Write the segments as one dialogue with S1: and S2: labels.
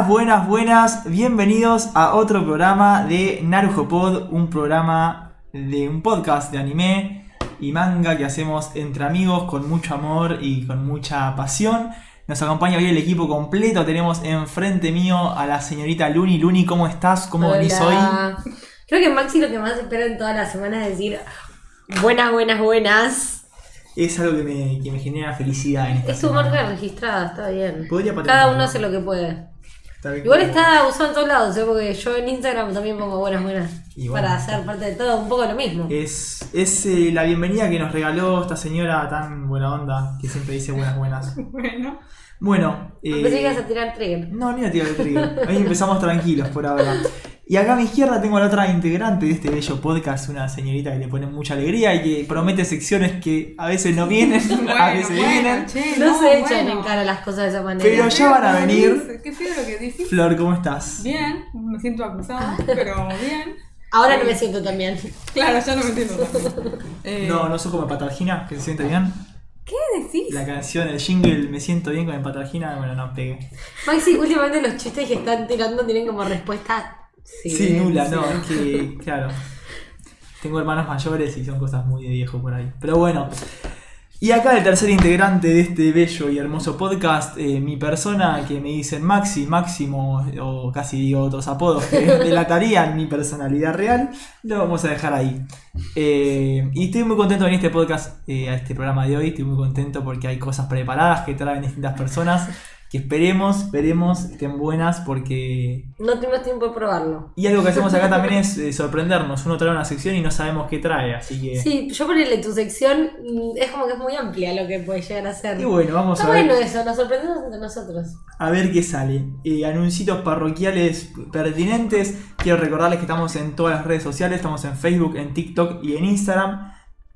S1: Buenas, buenas, buenas. Bienvenidos a otro programa de Narujo Pod, un programa de un podcast de anime y manga que hacemos entre amigos con mucho amor y con mucha pasión. Nos acompaña hoy el equipo completo. Tenemos enfrente mío a la señorita Luni. Luni, ¿cómo estás? ¿Cómo venís hoy?
S2: Hola. Creo que Maxi lo que más espera en toda la semana es decir buenas, buenas, buenas.
S1: Es algo que me, que me genera felicidad en esta
S2: Es su
S1: semana.
S2: marca registrada, está bien.
S1: Podría
S2: Cada
S1: patentarlo.
S2: uno hace lo que puede.
S1: Está bien.
S2: Igual está usado en todos lados, ¿eh? porque yo en Instagram también pongo buenas, buenas.
S1: Bueno,
S2: para hacer parte de todo, un poco lo mismo.
S1: Es, es eh, la bienvenida que nos regaló esta señora tan buena onda que siempre dice buenas, buenas.
S3: Bueno,
S1: Bueno, eh,
S2: Pensé que ibas a tirar trigger.
S1: No, ni a tirar el trigger. Hoy empezamos tranquilos por ahora. Y acá a mi izquierda tengo a la otra integrante de este bello podcast, una señorita que le pone mucha alegría y que promete secciones que a veces no vienen, a veces
S3: bueno,
S1: vienen.
S3: che,
S2: No, se echan
S3: bueno.
S2: en cara las cosas de esa manera.
S1: Pero ya van a venir.
S3: dices, Qué feo lo que decís.
S1: Flor, ¿cómo estás?
S3: Bien, me siento acusada, pero bien.
S2: Ahora no me siento tan bien.
S3: Claro, ya no me entiendo tanto. Eh,
S1: No, no sos como Patargina, que se siente bien.
S3: ¿Qué decís?
S1: La canción, el jingle, me siento bien con el Patargina, bueno, no pegué.
S2: Maxi, últimamente los chistes que están tirando tienen como respuesta.
S1: Sí, nula, no, es que, claro. Tengo hermanos mayores y son cosas muy de viejo por ahí. Pero bueno. Y acá el tercer integrante de este bello y hermoso podcast, eh, mi persona que me dicen Maxi, Máximo, o casi digo otros apodos que delatarían mi personalidad real, lo vamos a dejar ahí. Eh, y estoy muy contento de venir a este podcast, eh, a este programa de hoy, estoy muy contento porque hay cosas preparadas que traen distintas personas, que esperemos, esperemos estén buenas porque
S2: No tuvimos tiempo de probarlo.
S1: y algo que hacemos acá también es eh, sorprendernos. Uno trae una sección y no sabemos qué trae, así que.
S2: Sí, yo ponerle tu sección, mm, es como que es muy amplia lo que puede llegar a ser.
S1: Y bueno, vamos
S2: Está
S1: a ver,
S2: bueno eso, nos sorprendemos entre nosotros.
S1: a ver qué sale. Eh, anuncios parroquiales pertinentes. Quiero recordarles que estamos en todas las redes sociales. Estamos en Facebook, en TikTok y en Instagram.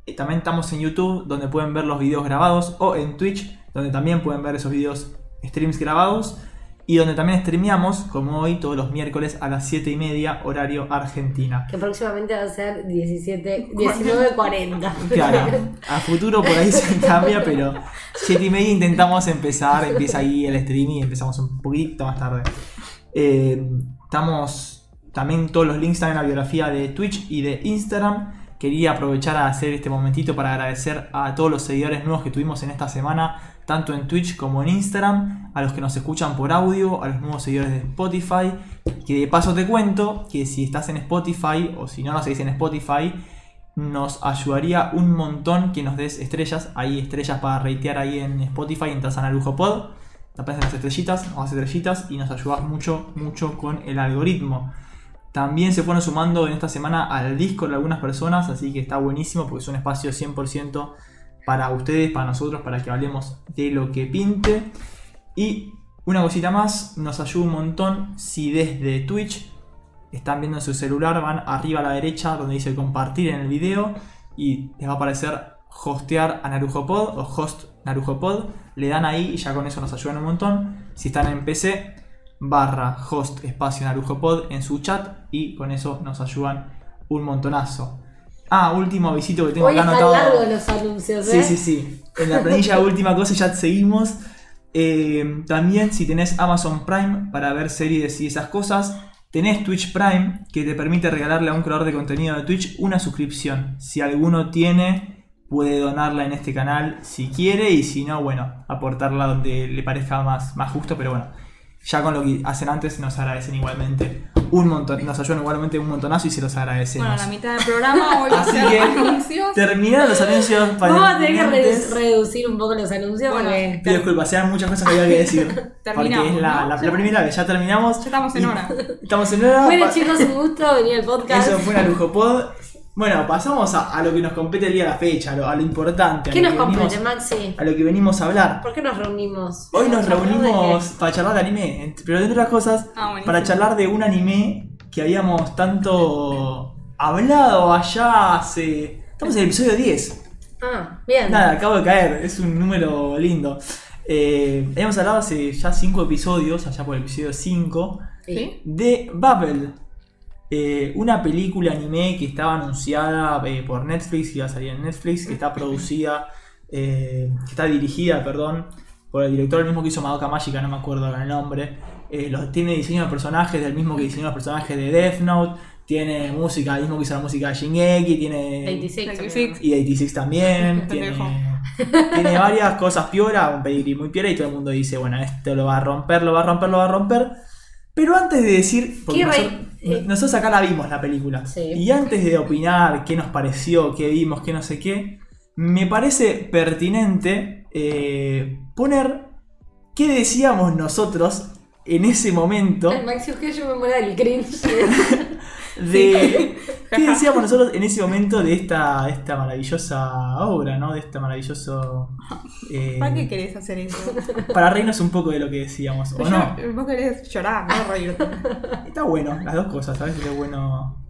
S1: Eh, también estamos en YouTube, donde pueden ver los videos grabados. O en Twitch, donde también pueden ver esos videos, streams grabados. Y donde también streameamos, como hoy, todos los miércoles a las 7 y media, horario Argentina.
S2: Que próximamente va a ser 17, 19.40.
S1: Claro, a futuro por ahí se cambia, pero 7 y media intentamos empezar, empieza ahí el streaming y empezamos un poquito más tarde. Eh, estamos, también todos los links están en la biografía de Twitch y de Instagram. Quería aprovechar a hacer este momentito para agradecer a todos los seguidores nuevos que tuvimos en esta semana, tanto en Twitch como en Instagram, a los que nos escuchan por audio, a los nuevos seguidores de Spotify. Que de paso te cuento que si estás en Spotify o si no nos seguís en Spotify, nos ayudaría un montón que nos des estrellas. Hay estrellas para ratear ahí en Spotify, entras a Narujo Pod, te aparecen las estrellitas, o las estrellitas y nos ayudas mucho, mucho con el algoritmo. También se fueron sumando en esta semana al Discord algunas personas, así que está buenísimo porque es un espacio 100% para ustedes, para nosotros, para que hablemos de lo que pinte. Y una cosita más, nos ayuda un montón si desde Twitch están viendo en su celular, van arriba a la derecha donde dice compartir en el video y les va a aparecer hostear a NarujoPod o host NarujoPod. Le dan ahí y ya con eso nos ayudan un montón. Si están en PC, barra host espacio NarujoPod en su chat y con eso nos ayudan un montonazo. Ah, último avisito que tengo
S2: Hoy
S1: acá anotado.
S2: los anuncios,
S1: Sí,
S2: ¿eh?
S1: sí, sí. En la planilla última cosa ya seguimos. Eh, también si tenés Amazon Prime para ver series y esas cosas, tenés Twitch Prime que te permite regalarle a un creador de contenido de Twitch una suscripción. Si alguno tiene, puede donarla en este canal si quiere y si no, bueno, aportarla donde le parezca más, más justo, pero bueno. Ya con lo que hacen antes nos agradecen igualmente un montón, nos ayudan igualmente un montonazo y se los agradecemos.
S3: Bueno, la mitad del programa hoy va a
S1: Así que-
S3: anuncios.
S1: Terminaron los anuncios para
S2: Vamos a tener que redu- reducir un poco los anuncios
S3: Bueno,
S2: porque.
S1: Pido disculpas, eran muchas cosas que había que decir. porque
S3: Terminamos,
S1: es la,
S3: ¿no?
S1: la- la
S3: Ya.
S1: primera vez, ya terminamos.
S3: Ya estamos en hora.
S1: Estamos en hora.
S2: Bueno, chicos, un gusto venir al podcast.
S1: Eso fue una lujo pod. Bueno, pasamos a, a lo que nos compete el día de la fecha, a lo, a lo importante. a
S2: ¿Qué
S1: lo
S2: nos
S1: que venimos-
S2: compete, Maxi?
S1: A lo que venimos a hablar.
S2: ¿Por qué nos reunimos?
S1: Hoy nos
S2: ¿Vamos a
S1: reunimos para charlar de anime, pero de otras cosas,
S3: Ah,
S1: para charlar de un anime que habíamos tanto hablado allá hace... Estamos en el episodio 10.
S2: qué? Ah, bien.
S1: Nada, acabo de caer, es un número lindo. Eh, habíamos hablado hace ya 5 episodios, allá por el episodio 5,
S3: ¿Sí?
S1: de Bubble. Eh, una película anime que estaba anunciada eh, por Netflix, que iba a salir en Netflix, que está producida, eh, que está dirigida, perdón, por el director, el mismo que hizo Madoka Mágica, no me acuerdo ahora el nombre. Eh, los, tiene diseño de personajes del mismo que diseñó los personajes de Death Note. Tiene música, el mismo que hizo la música de Shingeki. Tiene
S2: 26.
S3: 26.
S2: también.
S1: y 86 también. tiene, varias cosas piora, un pedigrí muy piora y todo el mundo dice, bueno, esto lo va a romper, lo va a romper, lo va a romper. Pero antes de decir,
S2: ¿Qué
S1: nosotros, nosotros acá la vimos la película,
S2: Sí.
S1: y antes de opinar qué nos pareció, qué vimos, qué no sé qué, me parece pertinente eh, poner qué decíamos nosotros en ese momento
S2: Maxi que yo me muero del cringe.
S1: de qué decíamos nosotros en ese momento de esta, esta maravillosa obra, ¿no? De esta maravilloso eh,
S3: ¿Para qué querés hacer eso?
S1: para reírnos un poco de lo que decíamos, ¿o no?
S3: Vos querés llorar, no reírte.
S1: Está bueno, las dos cosas, ¿sabes? Es bueno.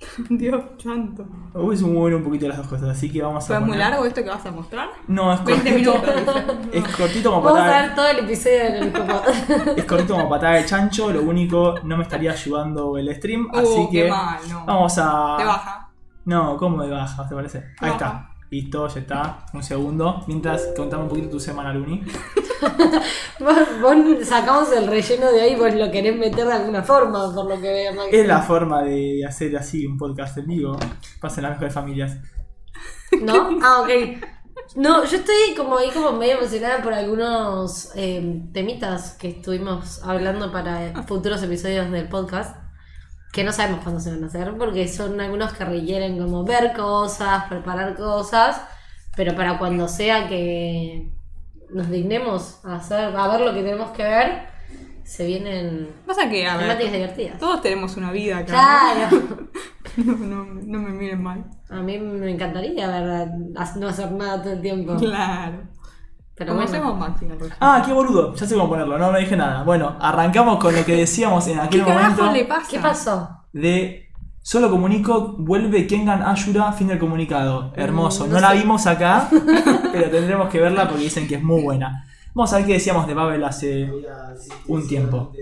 S3: Dios santo.
S1: Hoy es un poquito de las dos cosas, así que vamos a.
S3: ¿Fue muy largo esto que vas a mostrar?
S1: No, es
S3: 20
S1: cortito.
S3: minutos.
S1: Es cortito como
S2: Vamos a
S1: patada.
S2: ver todo el episodio como.
S1: Es cortito como patada de chancho, lo único no me estaría ayudando el stream, así
S3: Uh,
S1: que
S3: qué mal, no.
S1: vamos a.
S3: Te baja.
S1: No, ¿cómo de baja? ¿Te parece? Ahí
S3: Baja.
S1: está. Listo, ya está. Un segundo. Mientras contame un poquito tu semana, Luni.
S2: Vos, vos sacamos el relleno de ahí, vos lo querés meter de alguna forma, por lo que veo, Maxi.
S1: Es la forma de hacer así un podcast en vivo. Pasen las mejores familias.
S2: ¿No? Ah, ok. No, yo estoy como ahí como medio emocionada por algunos eh, temitas que estuvimos hablando para futuros episodios del podcast. Que no sabemos cuándo se van a hacer, porque son algunos que requieren como ver cosas, preparar cosas, pero para cuando sea que nos dignemos a hacer, a ver lo que tenemos que ver, se vienen
S3: Pasa que, a
S2: temáticas
S3: ver,
S2: divertidas.
S3: todos tenemos una vida acá.
S2: Claro.
S3: ¿no? No, no, no me miren mal.
S2: A mí me encantaría, verdad, no hacer nada todo el tiempo.
S3: Claro.
S2: Pero bueno.
S3: hacemos ejemplo.
S1: Ah, qué boludo. Ya sé cómo ponerlo. No, no dije nada. Bueno, arrancamos con lo que decíamos en aquel
S3: ¿Qué carajo
S1: momento
S3: le pasa?
S2: ¿Qué pasó?
S1: de Solo comunico, vuelve Kengan Ashura, fin del comunicado. Hermoso.
S2: Mm,
S1: No,
S2: no
S1: la
S2: sé.
S1: vimos acá, pero tendremos que verla porque dicen que es muy buena. Vamos a ver qué decíamos de Babel hace un tiempo.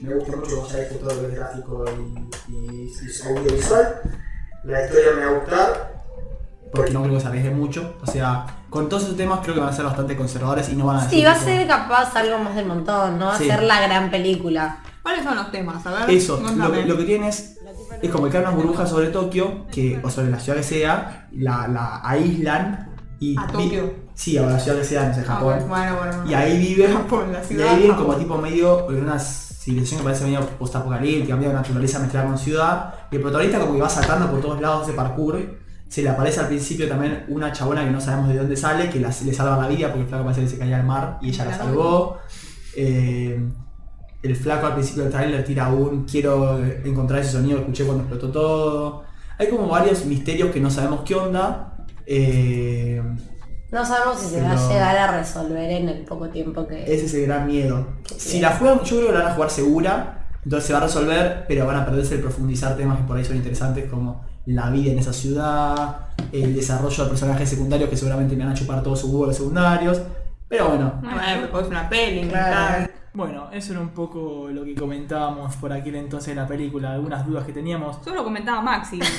S4: Me gusta mucho, ya dije, todo lo que es gráfico y, y, y audiovisual. La historia me va a gustar.
S1: Porque no creo que se arriesgue mucho. O sea, con todos esos temas creo que van a ser bastante conservadores y no van a decir.
S2: Sí, va a ser capaz algo más del montón, no va
S1: Sí.
S2: a ser la gran película.
S3: ¿Cuáles son los temas? A ver.
S1: Eso, lo, que- lo que tienes es como que hay una burbuja sobre Tokio, que, o sobre la ciudad que sea, la, la aíslan y.
S3: ¿A Tokio?
S1: Sí, a la ciudad que sea, no sé,
S3: Ah,
S1: Japón.
S3: bueno, bueno, bueno.
S1: Y ahí viven,
S3: Japón, la
S1: y ahí viven como tipo medio en una civilización que parece medio postapocalíptica, medio naturaleza mezclada con ciudad. Y el protagonista como que va saltando por todos lados de parkour. Se le aparece al principio también una chabona que no sabemos de dónde sale, que la- le salva la vida porque el flaco parece que se caía al mar y ella la salvó. Eh, el flaco al principio del trailer tira un quiero encontrar ese sonido que escuché cuando explotó todo. Hay como varios misterios que no sabemos qué onda. Eh,
S2: No sabemos si se va a llegar a resolver en el poco tiempo que.
S1: ese es el gran miedo. Si la juegan, yo creo que la van a jugar segura, entonces se va a resolver, pero van a perderse el profundizar temas que por ahí son interesantes como la vida en esa ciudad, el desarrollo de personajes secundarios que seguramente me van a chupar todos sus huevos los secundarios. Pero bueno,
S3: Bueno, es una peli,
S1: Claro. Bueno, eso era un poco lo que comentábamos por aquel entonces de la película, algunas dudas que teníamos.
S3: Solo comentaba Maxi.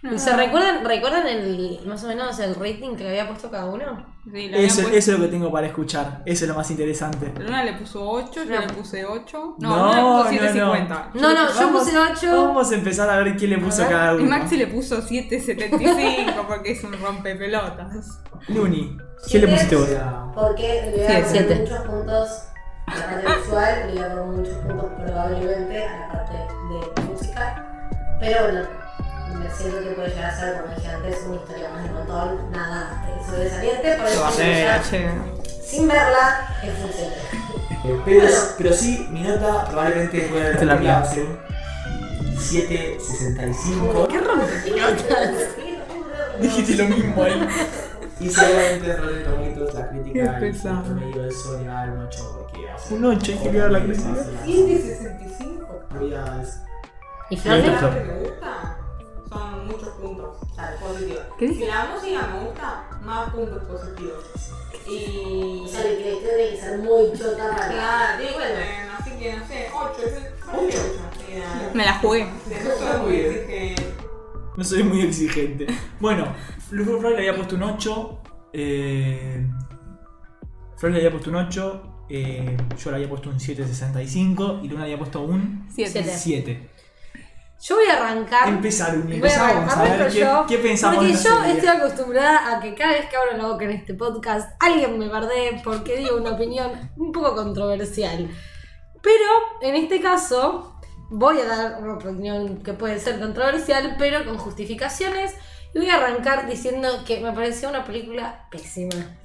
S2: ¿Se recuerdan, recuerdan el, más o menos el rating que había puesto cada uno?
S3: Sí, le
S1: Eso,
S3: puesto-
S1: eso es lo que tengo para escuchar, eso es lo más interesante.
S3: Luna le puso 8, yo
S2: No.
S3: le puse 8.
S1: No,
S3: No, Luna le
S1: no,
S3: puso 7.50.
S2: No, no, yo
S1: Vamos-
S2: puse 8.
S1: Vamos a empezar a ver quién le puso cada
S3: Y
S1: uno.
S3: Maxi le puso 7.75 porque es un rompepelotas.
S1: Luni, ¿qué le pusiste vos?
S2: Porque le voy a poner muchos puntos la parte visual, le poner muchos puntos probablemente a la parte de música. Pero bueno, me siento que puede llegar a ser, como dije antes, una historia más de montón, nada sobresaliente. Por eso sin verla, es un 7.
S1: Eh, Pero, pero sí, mi nota probablemente puede haber
S5: Esta es la mía.
S1: ser un 7.65.
S2: ¿Qué?
S1: Dijiste lo mismo ahí. Y seguramente momentos la crítica
S3: Qué
S1: el
S3: pesado.
S1: promedio de Sony va a dar un 8 porque hace un 8 hay que mirar la crítica.
S3: 7.65.
S2: ¿Y
S1: Sí,
S2: Flor?
S1: está.
S3: que me gusta son muchos puntos positivos.
S2: ¿Qué
S3: Si la música me gusta, más puntos positivos. Y.
S2: O sea, que tiene que ser muy chota para.
S3: Claro,
S2: Y bueno,
S3: así que no sé, 8, 8. Me la jugué.
S1: No soy muy exigente. Bueno, Luz Fry le había puesto un 8. Eh, Flor le había puesto un 8, eh, yo le había puesto un 7.65 y Luna le había puesto un
S5: Siete.
S2: Siete.
S1: 7.
S2: Yo voy a arrancar.
S1: Empezar, empezamos a ver qué,
S2: yo,
S1: qué pensamos
S2: Porque yo estoy acostumbrada a que cada vez que abro la boca en este podcast, alguien me bardee porque digo una opinión un poco controversial. Pero en este caso, voy a dar una opinión que puede ser controversial, pero con justificaciones. Y voy a arrancar diciendo que me pareció una película pésima.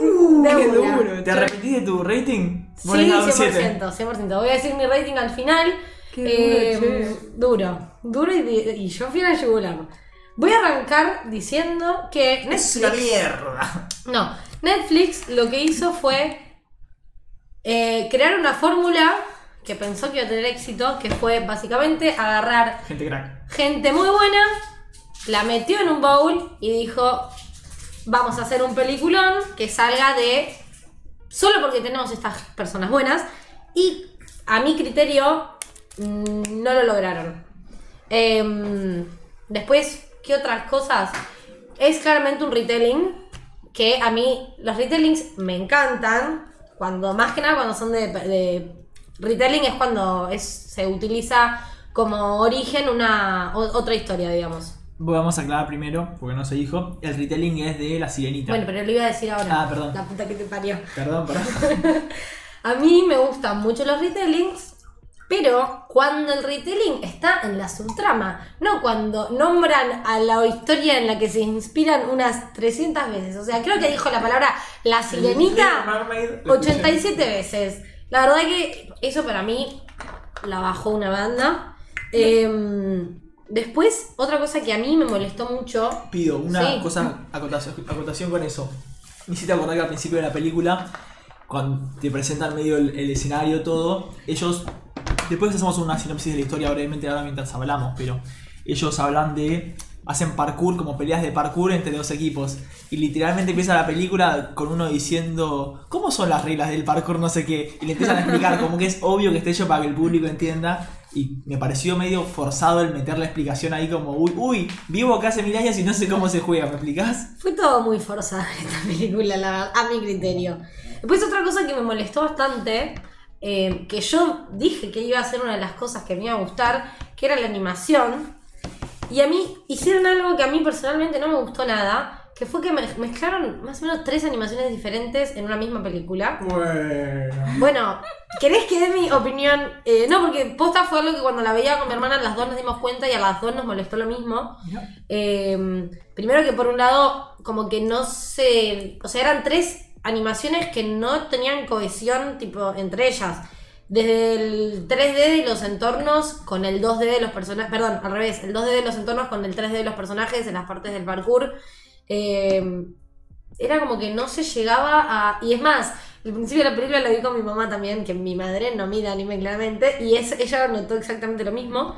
S1: Uh, qué
S2: una.
S1: duro. ¿Te arrepentís de tu rating?
S2: Sí,
S1: le das un 7.
S2: 100%, 100%. Voy a decir mi rating al final.
S5: Qué
S2: Eh,
S5: duro, che.
S2: duro, duro y, y yo fui a la yugular. Voy a arrancar diciendo que
S1: Es una
S2: Netflix,
S1: mierda.
S2: no, Netflix lo que hizo fue eh, crear una fórmula que pensó que iba a tener éxito, que fue básicamente agarrar
S1: Gente crack.
S2: gente muy buena, la metió en un bowl y dijo, vamos a hacer un peliculón que salga de... Solo porque tenemos estas personas buenas y a mi criterio mm, no lo lograron. Em, después, ¿qué otras cosas? Es claramente un retelling que a mí los retellings me encantan. Cuando, más que nada cuando son de, retelling es cuando se utiliza como origen una otra historia, digamos.
S1: Vamos a aclarar primero, porque no se dijo. El retelling es de la sirenita.
S2: Bueno, pero lo iba a decir ahora.
S1: Ah, perdón.
S2: La puta que te parió.
S1: Perdón, perdón.
S2: A mí me gustan mucho los retellings, pero cuando el retelling está en la subtrama, no cuando nombran a la historia en la que se inspiran unas 300 veces. O sea, creo que dijo la palabra la sirenita
S1: Mermaid, lo escuché.
S2: 87 veces. La verdad que eso para mí la bajó una banda. Em, después, otra cosa que a mí me molestó mucho.
S1: Pido una
S2: Sí.
S1: cosa, acotación, acotación con eso. Me hiciste acordar que al principio de la película, cuando te presentan medio el, el escenario, todo, ellos. Después hacemos una sinopsis de la historia brevemente ahora mientras hablamos, pero ellos hablan de. hacen parkour como peleas de parkour entre dos equipos. Y literalmente empieza la película con uno diciendo. ¿Cómo son las reglas del parkour? No sé qué. Y le empiezan a explicar, como que es obvio que esté hecho para que el público entienda. Y me pareció medio forzado el meter la explicación ahí como, uy, uy, vivo acá hace mil años y no sé cómo se juega, ¿me explicás?
S2: Fue todo muy forzado esta película, la verdad, a mi criterio. Después otra cosa que me molestó bastante, eh, que yo dije que iba a ser una de las cosas que me iba a gustar, que era la animación. Y a mí hicieron algo que a mí personalmente no me gustó nada, que fue que me- mezclaron más o menos tres animaciones diferentes en una misma película.
S1: Bueno.
S2: Bueno, ¿querés que dé mi opinión? Eh, no, porque posta fue algo que cuando la veía con mi hermana las dos nos dimos cuenta y a las dos nos molestó lo mismo. Eh, primero que por un lado, como que no se... O sea, eran tres animaciones que no tenían cohesión tipo entre ellas. Desde el 3D de los entornos con el 2D de los personajes, perdón, al revés, el 2D de los entornos con el 3D de los personajes en las partes del parkour. Eh, era como que no se llegaba a... Y es más, el principio de la película lo vi con mi mamá también, que mi madre no mira anime claramente, y es, ella notó exactamente lo mismo.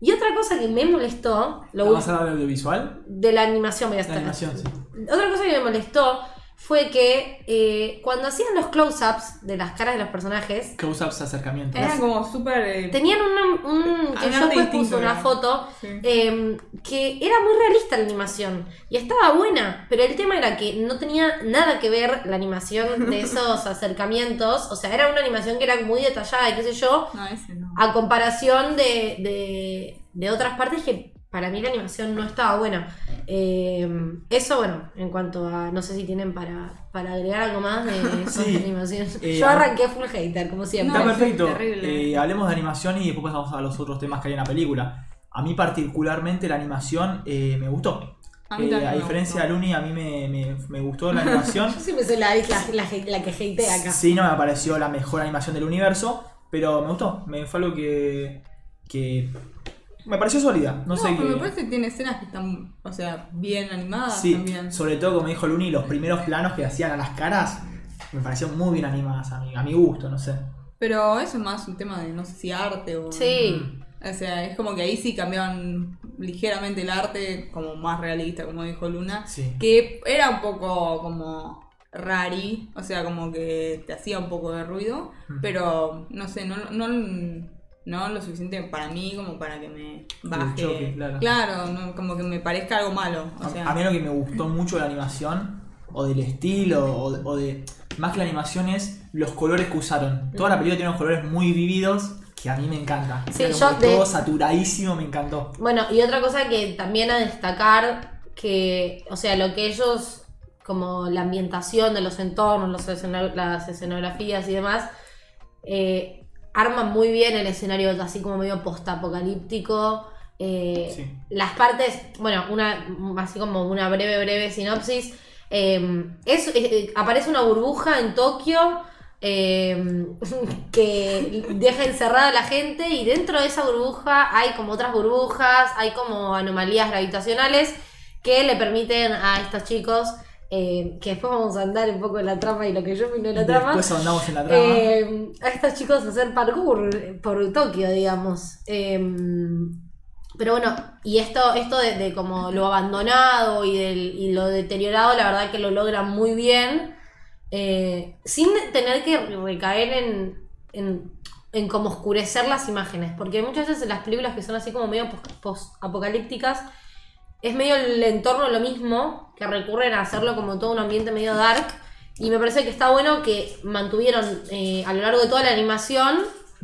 S2: Y otra cosa que me molestó, lo
S1: ¿Vamos a hablar de audiovisual?
S2: de la animación voy a
S1: La
S2: estar.
S1: animación, sí.
S2: Otra cosa que me molestó fue que eh, cuando hacían los close-ups de las caras de los personajes,
S1: Close-ups, acercamientos.
S5: Era como súper. eh,
S2: tenían un, un- que yo después
S5: distinto,
S2: puse una foto
S5: Sí.
S2: eh, que era muy realista la animación y estaba buena, pero el tema era que no tenía nada que ver la animación de esos acercamientos, o sea, era una animación que era muy detallada y qué sé yo,
S5: No, ese no.
S2: a comparación de, de, de otras partes que para mí la animación no estaba buena. Eh, eso, bueno, en cuanto a, no sé si tienen para, para agregar algo más de esas
S1: Sí.
S2: animaciones.
S1: Eh,
S2: Yo
S1: a-
S2: arranqué full hater, como siempre.
S1: Está
S5: No,
S1: perfecto. Eh, hablemos de animación y después pasamos a los otros temas que hay en la película. A mí particularmente la animación eh, me gustó.
S5: A mí
S1: Eh,
S5: también
S1: a diferencia de. Luni, a mí me, me- me gustó la animación.
S2: Yo siempre soy la, la, la, la que hatea acá.
S1: Sí, no me pareció la mejor animación del universo, pero me gustó. Me fue algo que, que me pareció sólida. No,
S5: No,
S1: sé
S5: pero
S1: qué.
S5: me parece que tiene escenas que están, o sea, bien animadas
S1: Sí,
S5: también.
S1: sobre todo como dijo Luni, los primeros planos que hacían a las caras me parecieron muy bien animadas a mi, a mi gusto, no sé.
S5: Pero eso es más un tema de, no sé si arte o...
S2: Sí.
S5: O sea, es como que ahí sí cambiaban ligeramente el arte, como más realista, como dijo Luna.
S1: Sí.
S5: Que era un poco como rari, o sea, como que te hacía un poco de ruido, pero no sé, no, no, no lo suficiente para mí como para que me baje.
S1: choque, claro.
S5: no, como que me parezca algo malo. O
S1: A-
S5: sea,
S1: A mí lo que me gustó mucho de la animación, o del estilo, o, o de. más que la animación es los colores que usaron. Toda la película tiene unos colores muy vividos que a mí me encanta.
S2: Sí, yo de-
S1: todo saturadísimo, me encantó.
S2: Bueno, y otra cosa que también a destacar, que, o sea, lo que ellos, como la ambientación de los entornos, los esceno- las escenografías y demás, eh, arman muy bien el escenario así como medio post-apocalíptico. eh,
S1: Sí.
S2: Las partes, bueno, una así como una breve, breve sinopsis. eh, es, eh, aparece una burbuja en Tokio eh, que deja encerrada a la gente y dentro de esa burbuja hay como otras burbujas, hay como anomalías gravitacionales que le permiten a estos chicos, eh, que después vamos a andar un poco en la trama y lo que yo opino de la trama,
S1: Después ahondamos en la trama.
S2: eh, a estos chicos hacer parkour por Tokio, digamos. Eh, pero bueno, y esto, esto de, de como lo abandonado y, del, y lo deteriorado, la verdad que lo logran muy bien, sin tener que recaer en, en, en como oscurecer las imágenes, porque muchas veces en las películas que son así como medio post-apocalípticas, es medio el entorno lo mismo, que recurren a hacerlo como todo un ambiente medio dark. Y me parece que está bueno que mantuvieron eh, a lo largo de toda la animación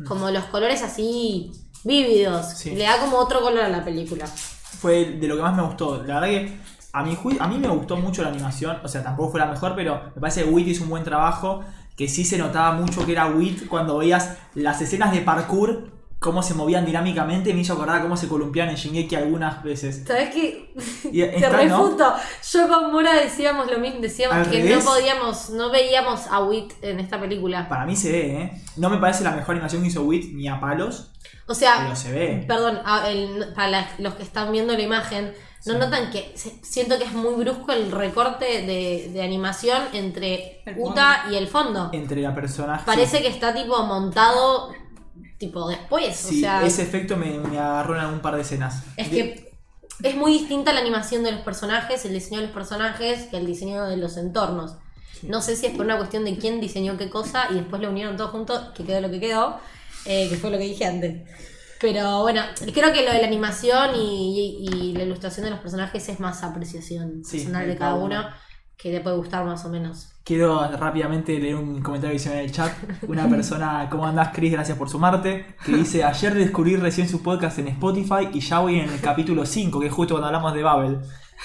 S2: como los colores así vívidos.
S1: Sí.
S2: Le da como otro color a la película.
S1: Fue de lo que más me gustó. La verdad que a mi a mí me gustó mucho la animación. O sea, tampoco fue la mejor, pero me parece que Wit hizo un buen trabajo. Que sí se notaba mucho que era Wit cuando veías las escenas de parkour, cómo se movían dinámicamente. Me hizo acordar cómo se columpiaban en Shingeki algunas veces.
S2: ¿Sabes qué?
S1: Y
S2: Te
S1: está, ¿no?
S2: refuto. Yo con Mora decíamos lo mismo, decíamos
S1: Al
S2: que
S1: revés.
S2: no podíamos, no veíamos a Wit en esta película.
S1: Para mí se ve, ¿eh? No me parece la mejor animación que hizo Wit ni a palos,
S2: O sea,
S1: pero se ve.
S2: Perdón, a- el- para la- los que están viendo la imagen, ¿no
S1: Sí.
S2: notan que se- siento que es muy brusco el recorte de, de animación entre Uta y el fondo?
S1: Entre la personaje.
S2: Parece que está tipo montado tipo después,
S1: Sí,
S2: o sea,
S1: ese efecto me, me agarró en algún par de escenas.
S2: es que es muy distinta la animación de los personajes, el diseño de los personajes que el diseño de los entornos.
S1: Sí.
S2: No sé si es por una cuestión de quién diseñó qué cosa y después lo unieron todo junto, que quedó lo que quedó, eh, que fue lo que dije antes. Pero bueno, creo que lo de la animación y, y- y la ilustración de los personajes es más apreciación
S1: Sí,
S2: personal
S1: de
S2: de cada
S1: cada
S2: uno,
S1: uno.
S2: Que le puede gustar más o menos.
S1: Quiero rápidamente leer un comentario hicieron en el chat. Una persona, ¿cómo andás, Chris? Gracias por sumarte. Que dice: Ayer descubrí recién su podcast en Spotify y ya voy en el capítulo 5, que es justo cuando hablamos de Babel.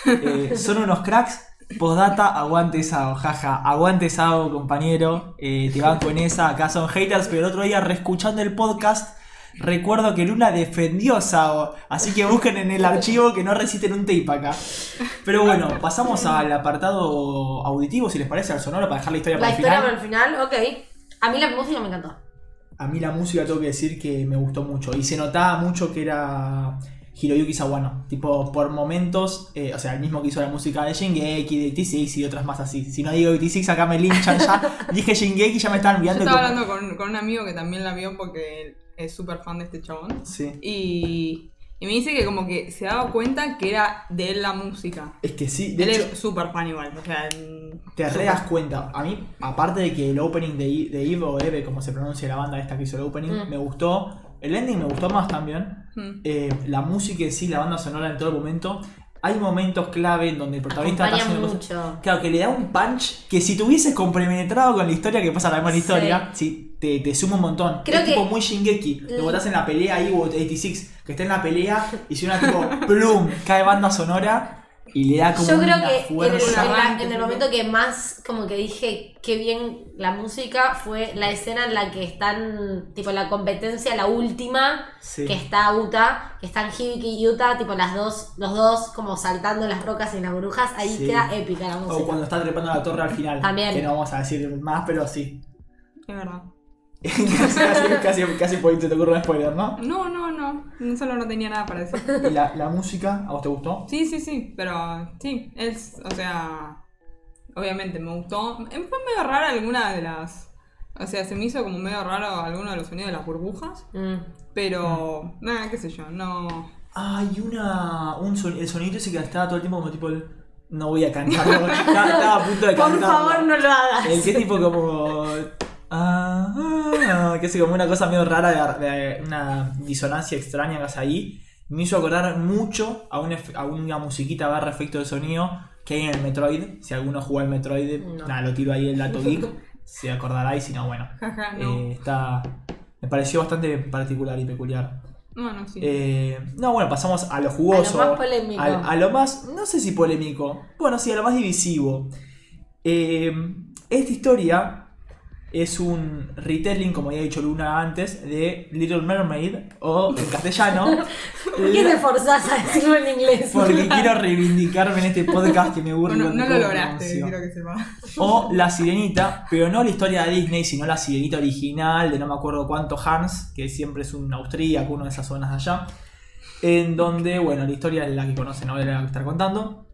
S1: Eh, son unos cracks. Postdata, aguante Sao, jaja. Aguante Sao, compañero. Eh, te banco en esa. Acá son haters, pero el otro día, reescuchando el podcast, recuerdo que Luna defendió a Sao. Así que busquen en el archivo que no resisten un tape acá. Pero bueno, pasamos al apartado auditivo, si les parece, al sonoro, para dejar la historia
S2: La
S1: para el
S2: historia
S1: final.
S2: para el final, ok. A mí la música me encantó.
S1: A mí la música tengo que decir que me gustó mucho. Y se notaba mucho que era Hiroyuki Sawano. Tipo, por momentos, eh, o sea, el mismo que hizo la música de Shingeki, de 86 y otras más así. Si no digo 86, acá me linchan ya. Dije Shingeki y ya me estaban
S5: Yo
S1: enviando.
S5: estaba
S1: como-
S5: hablando con, con un amigo que también la vio porque es súper fan de este chabón.
S1: Sí.
S5: Y, y me dice que como que se daba cuenta que era de él la música.
S1: Es que sí, de
S5: Él
S1: hecho,
S5: es súper fan igual. O sea,
S1: te re das cuenta. A mí, aparte de que el opening de, de Eve o Eve, como se pronuncia la banda esta que hizo el opening,
S2: Mm.
S1: me gustó. El ending me gustó más también.
S5: Mm.
S1: Eh, la música en sí, la banda sonora en todo momento. Hay momentos clave en donde el protagonista está
S2: Acompaña
S1: haciendo cosas-
S2: mucho.
S1: Claro, que le da un punch que si te hubieses compenetrado con la historia, que pasa la misma
S2: Sí.
S1: historia, sí, te, te suma un montón.
S2: Creo
S1: es
S2: que-
S1: tipo muy Shingeki. Te
S2: Mm.
S1: botás en la pelea ahí, o 86, que está en la pelea y si una tipo, plum, cae banda sonora y le da como
S2: Yo creo
S1: una
S2: que en el,
S1: fuerza.
S2: en la-
S5: Arranque,
S2: en el
S5: sí.
S2: momento que más como que dije qué bien la música fue la escena en la que están, tipo la competencia, la última,
S1: Sí.
S2: que está Uta, que están Hibiki y Uta, tipo las dos, los dos como saltando las rocas y en las brujas, ahí
S1: Sí.
S2: queda épica la
S1: O
S2: música.
S1: cuando está trepando la torre al final.
S2: También.
S1: Que no vamos a decir más, pero sí.
S5: Es verdad.
S1: casi, casi, casi, por ahí te ocurre un spoiler, ¿no?
S5: No, no, no. Solo no tenía nada para decir.
S1: ¿Y la, la música, a vos te gustó?
S5: Sí, sí, sí. Pero sí, es, o sea, obviamente me gustó. Fue medio rara alguna de las... O sea, se me hizo como medio raro alguno de los sonidos de las burbujas.
S2: Mm.
S5: Pero, nada, qué sé yo, no...
S1: Hay una. Un son- el sonidito ese que estaba todo el tiempo como tipo el. No voy a cantarlo. estaba, estaba a punto de
S2: Por
S1: cantarlo.
S2: favor, no lo hagas.
S1: El que tipo como. Ah, ah, que es como una cosa medio rara, de, de una disonancia extraña que hace ahí. Me hizo acordar mucho a, un ef- a una musiquita barra efecto de sonido que hay en el Metroid. Si alguno jugó al Metroid,
S2: No.
S1: nada, lo tiro ahí el dato geek. se acordará y si no, bueno.
S5: No.
S1: Eh, está. Me pareció bastante particular y peculiar.
S5: Bueno, sí.
S1: Eh, no, bueno, pasamos a lo jugoso.
S2: A lo más polémico.
S1: A, a lo más, no sé si polémico. Bueno, sí, a lo más divisivo. Eh, esta historia es un retelling, como había dicho Luna antes, de Little Mermaid, o en castellano.
S2: ¿Por qué
S1: la-
S2: te forzás a decirlo en inglés?
S1: porque quiero reivindicarme en este podcast que me burlo.
S5: Bueno, no lo lograste, quiero que sepa.
S1: O La Sirenita, pero no la historia de Disney, sino la Sirenita original de no me acuerdo cuánto Hans, que siempre es un austríaco, uno de esas zonas de allá. En donde, bueno, la historia es la que conocen, no voy a estar contando.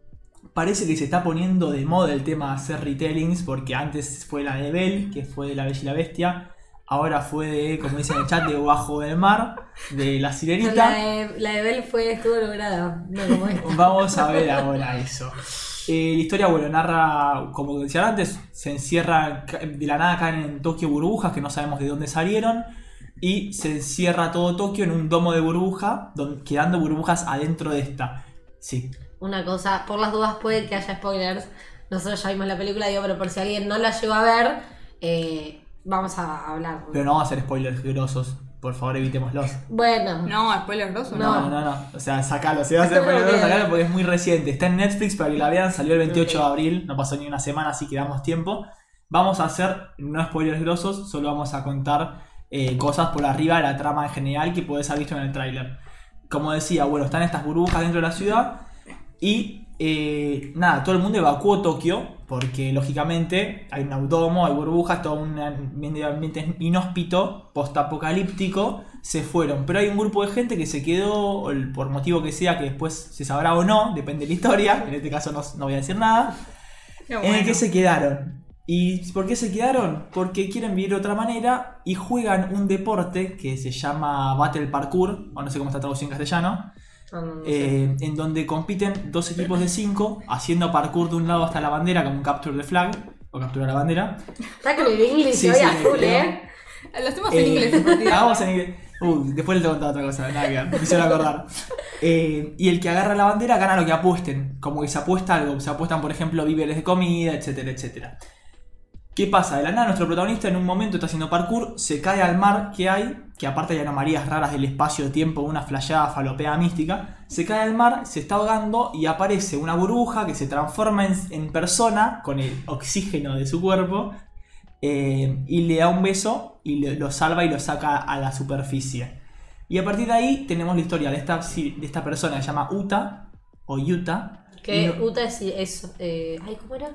S1: Parece que se está poniendo de moda el tema de hacer retellings, porque antes fue la de Belle, que fue de La Bella y la Bestia. Ahora fue de, como dice en el chat, de Bajo del Mar, de La
S2: La
S1: Sirenita.
S2: de, la de Bell fue, estuvo lograda. No como esta.
S1: Vamos a ver ahora eso. Eh, la historia, bueno, narra, como decía antes, se encierra, de la nada caen en Tokio burbujas que no sabemos de dónde salieron. Y se encierra todo Tokio en un domo de burbuja, don- quedando burbujas adentro de esta. Sí.
S2: Una cosa, por las dudas puede que haya spoilers. Nosotros ya vimos la película, digo, pero por si alguien no la llegó a ver, eh, vamos a hablar.
S1: Pero no vamos a hacer spoilers grosos. Por favor, evitémoslos.
S2: Bueno,
S5: No, spoiler grosso,
S1: No,
S5: no.
S1: no, no. O sea, sacalo. Si vas a hacer spoilers, sacalo porque es muy reciente. Está en Netflix para que la vean. Salió el 28 de abril. No pasó ni una semana, así que damos tiempo. Vamos a hacer no spoilers grosos, solo vamos a contar eh, cosas por arriba de la trama en general que podés haber visto en el tráiler. Como decía, bueno, están estas burbujas dentro de la ciudad y eh, nada, todo el mundo evacuó Tokio porque lógicamente hay un autodomo, hay burbujas, todo un ambiente inhóspito, postapocalíptico, se fueron. Pero hay un grupo de gente que se quedó, por motivo que sea, que después se sabrá o no, depende de la historia, en este caso no, no voy a decir nada, en el que se quedaron. ¿Y por qué se quedaron? Porque quieren vivir de otra manera y juegan un deporte que se llama Battle Parkour, o no sé cómo está traducido en castellano,
S2: no, no, no sé.
S1: eh, en donde compiten dos equipos de cinco haciendo parkour de un lado hasta la bandera como un capture the flag, o captura la bandera.
S2: Está con el inglés
S1: Sí,
S2: hoy
S1: sí,
S2: a
S1: me
S2: full,
S1: creo.
S2: ¿eh?
S5: Lo hacemos en
S1: Eh,
S5: inglés. partido.
S1: Hagamos en inglés. Uh, después les contaba otra cosa, nada que ver, me hicieron acordar. Eh, y el que agarra la bandera gana lo que apuesten. Como que se apuesta algo. Se apuestan, por ejemplo, víveres de comida, etcétera, etcétera. ¿Qué pasa? De la nada, nuestro protagonista en un momento está haciendo parkour, se cae al mar que hay, que aparte hay anomalías raras del espacio-tiempo, una flasheada falopea mística. Se cae al mar, se está ahogando y aparece una burbuja que se transforma en, en persona con el oxígeno de su cuerpo eh, y le da un beso y lo salva y lo saca a la superficie. Y a partir de ahí tenemos la historia de esta, de esta persona que se llama Uta o Yuta.
S2: Que
S1: no-
S2: Uta es. es eh, ay, ¿cómo era?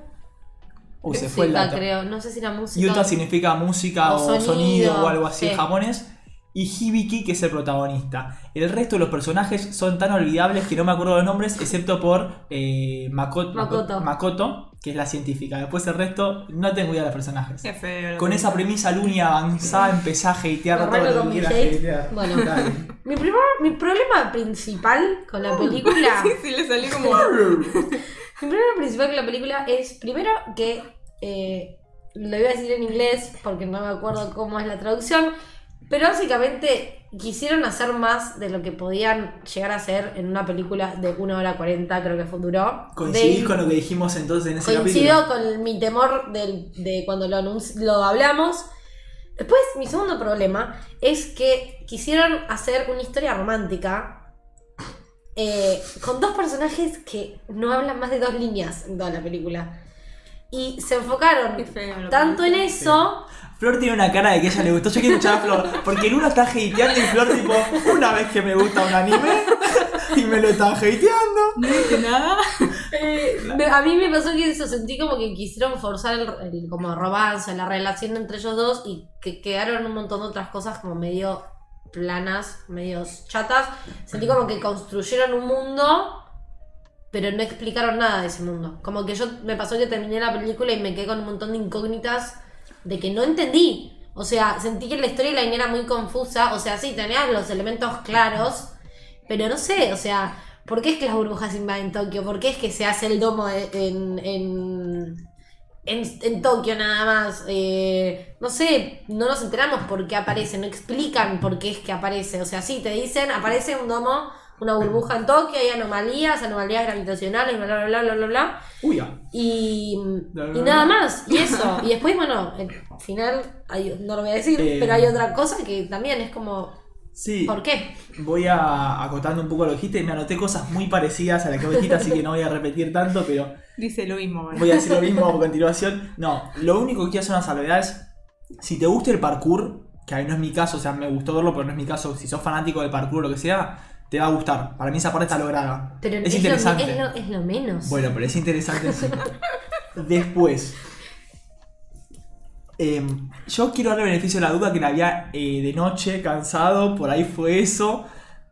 S1: Uy, se fue el dato.
S2: creo. No sé si era música.
S1: Yuta significa música
S2: O
S1: o, sonido,
S2: sonido,
S1: o algo así en
S2: sí.
S1: japonés. Y Hibiki, que es el protagonista. El resto de los personajes son tan olvidables que no me acuerdo los nombres, excepto por eh, Makoto,
S2: Makoto.
S1: Makoto, que es la científica. Después el resto, no tengo idea de los personajes.
S5: Qué feo.
S1: Con esa premisa, Luni avanzada, empezó a hatear todo lo
S2: con
S1: que
S2: mi
S1: hatear.
S2: Bueno.
S1: Dale.
S2: Mi, primer- mi problema principal con la película.
S5: Sí, sí, le salió como.
S2: Mi problema principal con la película es, primero, que eh, lo iba a decir en inglés porque no me acuerdo cómo es la traducción, pero básicamente quisieron hacer más de lo que podían llegar a hacer en una película de 1 hora 40, creo que fue duró.
S1: ¿Coincidís
S2: De-
S1: con lo que dijimos entonces en ese
S2: Coincido
S1: capítulo?
S2: con mi temor del- de cuando lo, lo hablamos. Después, mi segundo problema es que quisieron hacer una historia romántica eh, con dos personajes que no hablan más de dos líneas en toda la película. Y se enfocaron
S5: feo
S2: tanto en eso.
S1: Flor tiene una cara de que ella le gustó. Yo quiero escuchar a Flor. Porque Luna está hateando y Flor, tipo, una vez que me gusta un anime y me lo están hateando.
S5: No dije nada.
S2: eh, a mí me pasó que eso sentí como que quisieron forzar el, el como romance, la relación entre ellos dos y que quedaron un montón de otras cosas como medio planas, medio chatas. Sentí como que construyeron un mundo, pero no explicaron nada de ese mundo. Como que yo me pasó que terminé la película y me quedé con un montón de incógnitas de que no entendí. O sea, sentí que la storyline era muy confusa. O sea, sí, tenías los elementos claros, pero no sé, o sea, ¿por qué es que las burbujas invaden Tokio? ¿Por qué es que se hace el domo en, en, en, en Tokio nada más? Eh, no sé, no nos enteramos por qué aparece, no explican por qué es que aparece. O sea, sí, te dicen, aparece un domo una burbuja en Tokio, hay anomalías, anomalías gravitacionales, bla, bla, bla, bla, bla, bla.
S1: Uy, ya.
S2: Y,
S1: bla,
S2: y
S1: bla.
S2: nada más, y eso. Y después, bueno, al final, hay- no lo voy a decir,
S1: Eh.
S2: pero hay otra cosa que también es como,
S1: Sí.
S2: ¿por qué?
S1: Voy a acotando un poco lo que dijiste. Me anoté cosas muy parecidas a las que vos dijiste, así que no voy a repetir tanto, pero
S5: Dice lo mismo, ¿vale?
S1: voy a decir lo mismo a continuación. No, lo único que quiero hacer una salvedad es, si te gusta el parkour, que ahí no es mi caso, o sea, me gustó verlo, pero no es mi caso, si sos fanático del parkour o lo que sea, te va a gustar. Para mí esa parte está lograda.
S2: Pero
S1: es,
S2: es,
S1: interesante.
S2: Lo, es, lo, es lo menos.
S1: Bueno, pero es interesante. sí. Después. em, yo quiero darle beneficio a la duda que la había eh, de noche, cansado, por ahí fue eso.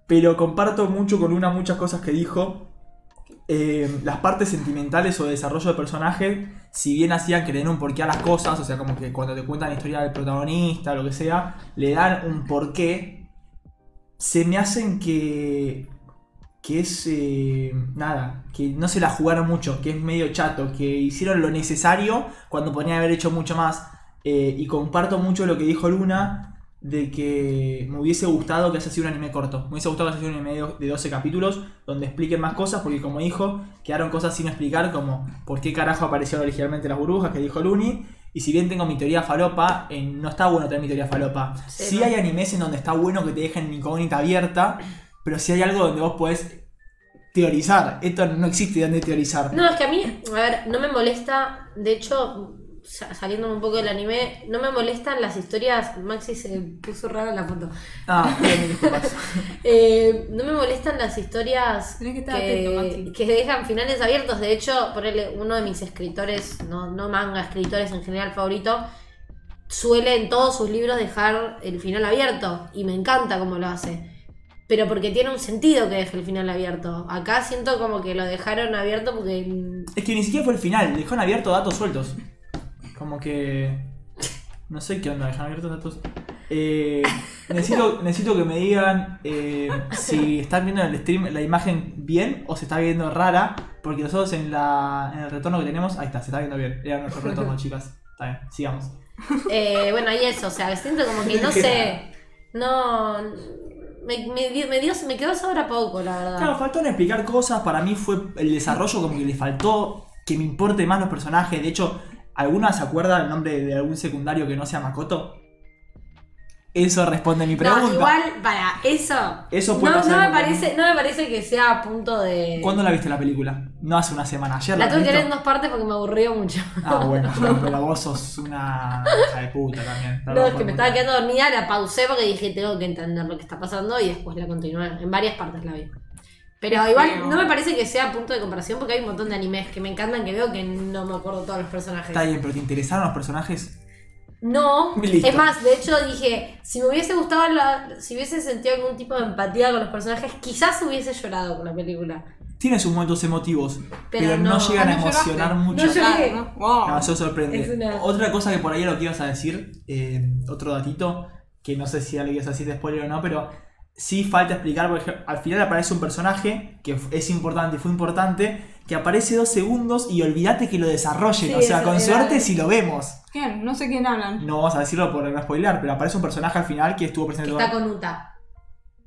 S1: Pero comparto mucho con una muchas cosas que dijo. Em, las partes sentimentales o de desarrollo de personaje, si bien hacían que le den un porqué a las cosas, o sea, como que cuando te cuentan la historia del protagonista, lo que sea, le dan un porqué, se me hacen que que es eh, nada, que no se la jugaron mucho, que es medio chato, que hicieron lo necesario cuando podrían haber hecho mucho más. Eh, y comparto mucho lo que dijo Luna de que me hubiese gustado que haya sido un anime corto. Me hubiese gustado que haya sido un anime de- de 12 capítulos donde expliquen más cosas, porque como dijo, quedaron cosas sin explicar, como por qué carajo aparecieron originalmente las burbujas, que dijo Luni. Y si bien tengo mi teoría falopa, eh, no está bueno tener mi teoría falopa.
S2: Sí,
S1: Sí
S2: no.
S1: hay animes en donde está bueno que te dejen incógnita abierta, pero si hay algo donde vos podés teorizar. Esto no existe donde teorizar.
S2: No, es que a mí, a ver, no me molesta, de hecho, saliéndome un poco del anime, no me molestan las historias, Maxi se puso rara la foto,
S1: Ah.
S2: Eh, no me molestan las historias
S5: que atento,
S2: que dejan finales abiertos, de hecho, ponerle uno de mis escritores, no, no manga, escritores en general favorito, suele en todos sus libros dejar el final abierto, y me encanta cómo lo hace. Pero porque tiene un sentido que deje el final abierto. Acá siento como que lo dejaron abierto porque
S1: Es que ni siquiera fue el final, dejaron abiertos datos sueltos. Como que. No sé qué onda, dejaron abiertos datos. Eh, necesito, necesito que me digan eh, si están viendo en el stream la imagen bien o se está viendo rara. Porque nosotros en, la, en el retorno que tenemos. Ahí está, se está viendo bien. Era nuestro retorno, chicas. Está bien, sigamos.
S2: Eh, bueno, y eso, o sea, siento como que no sé. No. Me, me, dio- me, dio, me quedó sabor a poco, la verdad.
S1: Claro, faltó en explicar cosas. Para mí fue el desarrollo como que le faltó que me importe más los personajes. De hecho, ¿alguna se acuerda el nombre de algún secundario que no sea Makoto? Eso responde a mi pregunta.
S2: No, igual, para, eso.
S1: Eso puede
S2: no, no, me parece, no me parece que sea a punto de.
S1: ¿Cuándo la viste la película? No hace una semana. ¿Ayer
S2: La
S1: la,
S2: tuve que ver en dos partes porque me aburrió mucho.
S1: Ah, bueno, no, pero vos sos una hija de puta también.
S2: No, es que me estaba quedando dormida, la pausé porque dije tengo que entender lo que está pasando y después la continué. En varias partes la vi. Pero igual
S5: feo.
S2: no me parece que sea punto de comparación porque hay un montón de animes que me encantan que veo que no me acuerdo todos los personajes.
S1: Está bien, pero ¿te interesaron los personajes?
S2: No,
S1: Listo.
S2: es más, de hecho dije, si me hubiese gustado, la- si hubiese sentido algún tipo de empatía con los personajes, quizás hubiese llorado con la película.
S1: Tiene sus momentos emotivos, pero,
S2: Pero
S1: no,
S2: no.
S1: llegan
S5: Ah,
S1: a
S5: ¿no
S1: emocionar
S5: lloraste?
S1: mucho.
S2: No lloré.
S5: ¿no? Wow.
S1: No, eso sorprende.
S2: Una-
S1: Otra cosa que por ahí lo que ibas a decir, eh, otro datito, que no sé si ya lo ibas a decir de spoiler o no, pero sí falta explicar, porque al final aparece un personaje que es importante y fue importante, que aparece dos segundos y olvídate que lo desarrollen.
S2: Sí,
S1: o sea, con suerte si lo vemos.
S5: ¿Quién? No sé quién hablan.
S1: No vamos a decirlo por no spoiler, pero aparece un personaje al final que estuvo presente
S2: Que está con Uta.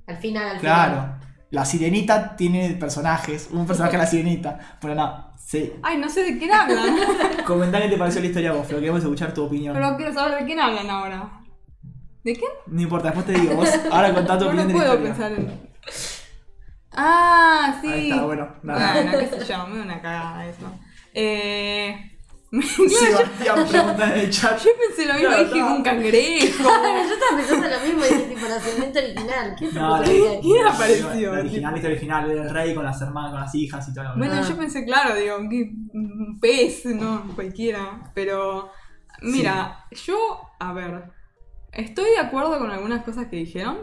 S2: Al final, al final.
S1: Claro. La sirenita tiene personajes, un personaje de la sirenita. Pero no, sí.
S5: Ay, no sé de quién hablan.
S1: Comentá qué te pareció la historia a vos, pero queremos escuchar tu opinión.
S5: Pero quiero saber de quién hablan ahora. ¿De quién?
S1: No importa, después te digo, vos ahora contá tu
S5: No,
S1: opinión
S5: no
S1: de la
S5: puedo
S1: historia.
S5: pensar en. Ah, sí.
S1: Ahí está, bueno, nada.
S5: Bueno, qué sé yo, me da una cagada eso. Eh.
S1: En el chat.
S5: Yo pensé lo mismo, dije
S1: no.
S5: un cangrejo.
S2: Yo estaba pensando lo mismo dije tipo nacimiento original. ¿Qué
S1: No?
S5: ¿Quién apareció?
S1: La original, la historia original, era el rey con las hermanas, con las hijas y todo. lo
S5: Bueno,
S2: Ah.
S5: yo pensé, claro, digo, un pez, no, cualquiera. Pero, mira, yo, a ver, estoy de acuerdo con algunas cosas que dijeron.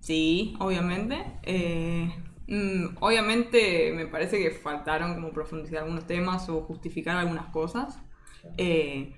S5: Sí, obviamente. Eh, mm, obviamente me parece que faltaron como profundizar algunos temas o justificar algunas cosas. Eh,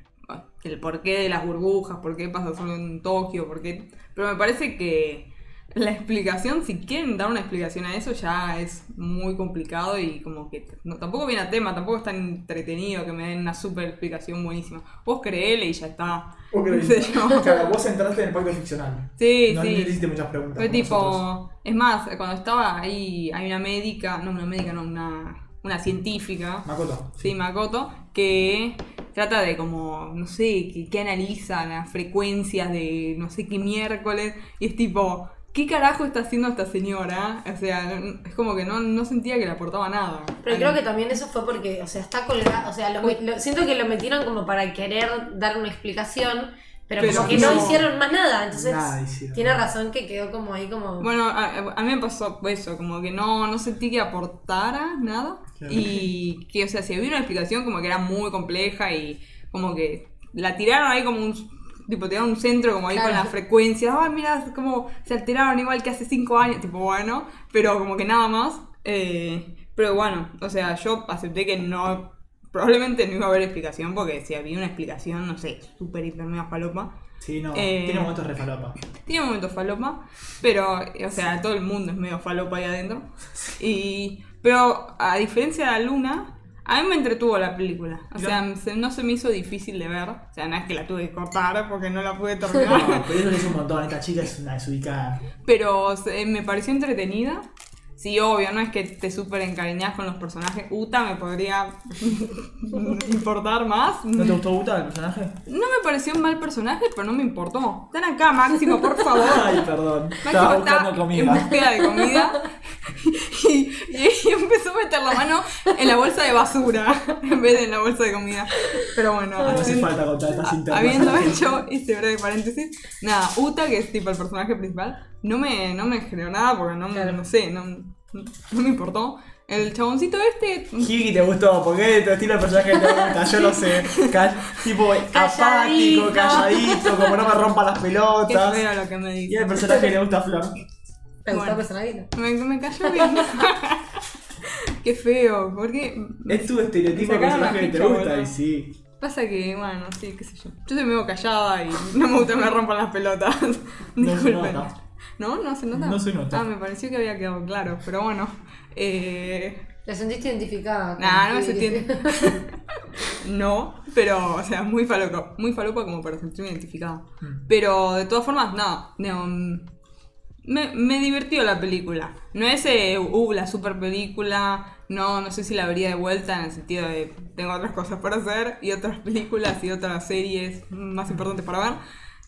S5: el porqué de las burbujas, por qué pasa solo en Tokio, por qué... Pero me parece que la explicación, si quieren dar una explicación a eso, ya es muy complicado y como que no, tampoco viene a tema, tampoco es tan entretenido que me den una super explicación buenísima. Vos creele y ya está. No yo.
S1: Claro, vos entraste en el pacto ficcional.
S5: Sí,
S1: no,
S5: sí.
S1: no hiciste muchas preguntas.
S5: Fue
S1: como nosotros.
S5: tipo, es más, cuando estaba ahí, hay una médica, no una médica, no, una, una científica,
S1: Makoto.
S5: sí, Makoto, que trata de como, no sé, que, que analiza las frecuencias de no sé qué miércoles, y es tipo, ¿qué carajo está haciendo esta señora? O sea, es como que no, no sentía que le aportaba nada.
S2: Pero creo que también eso fue porque, o sea, está colgado, o sea, lo lo- siento que lo metieron como para querer dar una explicación, pero,
S5: Pero
S2: como que no
S1: no-
S2: hicieron más nada, entonces
S1: Nada
S2: tiene razón que quedó como ahí como...
S5: Bueno, a, a mí me pasó eso, como que no, no sentí que aportara nada.
S1: Claro.
S5: Y que, o sea, si había una explicación como que era muy compleja y como que la tiraron ahí como un... Tipo, tiraron un centro como ahí
S2: Claro.
S5: con las frecuencias. Ay, mira, como se alteraron igual que hace cinco años. Tipo, bueno, pero como que nada más. Eh, pero bueno, o sea, yo acepté que no... Probablemente no iba a haber explicación porque si había una explicación, no sé, súper hiper mega falopa.
S1: Sí, no.
S5: Eh,
S1: Tiene momentos re falopa.
S5: Tiene momentos falopa, pero, o sea, todo el mundo es medio falopa ahí adentro. Y, pero a diferencia de la luna, a mí me entretuvo la película. O sea, se- no se me hizo difícil de ver. O sea, no es que la tuve que cortar porque no la pude
S1: No,
S5: terminar.
S1: pero eso le hizo un montón. Esta chica es una desubicada.
S5: pero se- me pareció entretenida. Sí, obvio, no es que te súper encariñas con los personajes. Uta me podría importar más.
S1: ¿No te gustó Uta el personaje?
S5: No me pareció un mal personaje, pero no me importó. Están acá, Máximo, por favor.
S1: Ay, perdón.
S5: Máximo
S1: Estaba
S5: está
S1: buscando
S5: en
S1: comida.
S5: búsqueda de comida y, y empezó a meter la mano en la bolsa de basura en vez de en la bolsa de comida. Pero bueno,
S1: No hace falta contar estas internas.
S5: habiendo hecho este breve paréntesis, nada, Uta, que es tipo el personaje principal, no me, no me generó nada porque no,
S2: Claro.
S5: no sé, no, no me importó. El chaboncito este,
S1: Higi te gustó, porque es tu estilo de personaje que te gusta, yo lo sé. Ca- tipo apático,
S2: Calladito.
S1: como no me rompa las
S5: qué
S1: pelotas.
S5: feo lo que me
S1: Y
S5: dice.
S1: el personaje que le gusta a Flor.
S2: ¿Te gustó
S5: bueno. Me, me cayó bien. qué feo, porque
S1: Es tu estereotipo de
S5: Me la
S1: personaje que te
S5: ficha,
S1: gusta,
S5: boludo.
S1: y sí.
S5: Pasa que, bueno, sí, qué sé yo. Yo soy medio callada y no me gusta que me rompan las pelotas.
S1: No
S5: Disculpen. ¿No se nota?
S1: No se nota.
S5: Ah, me pareció que había quedado claro, pero bueno. Eh,
S2: ¿Te sentiste identificada?
S5: Nah, no me sentí. no, pero, o sea, muy falopa, muy falopa como para sentirme identificada.
S1: Mm.
S5: Pero de todas formas, no. no, me, me divirtió la película. No es, eh, uh, la super película. No, no sé si la vería de vuelta en el sentido de tengo otras cosas para hacer y otras películas y otras series más importantes para ver.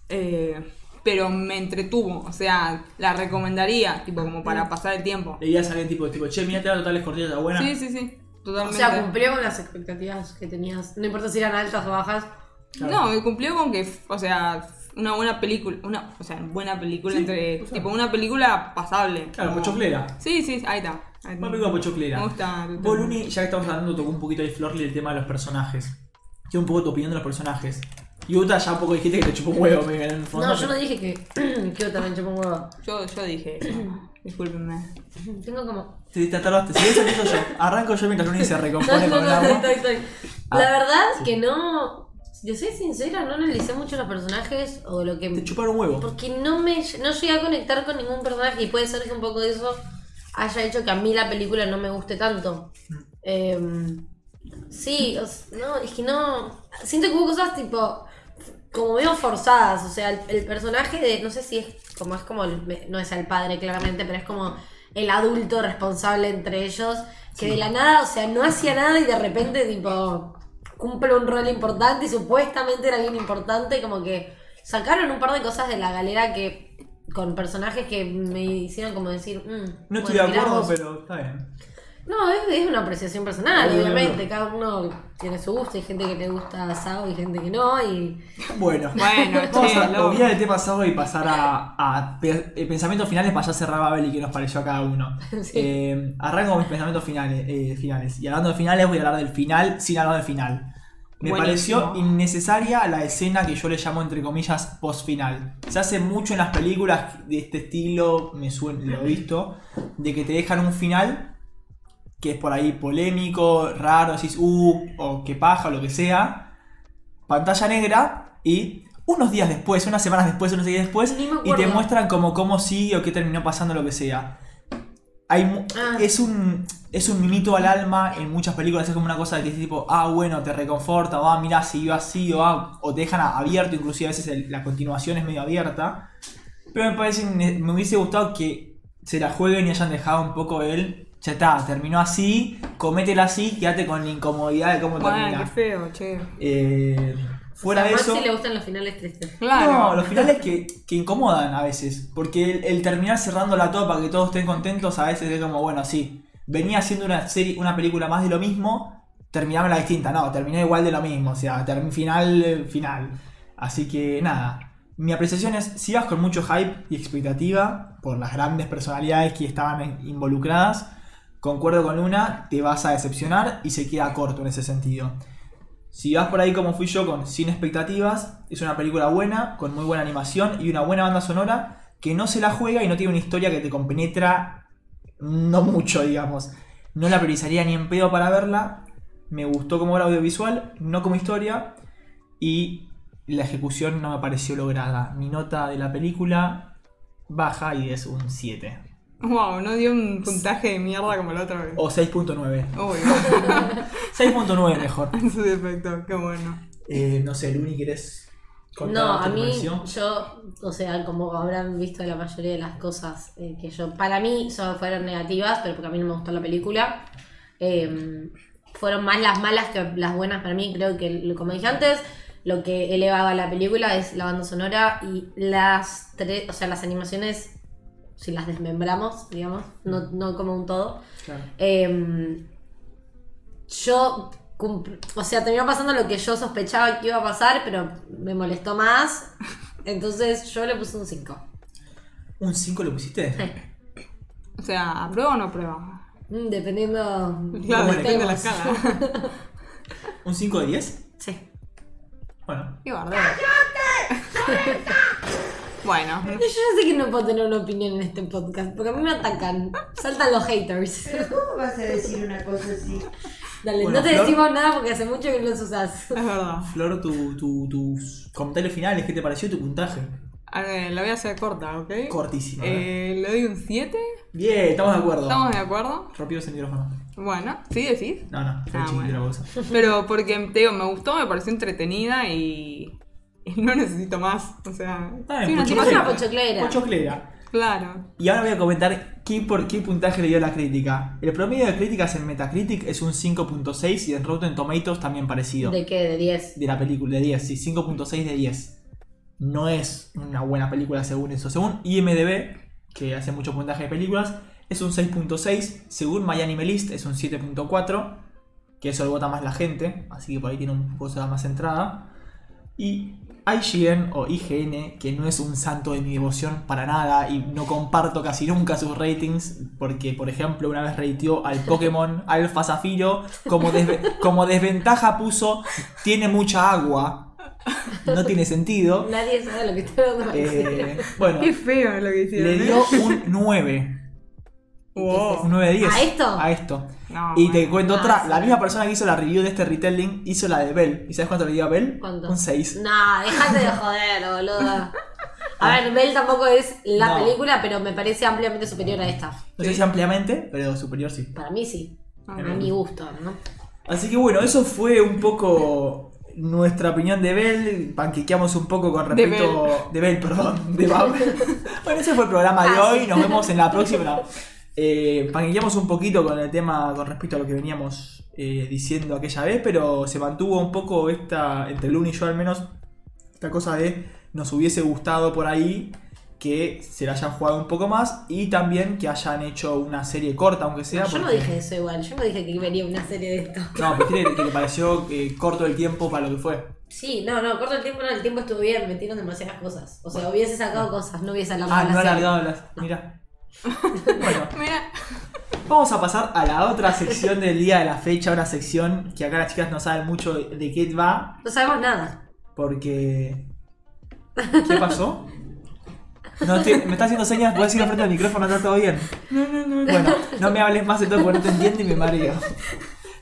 S5: Eh, pero me entretuvo, o sea, la recomendaría, tipo, como para pasar el tiempo.
S1: Le dirías a alguien tipo, tipo, che, mira, te da totales cortitas, está buena.
S5: Sí, sí, sí,
S2: O
S5: totalmente.
S2: sea, cumplió con las expectativas que tenías. No importa si eran altas o bajas.
S1: Claro.
S5: No, me cumplió con que, o sea, una buena película, una, o sea, buena película
S1: Sí,
S5: entre,
S1: o sea.
S5: tipo, una película pasable.
S1: Claro,
S5: como-
S1: pochoclera.
S5: Sí, sí, ahí está. ahí está.
S1: Una película pochoclera.
S5: Me gusta.
S1: Vos, Luni, ya que estamos hablando, tocó un poquito ahí Florly el tema de los personajes. Quiero un poco tu opinión de los personajes. Y Uta ya un poco dijiste que te chupó un huevo, me en el fondo.
S2: No, yo no dije que. que yo también chupo un huevo.
S5: Yo, yo dije eso. Discúlpenme.
S2: Tengo como.
S1: Te, te tardaste. Si ves empiezo yo. Arranco yo mientras Luni se
S2: No,
S1: recompone
S2: no,
S1: con el
S2: no,
S1: agua.
S2: estoy, estoy.
S1: Ah,
S2: La verdad
S1: sí.
S2: que no. Te soy sincera, no analicé mucho los personajes o lo que.
S1: Te chuparon un huevo.
S2: Porque no me no llegué a conectar con ningún personaje y puede ser que un poco de eso haya hecho que a mí la película no me guste tanto. Em, sí, o no, es que no. Siento que hubo cosas tipo. como medio forzadas. O sea, el, el personaje de. no sé si es como es como. el- no es el padre claramente, pero es como el adulto responsable entre ellos. Que de la nada, o sea, no hacía nada y de repente, tipo. cumple un rol importante y supuestamente era bien importante. Como que sacaron un par de cosas de la galera que. con personajes que me hicieron como decir. "Mm,
S1: No estoy de acuerdo,
S2: miramos".
S1: pero está bien.
S2: No, es, es una apreciación personal, obviamente. Cada uno tiene su gusto. Hay gente que le gusta Sao y gente que no. Y
S1: Bueno.
S5: Bueno,
S1: Vamos
S5: che,
S1: a el tema sábado y pasar a, a eh, pensamientos finales para ya cerrar Babel y qué nos pareció a cada uno.
S2: Sí.
S1: Eh, arranco con mis pensamientos finales, eh, finales. Y hablando de finales, voy a hablar del final sin hablar del final. Me
S5: Buenísimo.
S1: pareció innecesaria la escena que yo le llamo entre comillas post final. Se hace mucho en las películas de este estilo, me suena, lo he visto, de que te dejan un final que es por ahí polémico, raro, decís, uh, o que paja, o lo que sea. Pantalla negra y unos días después, unas semanas después, unos días después,
S2: me
S1: y te muestran como cómo sigue o qué terminó pasando, lo que sea. Hay,
S2: Ah.
S1: es, un, es un mimito al alma en muchas películas, es como una cosa que es tipo, ah, bueno, te reconforta, o ah, mirá, siguió así, o, ah, o te dejan abierto, inclusive a veces el- la continuación es medio abierta. Pero me parece, me hubiese gustado que se la jueguen y hayan dejado un poco el, ya está, terminó así, cométela así, quédate con la incomodidad de cómo
S5: Bueno, qué
S1: termina.
S5: feo, che.
S1: Eh, fuera
S2: a
S1: de
S2: Maxi
S1: eso...
S2: le gustan los finales tristes.
S5: Claro.
S1: No, los finales que, que incomodan a veces. Porque el, el terminar cerrando la topa, que todos estén contentos, a veces es como, bueno, sí. Venía haciendo una serie, una película más de lo mismo, terminaba la distinta. No, terminó igual de lo mismo. O sea, final, final. Así que nada. Mi apreciación es, si vas con mucho hype y expectativa por las grandes personalidades que estaban involucradas, concuerdo con Luna, te vas a decepcionar y se queda corto en ese sentido. Si vas por ahí como fui yo, con sin expectativas, es una película buena, con muy buena animación y una buena banda sonora que no se la juega y no tiene una historia que te compenetra no mucho, digamos. No la priorizaría ni en pedo para verla. Me gustó como obra audiovisual, no como historia. Y la ejecución no me pareció lograda. Mi nota de la película baja y es un 7.
S5: Wow, no dio un puntaje de mierda como la otra vez.
S1: O 6.9.
S5: Uy,
S1: 6.9 mejor.
S5: en su defecto, qué bueno.
S1: Eh, no sé, Luni, ¿querés contar
S2: No, a mí, yo, o sea, como habrán visto la mayoría de las cosas eh, que yo, para mí, son, fueron negativas, pero porque a mí no me gustó la película. Eh, fueron más las malas que las buenas para mí. Creo que, como dije antes, lo que elevaba la película es la banda sonora y las tres, o sea, las animaciones, si las desmembramos, digamos, no, no como un todo.
S1: Claro.
S2: Eh, yo, o sea, terminó pasando lo que yo sospechaba que iba a pasar, pero me molestó más. Entonces yo le puse un 5.
S1: ¿Un 5 le pusiste?
S5: O sea, ¿aprueba o no aprueba?
S2: Mm, Dependiendo.
S5: Claro,
S1: Bueno,
S5: depende de la escala.
S1: ¿Un 5 de 10?
S2: Sí.
S1: Bueno.
S5: Qué bardero. Bueno,
S2: Yo ya sé que no puedo tener una opinión en este podcast, porque a mí me atacan. Saltan los haters.
S3: Pero ¿cómo vas a decir una cosa así?
S2: Dale,
S1: Bueno,
S2: no te
S1: Flor.
S2: decimos nada porque hace mucho que no los usás.
S5: es verdad.
S1: Flor, tu, tu- tus comentarios finales, ¿qué te pareció tu puntaje?
S5: A ver, la voy a hacer corta, ¿ok?
S1: Cortísimo. ¿eh?
S5: Le doy un 7.
S1: Bien, estamos de acuerdo.
S5: ¿Estamos de acuerdo?
S1: Rompimos el micrófono.
S5: Bueno, ¿sí decís?
S1: No, no, fue
S5: Ah, bueno.
S1: la bolsa.
S5: Pero porque, te digo, me gustó, me pareció entretenida y no necesito más. O sea,
S1: Está bien,
S5: sí, una
S1: pochoclera.
S2: Una pochoclera.
S1: Pochoclera.
S5: Claro.
S1: Y ahora voy a comentar qué, por qué puntaje le dio la crítica. El promedio de críticas en Metacritic es un 5.6 y en Rotten Tomatoes también parecido.
S2: ¿De qué? ¿De 10?
S1: de la película, de 10, sí, 5.6 de 10. No es una buena película según eso. Según IMDB, que hace mucho puntaje de películas, es un 6.6. Según MyAnimeList es un 7.4, que eso lo vota más la gente, así que por ahí tiene un poco de más entrada. Y IGN o IGN, que no es un santo de mi devoción para nada y no comparto casi nunca sus ratings, porque por ejemplo una vez rateó al Pokémon Alfa Zafiro, como, desve- como desventaja puso, tiene mucha agua, no tiene sentido.
S2: Nadie sabe lo que estoy hablando.
S1: Eh, bueno,
S5: Qué feo lo que hicieron.
S1: le
S5: ¿eh?
S1: dio un 9.
S5: Wow.
S1: Un 9 de 10.
S2: ¿A esto?
S1: A esto.
S5: No,
S1: Y te cuento
S2: Ah,
S1: otra,
S2: sí.
S1: la misma persona que hizo la review de este retelling hizo la de Bell. ¿Y sabes cuánto le dio a Bell?
S2: ¿Cuánto?
S1: Un 6.
S2: No, dejate de joder, boludo. A ver, Bell tampoco es la
S1: No.
S2: película, pero me parece ampliamente superior a esta.
S1: No sé si ampliamente, pero superior sí.
S2: Para mí sí.
S5: Ah,
S2: A mi gusto, ¿no?
S1: Así que bueno, eso fue un poco nuestra opinión de Bell. Panquequeamos un poco con
S5: De
S1: respecto. De Bell, perdón. De Bab. bueno, ese fue el programa de
S2: Ah,
S1: hoy. Nos vemos en la próxima. Eh, panquequeamos un poquito con el tema con respecto a lo que veníamos eh, diciendo aquella vez, pero se mantuvo un poco esta, entre Luna y yo al menos, esta cosa de nos hubiese gustado por ahí que se la hayan jugado un poco más y también que hayan hecho una serie corta, aunque sea.
S2: yo no dije eso igual, yo no dije que venía una serie de esto.
S1: No, pero que, que le pareció eh, corto el tiempo para lo que fue.
S2: Sí, no, no, corto el tiempo, no, el tiempo estuvo bien, metieron demasiadas cosas. O sea, hubiese sacado cosas, no hubiese alargado
S1: Ah, no alargado las. Mira. Bueno,
S5: Mira,
S1: vamos a pasar a la otra sección del día de la fecha, una sección que acá las chicas no saben mucho de, qué va,
S2: No sabemos nada.
S1: porque. ¿Qué pasó? No, estoy- me está haciendo señas, puedes ir enfrente del micrófono, está todo bien.
S5: no, no, no.
S1: Bueno, no me hables más de todo porque no te entiendo y me mareo.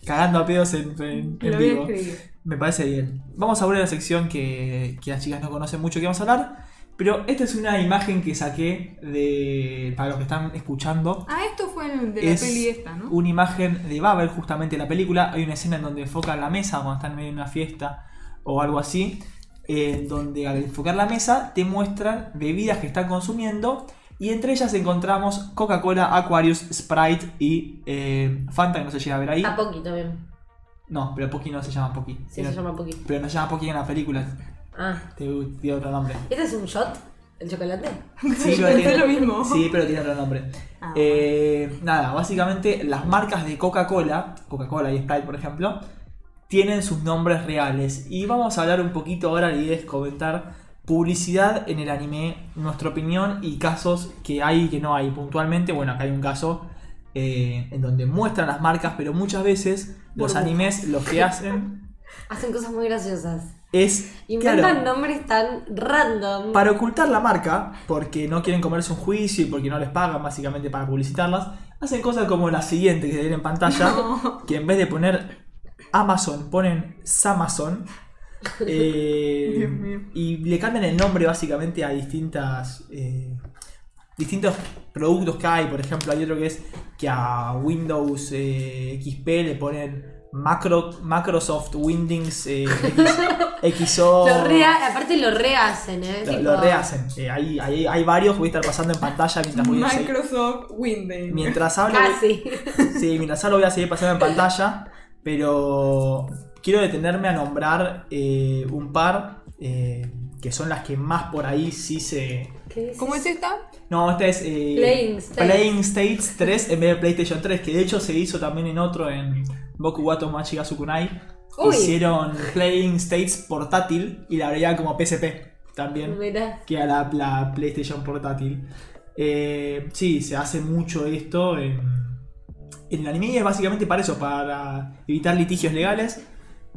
S1: cagando a pedos en, en- en
S5: Lo voy a
S1: vivo.
S5: escribir.
S1: Me parece bien. Vamos a abrir la sección que, que las chicas no conocen mucho que vamos a hablar. Pero esta es una imagen que saqué de. para los que están escuchando.
S5: Ah, esto fue el de la
S1: Es
S5: peli esta, ¿no?
S1: Una imagen de Babel, justamente en la película. Hay una escena en donde enfocan la mesa cuando están en medio de una fiesta o algo así. En donde al enfocar la mesa te muestran bebidas que están consumiendo. Y entre ellas encontramos Coca-Cola, Aquarius, Sprite y eh, Fanta, que no se llega a ver ahí.
S2: A Poki también.
S1: No, pero Poki no se llama Poki.
S2: Sí, se llama Poki.
S1: Pero no se llama Poki en la película.
S2: Ah.
S1: Te tiene otro nombre.
S2: ¿Este es un shot? ¿El chocolate?
S1: Sí, pero tiene,
S5: lo mismo.
S1: Sí, pero tiene otro nombre.
S5: Ah,
S1: Eh, nada, básicamente las marcas de Coca-Cola, Coca-Cola y Sprite por ejemplo, tienen sus nombres reales. Y vamos a hablar un poquito ahora, la idea es comentar publicidad en el anime, nuestra opinión y casos que hay y que no hay. Puntualmente, bueno, acá hay un caso eh, en donde muestran las marcas, pero muchas veces los
S2: Burbuja.
S1: animes lo que hacen
S2: Hacen cosas muy graciosas.
S1: Es...
S2: Inventan
S1: claro,
S2: nombres tan random.
S1: Para ocultar la marca, porque no quieren comerse un juicio y porque no les pagan básicamente para publicitarlas, hacen cosas como la siguiente que se ven en pantalla, que en vez de poner Amazon ponen Samazon. eh,
S5: Dios mío.
S1: y le cambian el nombre básicamente a distintas eh, distintos productos que hay. Por ejemplo, hay otro que es que a Windows eh, XP le ponen Macro, Microsoft Windings eh, X- XO.
S2: Lo rea- aparte lo rehacen, ¿eh?
S1: Lo, lo rehacen. Eh, hay, hay, hay varios que voy a estar pasando en pantalla mientras voy a seguir-
S5: Microsoft Windows.
S1: Mientras hablo.
S2: Casi.
S1: Sí, mientras hablo voy a seguir pasando en pantalla. Pero quiero detenerme a nombrar eh, un par eh, que son las que más por ahí sí se.
S5: ¿Cómo es esta?
S1: No, esta es. eh,
S2: Playing States.
S1: Playing States 3 en vez de PlayStation 3, que de hecho se hizo también en otro en Boku Wato Machi Gasukunai.
S2: Uy.
S1: Hicieron Playing States portátil y la agregaron como PSP también.
S2: Mirá.
S1: que a la, la PlayStation portátil. Eh, sí, se hace mucho esto en, en el anime y es básicamente para eso, para evitar litigios legales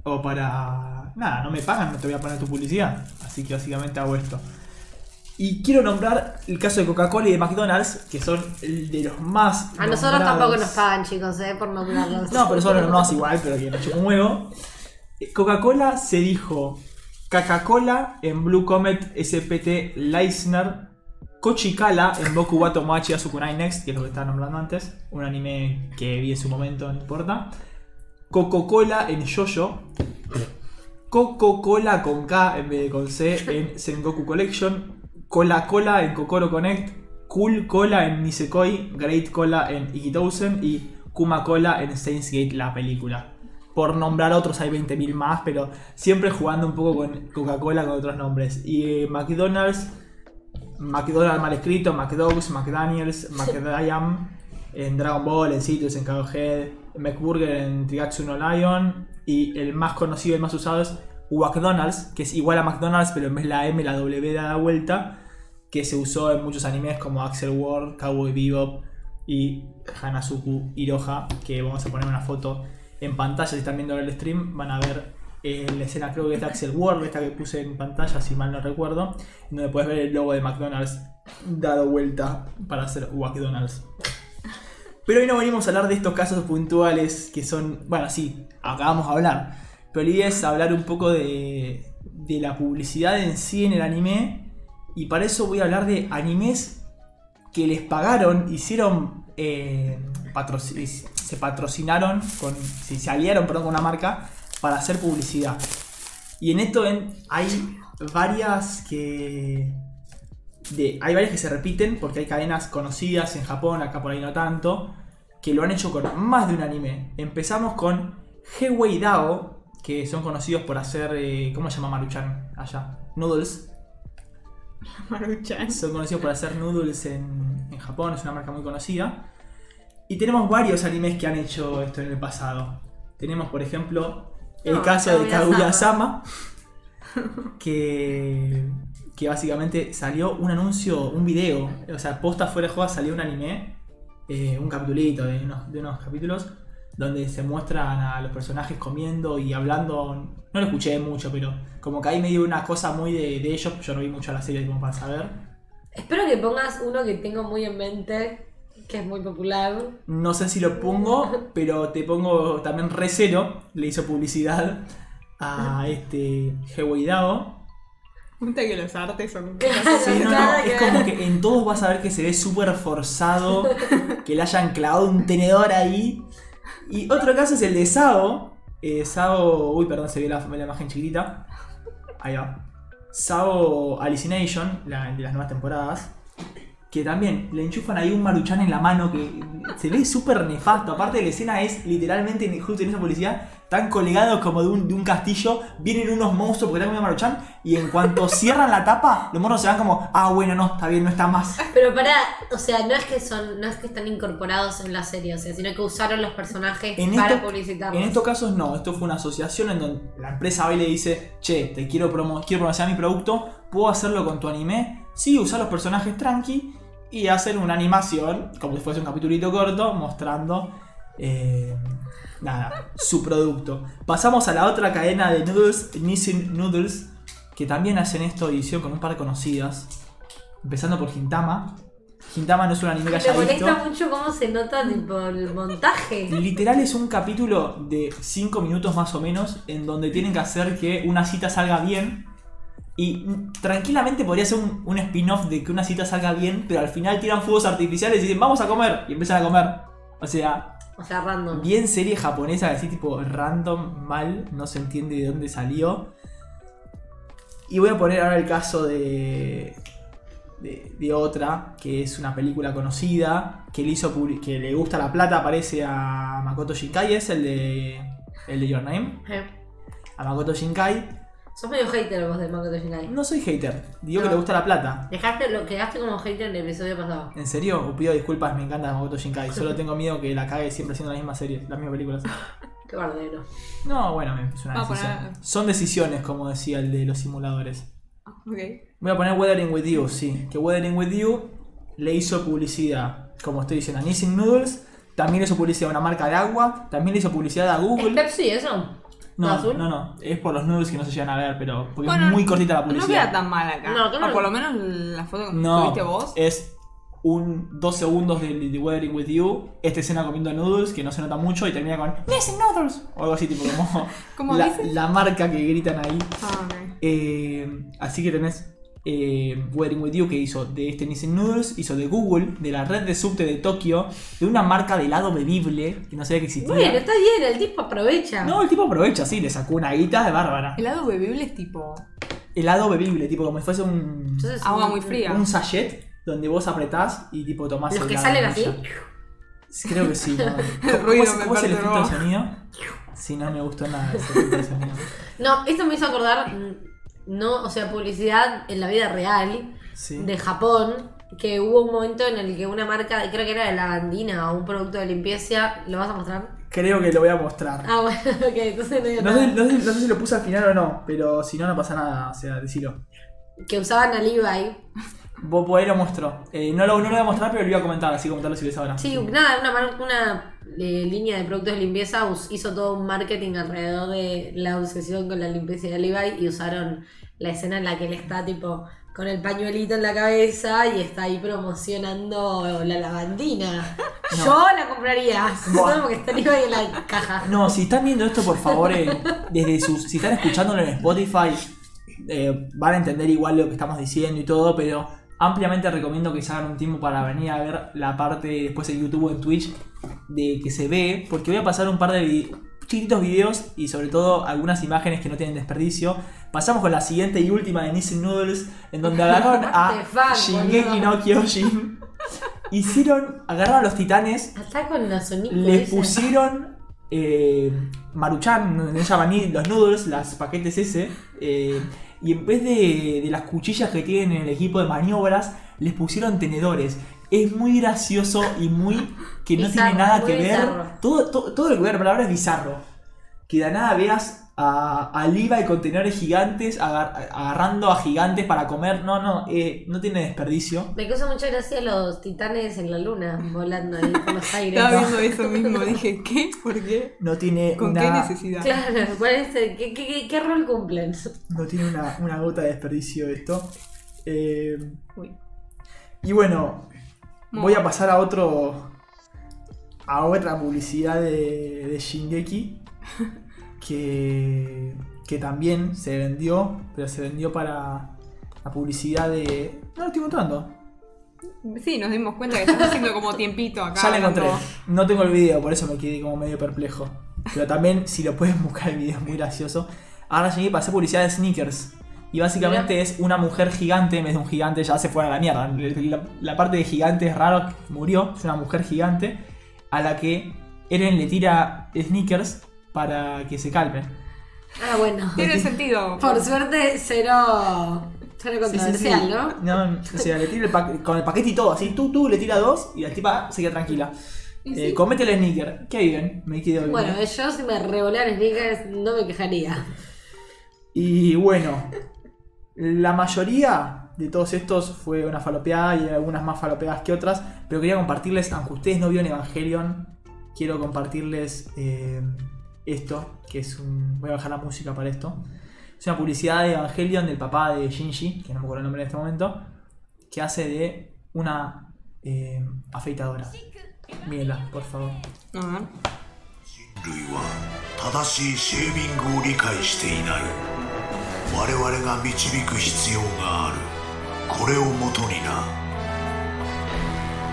S1: o para... Nada, no me pagan, no te voy a poner tu publicidad. Así que básicamente hago esto. Y quiero nombrar el caso de Coca-Cola y de McDonald's, que son el de los más...
S2: A nosotros tampoco nos pagan, chicos, ¿eh? Por nombrarlos.
S1: No, pero son los nombrados igual, pero que no chupa un huevo. Coca-Cola se dijo Coca-Cola en Blue Comet SPT Leisner, Kochikala en Boku wa Tomodachi Asukunai Next, que es lo que estaba nombrando antes, un anime que vi en su momento, no importa. Coca-Cola en Jojo, Coca-Cola con K en vez de con C en Sengoku Collection, Cola-Cola en Kokoro Connect, Cool Cola en Nisekoi, Great Cola en Ikitousen y Kuma Cola en Steins Gate, la película. Por nombrar otros hay 20.000 más, pero siempre jugando un poco con Coca-Cola con otros nombres. Y eh, McDonald's, McDonald's mal escrito, McDogs, McDaniels, McDiam, en Dragon Ball, en Citrus, en Cowhead, McBurger, en Trigatsu no Lion. Y el más conocido y más usado es McDonald's, que es igual a McDonald's, pero en vez de la M, la W da la vuelta. Que se usó en muchos animes como Axel World, Cowboy Bebop y Hanazuku Iroha. Que vamos a poner una foto en pantalla. Si están viendo el stream, van a ver eh, la escena, creo que es de Axel World, esta que puse en pantalla, si mal no recuerdo. Donde puedes ver el logo de McDonald's dado vuelta para hacer McDonald's. Pero hoy no venimos a hablar de estos casos puntuales que son, bueno, sí, acabamos de hablar. Pero la idea es hablar un poco de, de la publicidad en sí en el anime. Y para eso voy a hablar de animes que les pagaron, hicieron, eh, se patrocinaron, con, se, aliaron con una marca para hacer publicidad. Y en esto hay varias que, de- hay varias que se repiten porque hay cadenas conocidas en Japón, acá por ahí no tanto, que lo han hecho con más de un anime. Empezamos con Hewei Dao, que son conocidos por hacer, eh, ¿cómo se llama Maruchan allá? Noodles.
S5: Maruchan.
S1: Son conocidos por hacer noodles en, en Japón, es una marca muy conocida. Y tenemos varios animes que han hecho esto en el pasado. Tenemos, por ejemplo, el
S2: No,
S1: caso de
S2: Kaguya-sama.
S1: Kaguya-sama, que, que básicamente salió un anuncio, un video, o sea, posta fuera de juego salió un anime, eh, un capitulito de unos, de unos capítulos, donde se muestran a los personajes comiendo y hablando. No lo escuché mucho, pero como que ahí me dio una cosa muy de, de ellos, yo no vi mucho la serie como para saber.
S2: Espero que pongas uno que tengo muy en mente. que es muy popular.
S1: No sé si lo pongo, pero te pongo también Recero. Le hizo publicidad a este Hewei
S5: Que los artes son
S1: Sí, no, no, es como que en todos vas a ver que se ve súper forzado, que le hayan clavado un tenedor ahí. Y otro caso es el de Sao. Eh, Sao, uy, perdón, se la, la imagen chiquitita. Ahí va. Sao Hallucination, la, de las nuevas temporadas. Que también le enchufan ahí un maruchan en la mano que se ve súper nefasto. Aparte, la escena es literalmente, en- justo en esa publicidad, tan colgados como de un, de un castillo. Vienen unos monstruos porque están comiendo maruchan. Y en cuanto cierran la tapa, los monstruos se van como, ah, bueno, no, está bien, no está más.
S2: Pero para, o sea, no es que son, no es que están incorporados en la serie, o sea, sino que usaron los personajes
S1: En,
S2: para
S1: esto-
S2: publicitarlos.
S1: en estos casos no, esto fue una asociación en donde la empresa va y le dice, che, te quiero, promo quiero promocionar mi producto, ¿puedo hacerlo con tu anime? Sí, usar los personajes tranqui y hacer una animación, como si fuese un capitulito corto, mostrando eh, nada, su producto. Pasamos a la otra cadena de noodles, Nissin Noodles, que también hacen esto edición con un par de conocidas, empezando por Hintama. Hintama no es un anime que
S2: Me
S1: haya visto.
S2: molesta mucho cómo se nota tipo el montaje.
S1: Literal es un capítulo de 5 minutos más o menos en donde tienen que hacer que una cita salga bien. Y tranquilamente podría ser un, un spin-off de que una cita salga bien, pero al final tiran fuegos artificiales y dicen vamos a comer y empiezan a comer. O sea,
S2: O sea, random.
S1: bien serie japonesa, así tipo random, mal, no se entiende de dónde salió. Y voy a poner ahora el caso de, de, de otra, que es una película conocida, que le, hizo que le gusta la plata, aparece a Makoto Shinkai, es el de, el de Your Name,
S2: Eh,
S1: a Makoto Shinkai.
S2: Sos medio hater vos de Makoto Shinkai.
S1: No soy hater, digo que le gusta la plata.
S2: Dejaste, lo quedaste como hater en el episodio pasado.
S1: ¿En serio? Pido disculpas, me encanta Makoto Shinkai. Solo tengo miedo que la cague siempre siendo la misma serie, las mismas películas.
S2: Qué bardero.
S1: No, bueno, es una
S5: a
S1: decisión.
S5: poner-
S1: Son decisiones, como decía el de los simuladores.
S5: Ok.
S1: Voy a poner Weathering with You, sí. Que Weathering with You le hizo publicidad, como estoy diciendo, a Nissin Noodles. También le hizo publicidad a una marca de agua. También le hizo publicidad a
S2: ¿Es
S1: Google.
S2: Pepsi eso?
S1: No,
S2: azul?
S1: no, no. Es por los noodles que no se llegan a ver, pero porque
S5: Bueno,
S1: es muy cortita la
S5: No queda
S1: publicidad.
S5: tan mal acá.
S2: No, claro.
S5: O por lo menos la foto que
S1: No,
S5: subiste vos.
S1: es un dos segundos de, de Weathering with You. Esta escena comiendo noodles que no se nota mucho y termina con Nissin Noodles. O algo así, tipo como
S5: ¿Cómo
S1: la, la marca que gritan ahí.
S5: Ah, ok.
S1: Eh, así que tenés eh, Weathering with You que hizo de este Nissin Noodles, hizo de Google, de la red de subte de Tokio, de una marca de helado bebible que no sabía que existía.
S2: Bueno, está bien, el tipo aprovecha.
S1: No, el tipo aprovecha, sí, le sacó una guita de bárbara.
S5: Helado bebible es tipo.
S1: Helado bebible, tipo como si fuese un,
S2: Entonces,
S5: Agua
S2: un-
S5: muy fría.
S1: un sachet donde vos apretás y tipo tomás
S2: Los
S1: el
S2: que salen así.
S1: Creo que sí. ¿no? ¿Cómo,
S5: ruido
S1: es,
S5: me
S1: cómo es el efecto de sonido? Sí, no me gustó nada ese efecto de sonido.
S2: No, esto me hizo acordar, mm, no, o sea, publicidad en la vida real
S1: Sí.
S2: de Japón, que hubo un momento en el que una marca, creo que era de lavandina o un producto de limpieza, ¿lo vas a mostrar?
S1: Creo que lo voy a mostrar.
S2: Ah, bueno, ok, entonces no digo
S1: No sé, no sé- no sé si lo puse al final o no, pero si no, no pasa nada. O sea, decilo.
S2: Que usaban a Levi.
S1: Vos por ahí lo muestro. Eh, no, lo, no lo voy a mostrar, pero lo iba a comentar, así comentarlo si ves ahora.
S2: Sí, nada, una, una eh, línea de productos de limpieza hizo todo un marketing alrededor de la obsesión con la limpieza de Levi y usaron la escena en la que él está tipo con el pañuelito en la cabeza y está ahí promocionando la lavandina.
S1: No.
S2: Yo la compraría, solo porque está Levi en la caja.
S1: No, si están viendo esto, por favor, eh, desde sus. Si están escuchándolo en Spotify, eh, van a entender igual lo que estamos diciendo y todo, pero ampliamente recomiendo que se hagan un tiempo para venir a ver la parte después en YouTube o en Twitch de que se ve, porque voy a pasar un par de chiquitos videos y sobre todo algunas imágenes que no tienen desperdicio. Pasamos con la siguiente y última de Nissin Noodles, en donde agarraron a Shingeki no Kyojin. Hicieron, agarraron a los titanes
S2: con la Sonic.
S1: le pusieron eh, Maruchan, no llaman ni los noodles, las paquetes ese. eh, y en vez de, de las cuchillas que tienen en el equipo de maniobras, les pusieron tenedores. Es muy gracioso y muy. que no
S2: Bizarro,
S1: tiene nada que ver. Todo, todo, todo lo que ve la palabra es bizarro. Que de nada veas a, a Levi con tenedores gigantes agar- agarrando a gigantes para comer. No, no, eh, no tiene desperdicio.
S2: Me causa mucha gracia los titanes en la luna volando ahí por los aires.
S5: Estaba viendo eso mismo. Dije, ¿qué? ¿Por qué?
S1: No tiene
S5: ¿Con
S1: una.
S5: qué necesidad?
S2: Claro, ¿cuál es el- qué, qué- qué- qué rol cumplen?
S1: No tiene una, una gota de desperdicio esto. Eh,
S5: Uy.
S1: y bueno, voy a pasar a otro. a otra publicidad de, de Shingeki. Que. que también se vendió, pero se vendió para la publicidad de. No lo estoy encontrando.
S5: Sí, nos dimos cuenta que estás haciendo como tiempito acá.
S1: Ya lo encontré. No tengo el video, por eso me quedé como medio perplejo. Pero también, si lo pueden buscar, el video es muy gracioso. Ahora llegué para hacer publicidad de sneakers. Y básicamente es una mujer gigante, en vez de un gigante, ya se fue a la mierda. La, la parte de gigante es raro, murió. Es una mujer gigante a la que Eren le tira sneakers para que se calme.
S2: Ah, bueno.
S5: Tiene sentido.
S2: Por suerte, cero. Cero controversial,
S1: Sí, sí, sí.
S2: ¿no?
S1: No, o sea, le tira el pa- con el paquete y todo, así, tú, tú, le tira dos y la tipa se queda tranquila. Eh, comete el sneaker. ¿Qué bien? Me quedo bien.
S2: Bueno, yo si me revolaran sneakers no me quejaría.
S1: Y bueno, la mayoría de todos estos fue una falopeada y algunas más falopeadas que otras, pero quería compartirles, aunque ustedes no vieron Evangelion, quiero compartirles eh, esto, que es un... Voy a bajar la música para esto. Es una publicidad de Evangelion del papá de Shinji, que no me acuerdo el nombre en este momento, que hace de una eh, afeitadora. Mírenla, por favor.
S5: A ver.
S6: 類は正しいシェービングを理解していない我々が導く必要があるこれをもとにな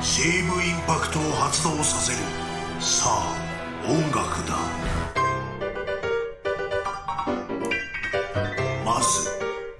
S6: シェーブインパクトを発動させるさあ音楽だ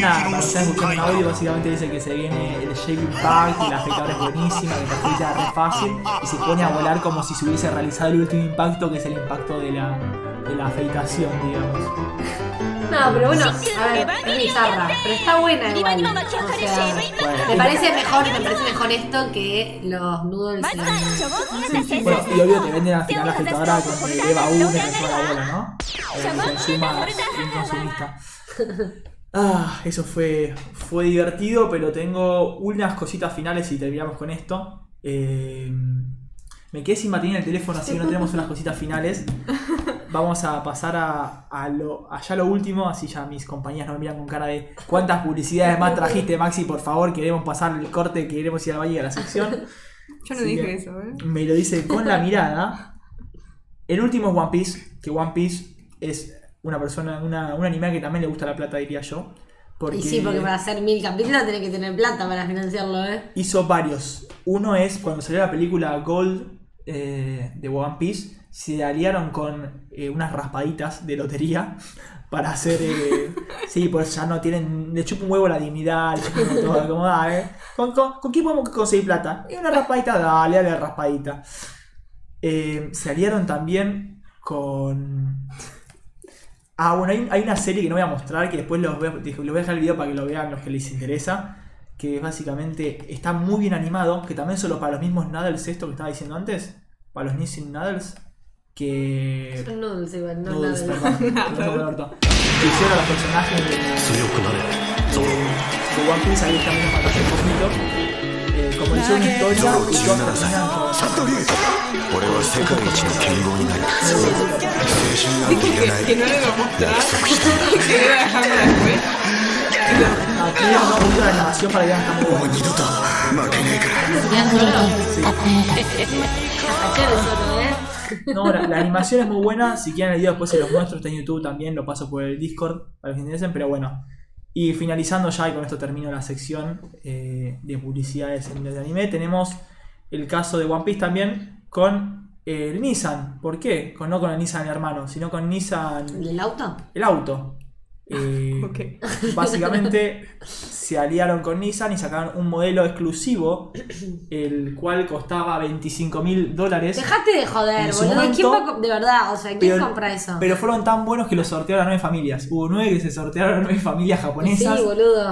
S1: Nada, para
S6: ustedes
S1: escuchando el audio, básicamente dice que se viene el Shady Bug y la fecabre es buenísima, que la frita re fácil y se pone a volar como si se hubiese realizado el último impacto, que es el impacto de la, de la afeitación, digamos.
S2: No, pero bueno, a ver, es bizarra, pero está buena igual. O sea, me parece mejor, me parece mejor esto que los noodles. en-
S1: Bueno, y obvio te venden al final la afeitadora con el Eva 1 que es la bola, ¿no? Ah, eso fue, fue divertido, pero tengo unas cositas finales y terminamos con esto. Eh, me quedé sin batería en el teléfono, así que no tenemos unas cositas finales. Vamos a pasar a, a lo, allá lo último, así ya mis compañías no me miran con cara de ¿cuántas publicidades más trajiste, Maxi? Por favor, queremos pasar el corte, queremos ir al valle a la sección.
S5: Yo no dije eso, ¿eh?
S1: Me lo dice con la mirada. El último es One Piece, que One Piece es una persona, una, un anime que también le gusta la plata, diría yo. Porque,
S2: Y sí, porque para hacer mil capítulos tenés que tener plata para financiarlo, ¿eh?
S1: hizo varios. Uno es cuando salió la película Gold eh, de One Piece, se aliaron con eh, unas raspaditas de lotería para hacer. eh, sí, pues ya no tienen. Le chupa un huevo la dignidad, le chupa todo, como, ah, eh, ¿con, con, con quién podemos conseguir plata? Y una raspadita, dale, dale raspadita. Eh, se aliaron también con. Ah, bueno, hay, una serie que no voy a mostrar, que después los voy a, dejar el video para que lo vean los que les interesa. Que básicamente está muy bien animado, que también solo para los mismos Nuddles, esto que estaba diciendo antes, para los Nissin Nuddles, que.
S2: Son igual, no
S1: los personajes de. One Piece, ahí. Eh, como hicieron una historia, y todos terminan con-
S6: サントリー俺は世界一の剣豪になる青春なんていらない
S5: Que no le iba a mostrar. que iba a dejarlo después.
S1: Aquí no un poquito de animación para que vean que está muy
S6: もう
S1: bueno.
S6: 二度と負けねえから
S2: Ayer solo, ¿eh?
S1: No, la, la animación es muy buena. Si quieren el video después se los muestro. Está en YouTube también. Lo paso por el Discord para los que interesen. Pero bueno. y finalizando ya, y con esto termino la sección eh, de publicidades en de anime. Tenemos el caso de One Piece también con el Nissan. ¿Por qué? Con, no con el Nissan hermano, sino con Nissan
S2: ¿El auto?
S1: el auto. Eh. Básicamente se aliaron con Nissan y sacaron un modelo exclusivo, el cual costaba 25 mil dólares.
S2: Dejate de joder, boludo. ¿Quién va de verdad, o sea, ¿quién
S1: Pero-
S2: compra eso?
S1: Pero fueron tan buenos que los sortearon a nueve familias. Hubo nueve que se sortearon a nueve familias japonesas
S2: sí,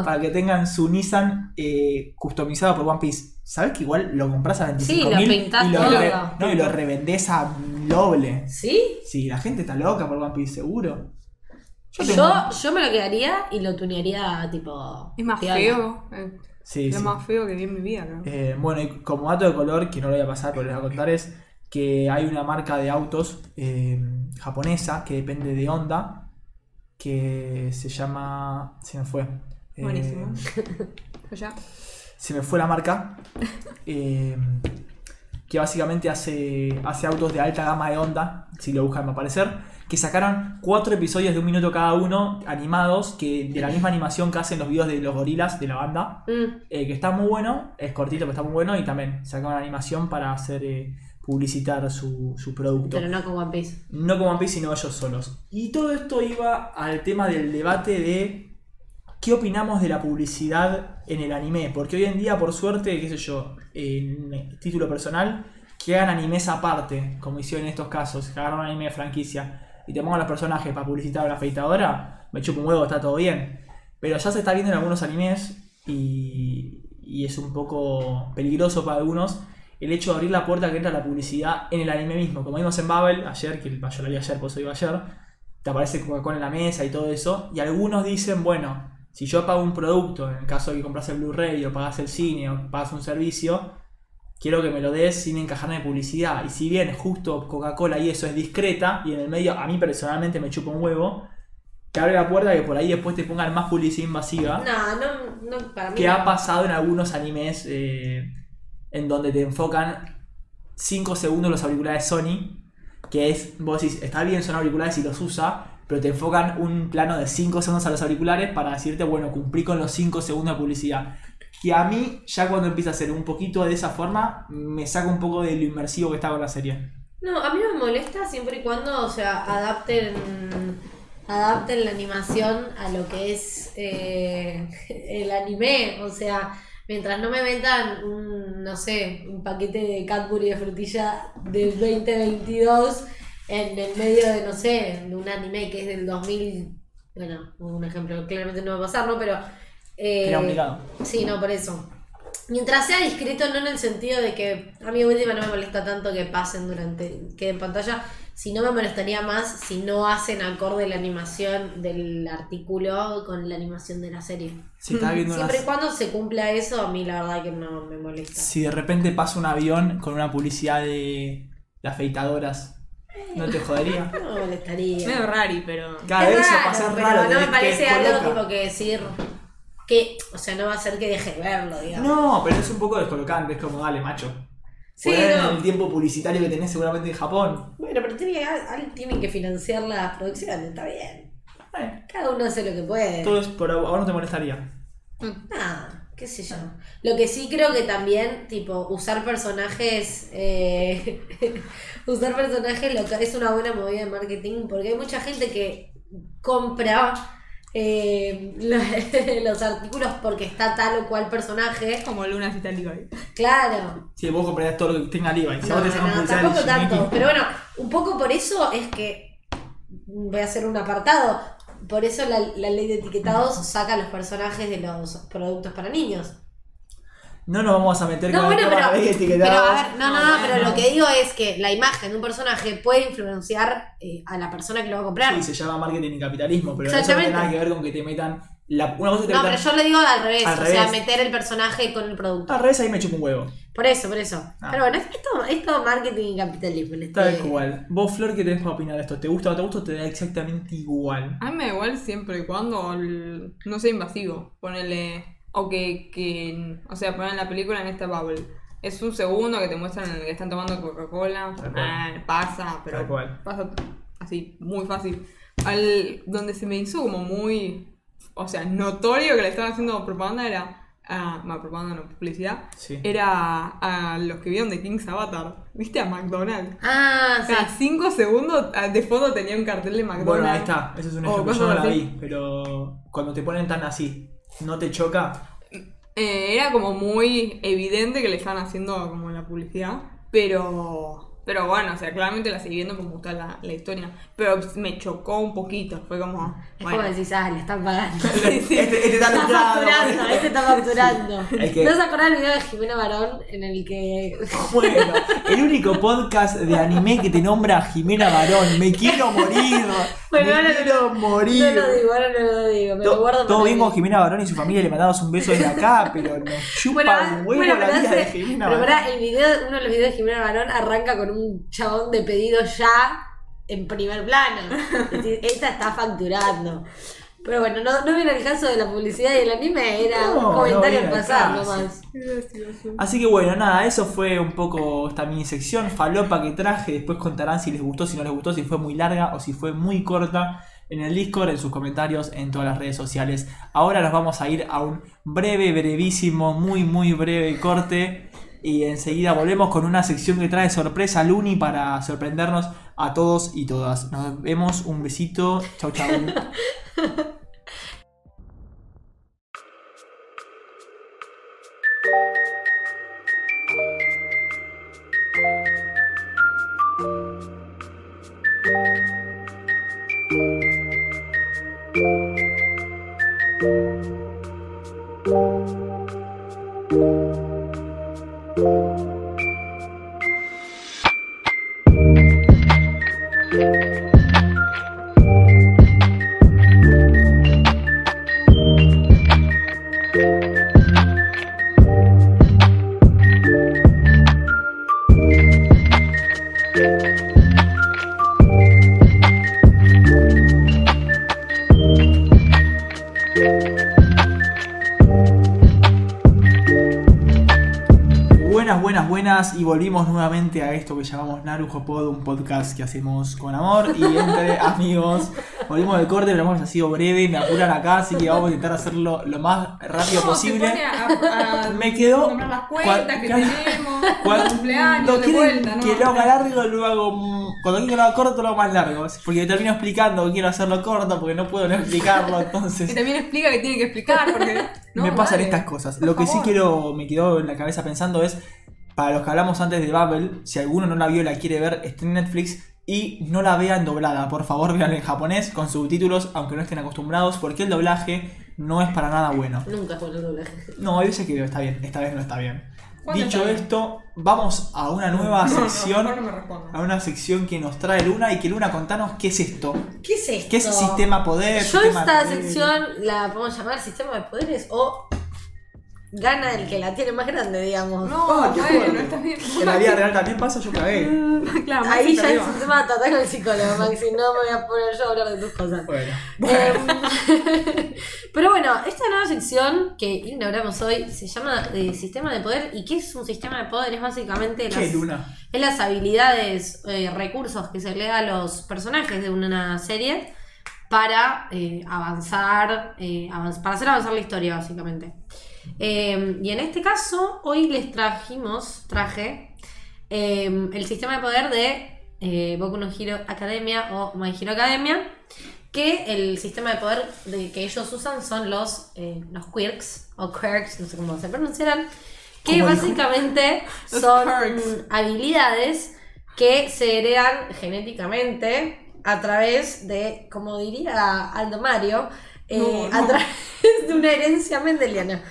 S1: para que tengan su Nissan eh, customizado por One Piece. ¿Sabes que igual lo compras a 25
S2: Sí, lo
S1: mil
S2: pintás
S1: y lo, re- no, y lo revendés a doble?
S2: ¿Sí?
S1: Sí, la gente está loca por One Piece, seguro.
S2: Yo, yo me lo quedaría y lo tunearía tipo.
S5: Es más feo. eh,
S1: Sí,
S5: lo
S1: sí.
S5: más feo que vi en mi vida, creo.
S1: Eh, bueno, y como dato de color, que no lo voy a pasar, pero les voy a contar, es que hay una marca de autos eh, japonesa que depende de Honda, que se llama... Se me fue. Eh,
S5: Buenísimo.
S1: Se me fue la marca. que básicamente hace, hace autos de alta gama de Honda, si lo buscan va a aparecer. Que sacaron cuatro episodios de un minuto cada uno, animados, que de la misma animación que hacen los videos de los gorilas de la banda.
S2: Mm,
S1: Eh, que está muy bueno, es cortito, pero está muy bueno. Y también sacaron animación para hacer eh, publicitar su, su producto.
S2: pero no con One Piece.
S1: No como One Piece, sino ellos solos. Y todo esto iba al tema del debate de qué opinamos de la publicidad en el anime. Porque hoy en día, por suerte, qué sé yo, en título personal, que hagan animes aparte, como hicieron en estos casos, que agarran un anime de franquicia y te pongan los personajes para publicitar a la afeitadora, me chupo un huevo, está todo bien. Pero ya se está viendo en algunos animes y, y es un poco peligroso para algunos el hecho de abrir la puerta que entra la publicidad en el anime mismo. Como vimos en Babel ayer, que yo lo vi ayer, por eso iba ayer, te aparece Coca-Cola en la mesa y todo eso. Y algunos dicen, bueno, si yo pago un producto, en el caso de que compras el Blu-ray o pagas el cine o pagas un servicio, quiero que me lo des sin encajarme de publicidad. Y si bien justo Coca-Cola y eso es discreta, y en el medio a mí personalmente me chupa un huevo, te abre la puerta que por ahí después te pongan más publicidad invasiva
S2: No, no, no, para mí.
S1: que
S2: no.
S1: ha pasado en algunos animes eh, en donde te enfocan 5 segundos los auriculares Sony, que es, vos decís, está bien, son auriculares y los usa, pero te enfocan un plano de 5 segundos a los auriculares para decirte, bueno, cumplí con los 5 segundos de publicidad. Que a mí, ya cuando empieza a hacer un poquito de esa forma, me saca un poco de lo inmersivo que está con la serie.
S2: No, a mí me molesta siempre y cuando, o sea, adapten, adapten la animación a lo que es eh, el anime. O sea, mientras no me vendan un, no sé, un paquete de Cadbury de frutilla del 2022 en el medio de, no sé, de un anime que es del 2000. Bueno, un ejemplo, claramente no va a pasar, ¿no? Pero. eh,
S1: Era obligado.
S2: Sí, no, por eso. Mientras sea discreto, no en el sentido de que a mí última no me molesta tanto que pasen durante, quede en pantalla, si no me molestaría más si no hacen acorde la animación del artículo con la animación de la serie.
S1: Si estás viendo
S2: Siempre y cuando se cumpla eso, a mí la verdad que no me molesta.
S1: Si de repente pasa un avión con una publicidad de, de afeitadoras, ¿no te jodería?
S2: No me molestaría.
S5: Medio rari, pero.
S1: Cada
S2: Es
S1: vez eso
S2: raro,
S1: pasa
S2: pero
S1: raro.
S2: no me parece algo tipo que decir que, o sea, no va a ser que deje de verlo, digamos.
S1: No, pero es un poco descolocante, es como, dale, macho.
S2: Sí, no.
S1: el tiempo publicitario que tenés seguramente en Japón.
S2: Bueno, pero tiene que, alguien tiene que financiar las producciones, está bien.
S1: Eh,
S2: Cada uno hace lo que puede.
S1: todo es por ahora no te molestaría.
S2: Nada, qué sé yo. Lo que sí creo que también, tipo, usar personajes. eh, usar personajes lo que es una buena movida de marketing porque hay mucha gente que compra eh, lo- los artículos porque está tal o cual personaje.
S5: Como lunas itálicas.
S2: Claro.
S1: Si vos comprarías todo lo que tenga Levi. Si
S2: No,
S1: te
S2: no, tampoco tanto. Pero bueno, un poco por eso es que voy a hacer un apartado. Por eso la, la ley de etiquetados saca los personajes de los productos para niños.
S1: No nos vamos a meter
S2: No,
S1: con
S2: bueno,
S1: el tema
S2: pero,
S1: de
S2: pero
S1: etiquetados.
S2: a ver, no, no, no, pero lo que digo es que la imagen de un personaje puede influenciar eh, a la persona que lo va a comprar.
S1: Sí, se llama marketing y capitalismo, pero eso no tiene nada que ver con que te metan. La, una cosa es que te
S2: No, pero yo le digo al revés,
S1: Al
S2: o sea, meter el personaje con el producto.
S1: Al revés ahí me chupo un huevo.
S2: Por eso, por eso.
S1: Ah.
S2: Pero bueno, es, es todo, es todo marketing y capitalismo. este-
S1: Tal cual. Vos, Flor, ¿qué tenés para opinar de esto? ¿Te gusta o no te gusta? Te da exactamente igual.
S5: A mí me da igual siempre y cuando el- no sea invasivo. Ponerle. O que, que. O sea, poner la película en esta bubble. Es un segundo que te muestran que están tomando Coca-Cola. Ah, pasa, pero.
S1: Tal cual.
S5: Pasa así, muy fácil. Al, donde se me hizo como muy. O sea, notorio que le estaban haciendo propaganda era a, bueno, propaganda no, publicidad,
S1: Sí.
S5: era a los que vieron de King's Avatar. ¿Viste a McDonald's?
S2: Ah, sí.
S5: Cada 5 segundos ah, de fondo tenía un cartel de McDonald's.
S1: Bueno, ahí está. Ese es un
S5: O
S1: ejemplo. Yo no la vi, pero cuando te ponen tan así, ¿no te choca?
S5: Eh, era como muy evidente que le estaban haciendo como la publicidad, pero pero bueno, o sea, claramente la seguí viendo como gusta la, la historia, pero me chocó un poquito, fue como,
S2: Es
S5: bueno,
S2: como decís, ah, le están pagando.
S5: Sí, sí.
S1: Este, este está
S2: Está facturando, este está facturando.
S1: Es que-
S2: ¿No se acuerdan del video de Jimena Barón en el que
S1: Bueno, el único podcast de anime que te nombra Jimena Barón. Me quiero morir.
S2: Bueno,
S1: me
S2: ahora no-
S1: quiero morir.
S2: No lo digo, ahora no lo digo, me lo
S1: To-
S2: guardo
S1: Todo
S2: para
S1: bien
S2: mí.
S1: con Jimena Barón y su familia, le mandamos un beso desde acá, pero nos chupa
S2: Bueno,
S1: un huevo
S2: bueno,
S1: la
S2: pero,
S1: vida
S2: hace-
S1: de Jimena
S2: pero
S1: Barón.
S2: pará, el video, uno de los videos de Jimena Barón arranca con un chabón de pedido ya en primer plano. Es decir, esta está facturando. Pero bueno, no, no viene el caso de la publicidad y el anime, era
S1: No,
S2: un comentario
S1: no
S2: al pasar nomás.
S1: Así que bueno, nada, eso fue un poco esta mini sección falopa que traje. Después contarán si les gustó, si no les gustó, si fue muy larga o si fue muy corta. En el Discord, en sus comentarios, en todas las redes sociales. Ahora nos vamos a ir a un breve, brevísimo, muy, muy breve corte. Y enseguida volvemos con una sección que trae sorpresa Luni para sorprendernos a todos y todas. Nos vemos, un besito. Chau, chau. esto que llamamos Narujo Pod, un podcast que hacemos con amor y entre amigos. Volvimos del corte, pero hemos sido breve, me apuran acá, así que vamos a intentar hacerlo lo más rápido
S5: No,
S1: posible.
S5: a- a
S1: Me quedó-
S5: las cuentas que tenemos, los cumpleaños de vuelta, ¿no?
S1: que lo haga largo, lo hago. Cuando quiero que lo haga corto, lo hago más largo. Porque termino explicando que quiero hacerlo corto porque no puedo no explicarlo.
S5: Y
S1: Entonces,
S5: también explica que tiene que explicar, porque... no,
S1: me pasan estas cosas.
S5: por
S1: Lo que sí quiero, me quedó en la cabeza pensando es. Para los que hablamos antes de Babel, si alguno no la vio y la quiere ver, está en Netflix y no la vean doblada. Por favor, vean en japonés con subtítulos, aunque no estén acostumbrados, porque el doblaje no es para nada bueno.
S2: Nunca fue el doblaje.
S1: No, hay veces que está bien, esta vez no está bien.
S5: ¿Cuándo
S1: Dicho
S5: está bien?
S1: esto, vamos a una nueva
S5: No, no,
S1: sección.
S5: mejor no me respondo.
S1: a una sección que nos trae Luna y que Luna contanos qué es esto.
S2: ¿Qué es esto?
S1: ¿Qué es sistema poder?
S2: Yo
S1: sistema
S2: esta
S1: poder?
S2: sección la podemos llamar sistema de poderes o gana el que la tiene más grande, digamos.
S5: No,
S1: Ah, qué
S5: bueno, está bien.
S1: En la vida real también pasa, yo cagué.
S5: claro,
S2: Ahí ya
S5: perdió.
S2: es un tema de tratar con el psicólogo, Maxi. No me voy a poner yo a hablar de tus cosas.
S1: Bueno.
S2: Em, Pero bueno, esta nueva sección que inauguramos hoy se llama eh, Sistema de Poder. ¿Y qué es un sistema de poder? Es básicamente
S1: ¿Qué,
S2: las,
S1: Luna?
S2: es las habilidades, eh, recursos que se le da a los personajes de una serie para eh, avanzar, eh, avanz- para hacer avanzar la historia, básicamente. Eh, y en este caso, hoy les trajimos, traje eh, el sistema de poder de eh, Boku no Hero Academia o My Hero Academia. Que el sistema de poder de, que ellos usan son los, eh, los quirks o quirks, no sé cómo se pronunciarán. Que básicamente son
S5: quirks.
S2: habilidades que se heredan genéticamente a través de, como diría Aldo Mario, eh,
S5: No,
S2: a través de una herencia mendeliana.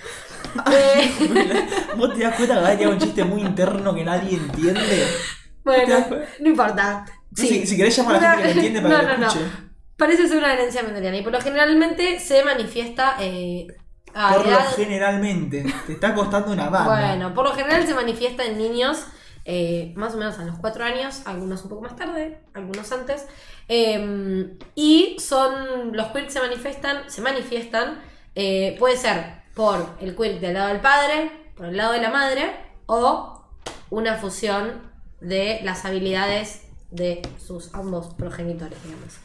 S1: ¿Vos te das cuenta que tiene un chiste muy interno que nadie entiende?
S2: bueno, no importa.
S1: Si, si querés llamar a la gente que lo entiende para
S2: No,
S1: que lo
S2: no, no.
S1: escuche.
S2: Parece ser una herencia mendeliana y por lo generalmente se manifiesta eh, a
S1: Por lo generalmente. Te está costando una banda.
S2: Bueno, por lo general se manifiesta en niños eh, más o menos a los 4 años, algunos un poco más tarde, algunos antes. eh, y son. Los quirks se manifiestan. Se manifiestan. eh, puede ser por el quirk del lado del padre, por el lado de la madre, o una fusión de las habilidades de sus ambos progenitores, digamos.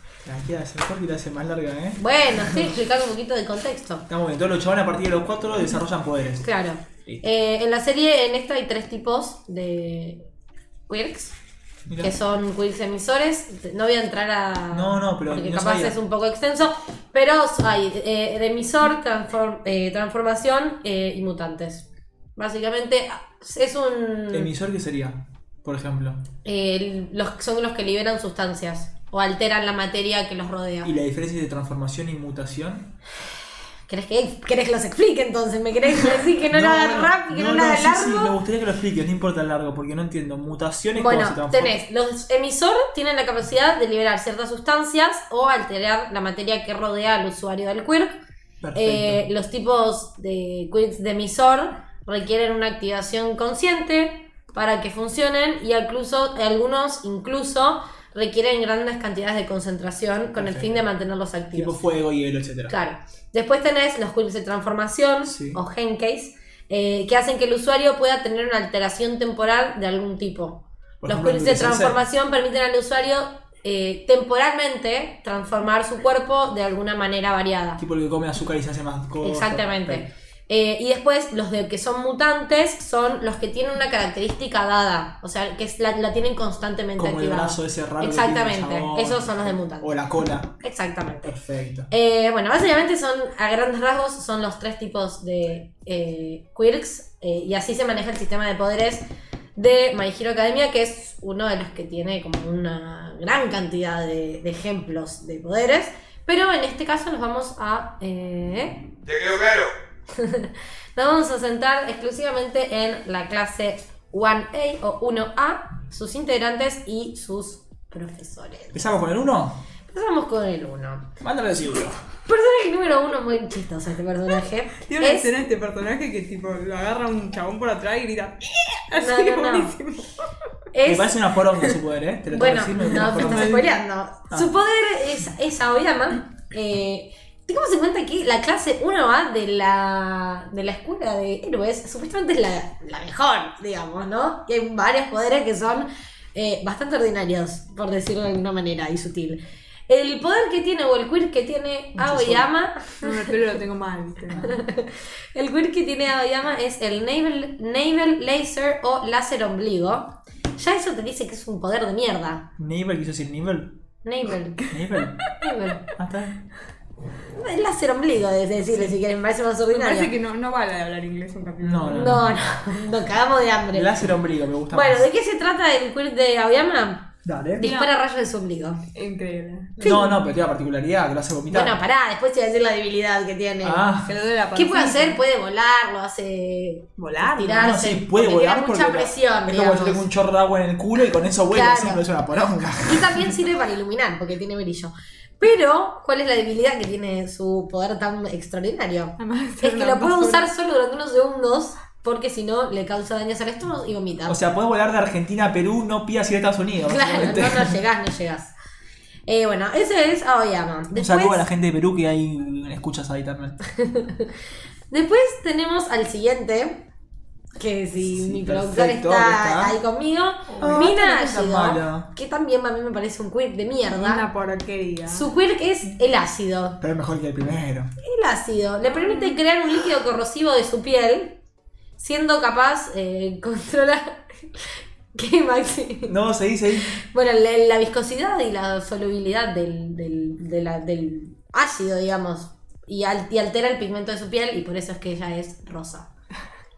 S1: Hacer corta y la hace más larga, ¿eh?
S2: Bueno, estoy explicando un poquito de contexto.
S1: Estamos bien, todos los chavales a partir de los 4 desarrollan poderes.
S2: Claro. Eh, en la serie, en esta hay tres tipos de quirks.
S1: Mirá.
S2: Que son quirks emisores. No voy a entrar a.
S1: No, no, pero
S2: Porque
S1: no
S2: capaz
S1: sabía.
S2: es un poco extenso. Pero hay eh, de emisor, transform- eh, transformación eh, y mutantes. Básicamente es un.
S1: ¿Emisor qué sería? Por ejemplo.
S2: los, son los que liberan sustancias o alteran la materia que los rodea.
S1: ¿Y la diferencia de transformación y mutación?
S2: ¿Querés que, ¿Querés que los explique entonces? ¿Me querés decir que no, haga
S1: bueno.
S2: rápido, que no, lo haga
S1: sí,
S2: largo?
S1: sí, me gustaría que lo expliques, no importa el largo, porque no entiendo. Mutaciones
S2: Bueno,
S1: se
S2: tenés, los emisor tienen la capacidad de liberar ciertas sustancias o alterar la materia que rodea al usuario del quirk. Eh, los tipos de quirks de emisor requieren una activación consciente para que funcionen y incluso, algunos incluso requieren grandes cantidades de concentración con el fin de mantenerlos
S1: tipo
S2: activos.
S1: fuego, hielo, etc.
S2: Claro. Después tenés los quirks de transformación
S1: Sí.
S2: o gencase, eh, que hacen que el usuario pueda tener una alteración temporal de algún tipo.
S1: Por
S2: los
S1: ejemplo,
S2: de transformación permiten al usuario eh, temporalmente transformar su cuerpo de alguna manera variada.
S1: Tipo el que come azúcar y se hace más corto.
S2: Exactamente. Eh, y después los de que son mutantes son los que tienen una característica dada, o sea, que es la, la tienen constantemente
S1: Como el
S2: activada.
S1: brazo ese raro. que tiene el
S2: Exactamente,
S1: chabón.
S2: esos son los de mutantes.
S1: O la cola.
S2: Exactamente.
S1: Perfecto.
S2: Eh, bueno, básicamente son, a grandes rasgos, son los tres tipos de eh, quirks eh, y así se maneja el sistema de poderes de My Hero Academia, que es uno de los que tiene como una gran cantidad de, de ejemplos de poderes, pero en este caso nos vamos a... eh,
S6: Te quedó claro.
S2: nos vamos a centrar exclusivamente en la clase 1A o 1A, sus integrantes y sus profesores.
S1: ¿Empezamos con el 1?
S2: Empezamos con el 1.
S1: Mándale el uno.
S2: Personaje número 1, muy chistoso este personaje.
S5: Tiene una
S2: Es-
S5: escena este personaje que tipo lo agarra un chabón por atrás y grita.
S2: No,
S5: Así
S2: no, no.
S5: buenísimo.
S1: Me
S2: es
S1: parece una poronga su poder, ¿eh? Te lo tengo
S2: bueno,
S1: decir, me
S2: no,
S1: poronga.
S2: estás spoileando.
S1: Ah.
S2: Su poder es, es Aoyama. Eh, tengamos en cuenta que la clase 1A de la, de la escuela de héroes supuestamente es la, la mejor, digamos, ¿no? Y hay varios poderes que son eh, bastante ordinarios, por decirlo de alguna manera, y sutil. El poder que tiene, o el queer que tiene
S1: Mucho
S2: Aoyama,
S5: No, el pelo lo tengo mal, ¿viste?
S2: el queer que tiene Aoyama es el Naval, Naval Laser o Láser Ombligo. Ya eso te dice que es un poder de mierda.
S1: ¿Nivel quiso decir nivel?
S2: Naval.
S1: ¿Nivel?
S2: Naval.
S1: Ah, está bien.
S2: El láser ombligo, de decirle si quieren, me parece más
S5: Me
S2: ordinario.
S5: parece que no, no vale hablar inglés un capítulo.
S1: No, no.
S2: No, no, nos cagamos de hambre.
S1: Láser ombligo, me gusta
S2: Bueno,
S1: más.
S2: ¿de qué se trata el queer de Aoyama?
S1: Dale.
S2: Dispara rayos de su ombligo.
S5: Increíble.
S1: No, no, pero tiene la particularidad que lo hace vomitar.
S2: Bueno, pará, después te voy a decir la debilidad que tiene.
S1: Ah,
S5: Se lo doy la
S2: ¿Qué puede hacer? Puede volar, lo hace
S5: Volar.
S2: tirar.
S1: no, sí, puede
S2: porque
S1: volar
S2: tiene
S1: porque
S2: mucha
S1: la-
S2: presión,
S1: Es como yo tengo un chorro de agua en el culo y con eso vuelo,
S2: Claro.
S1: pero es una poronga.
S2: Y también sirve para iluminar, porque tiene brillo. Pero, ¿cuál es la debilidad que tiene su poder tan extraordinario? Es que lo puede usar solo durante unos segundos, porque si no le causa daños al estómago y vomita.
S1: O sea, puedes volar de Argentina a Perú, no pidas ir a Estados Unidos.
S2: claro, no, no llegás, no llegás. Eh, bueno, ese es Aoyama.
S1: Un
S2: Después,
S1: saludo a la gente de Perú que hay escuchas ahí también.
S2: después tenemos al siguiente. Que si
S1: Sí,
S2: mi productor
S1: perfecto,
S2: está, ahí conmigo, Mina
S1: no es tan
S2: Ácido,
S1: malo.
S2: que también a mí me parece un quirk de mierda.
S5: Una porquería.
S2: Su quirk es el ácido.
S1: Pero es mejor que el primero.
S2: El ácido le permite crear un líquido corrosivo de su piel, siendo capaz eh, controlar. ¿Qué, Maxi?
S1: No, seguí, seguí.
S2: Bueno, la, la viscosidad y la solubilidad del, del, de la- del ácido, digamos, y, al- y altera el pigmento de su piel y por eso es que ella es rosa.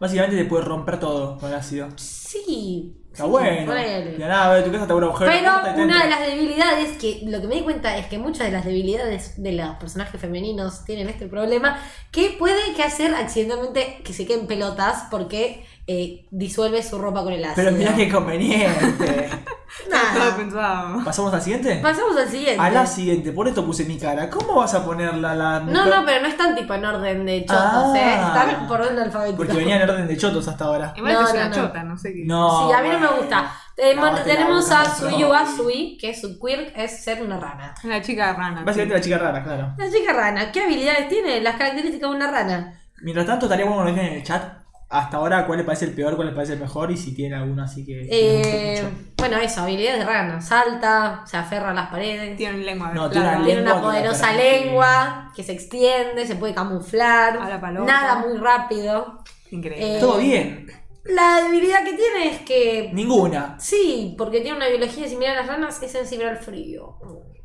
S1: Básicamente te puede romper todo con el ácido.
S2: Sí.
S1: Está
S2: sí,
S1: bueno. Y a nada, ve tu casa te un agujero.
S2: Pero una de las debilidades, que lo que me di cuenta es que muchas de las debilidades de los personajes femeninos tienen este problema, que puede que hacer accidentalmente que se queden pelotas porque eh, disuelve su ropa con el ácido.
S1: Pero mirá qué conveniente.
S2: Nada.
S5: pensado.
S1: ¿Pasamos al siguiente?
S2: Pasamos al siguiente.
S1: A la siguiente, por esto puse mi cara. ¿Cómo vas a poner la, la
S2: No, no, pero no están tipo en orden de chotos,
S1: Ah.
S2: ¿eh? Están por orden alfabético.
S1: Porque venía en orden de chotos hasta ahora.
S5: Igual
S2: No,
S5: es
S2: no,
S5: una
S2: no.
S5: chota, no sé qué.
S1: No.
S2: Sí, a mí no me gusta. Eh,
S1: No,
S2: mon-
S1: te la
S2: tenemos a. Suyu Asui, que su quirk es ser una rana.
S5: La chica rana.
S1: Básicamente la chica rara, claro.
S2: La chica rana, ¿qué habilidades tiene? Las características de una rana.
S1: Mientras tanto, estaría bueno que nos dejen en el chat hasta ahora cuál le parece el peor, cuál le parece el mejor y si tiene alguno así que.
S2: Eh,
S1: les
S2: bueno, eso, habilidades de rana. Salta, se aferra a las paredes.
S5: Tiene una lengua
S1: No, tiene una
S2: Tiene una
S1: lengua la
S2: poderosa lengua que se extiende, se puede camuflar.
S5: Habla paloma.
S2: Nada muy rápido.
S5: Increíble.
S2: Eh,
S1: Todo bien.
S2: La debilidad que tiene es que.
S1: Ninguna.
S2: Sí, porque tiene una biología similar a las ranas, es sensible al frío.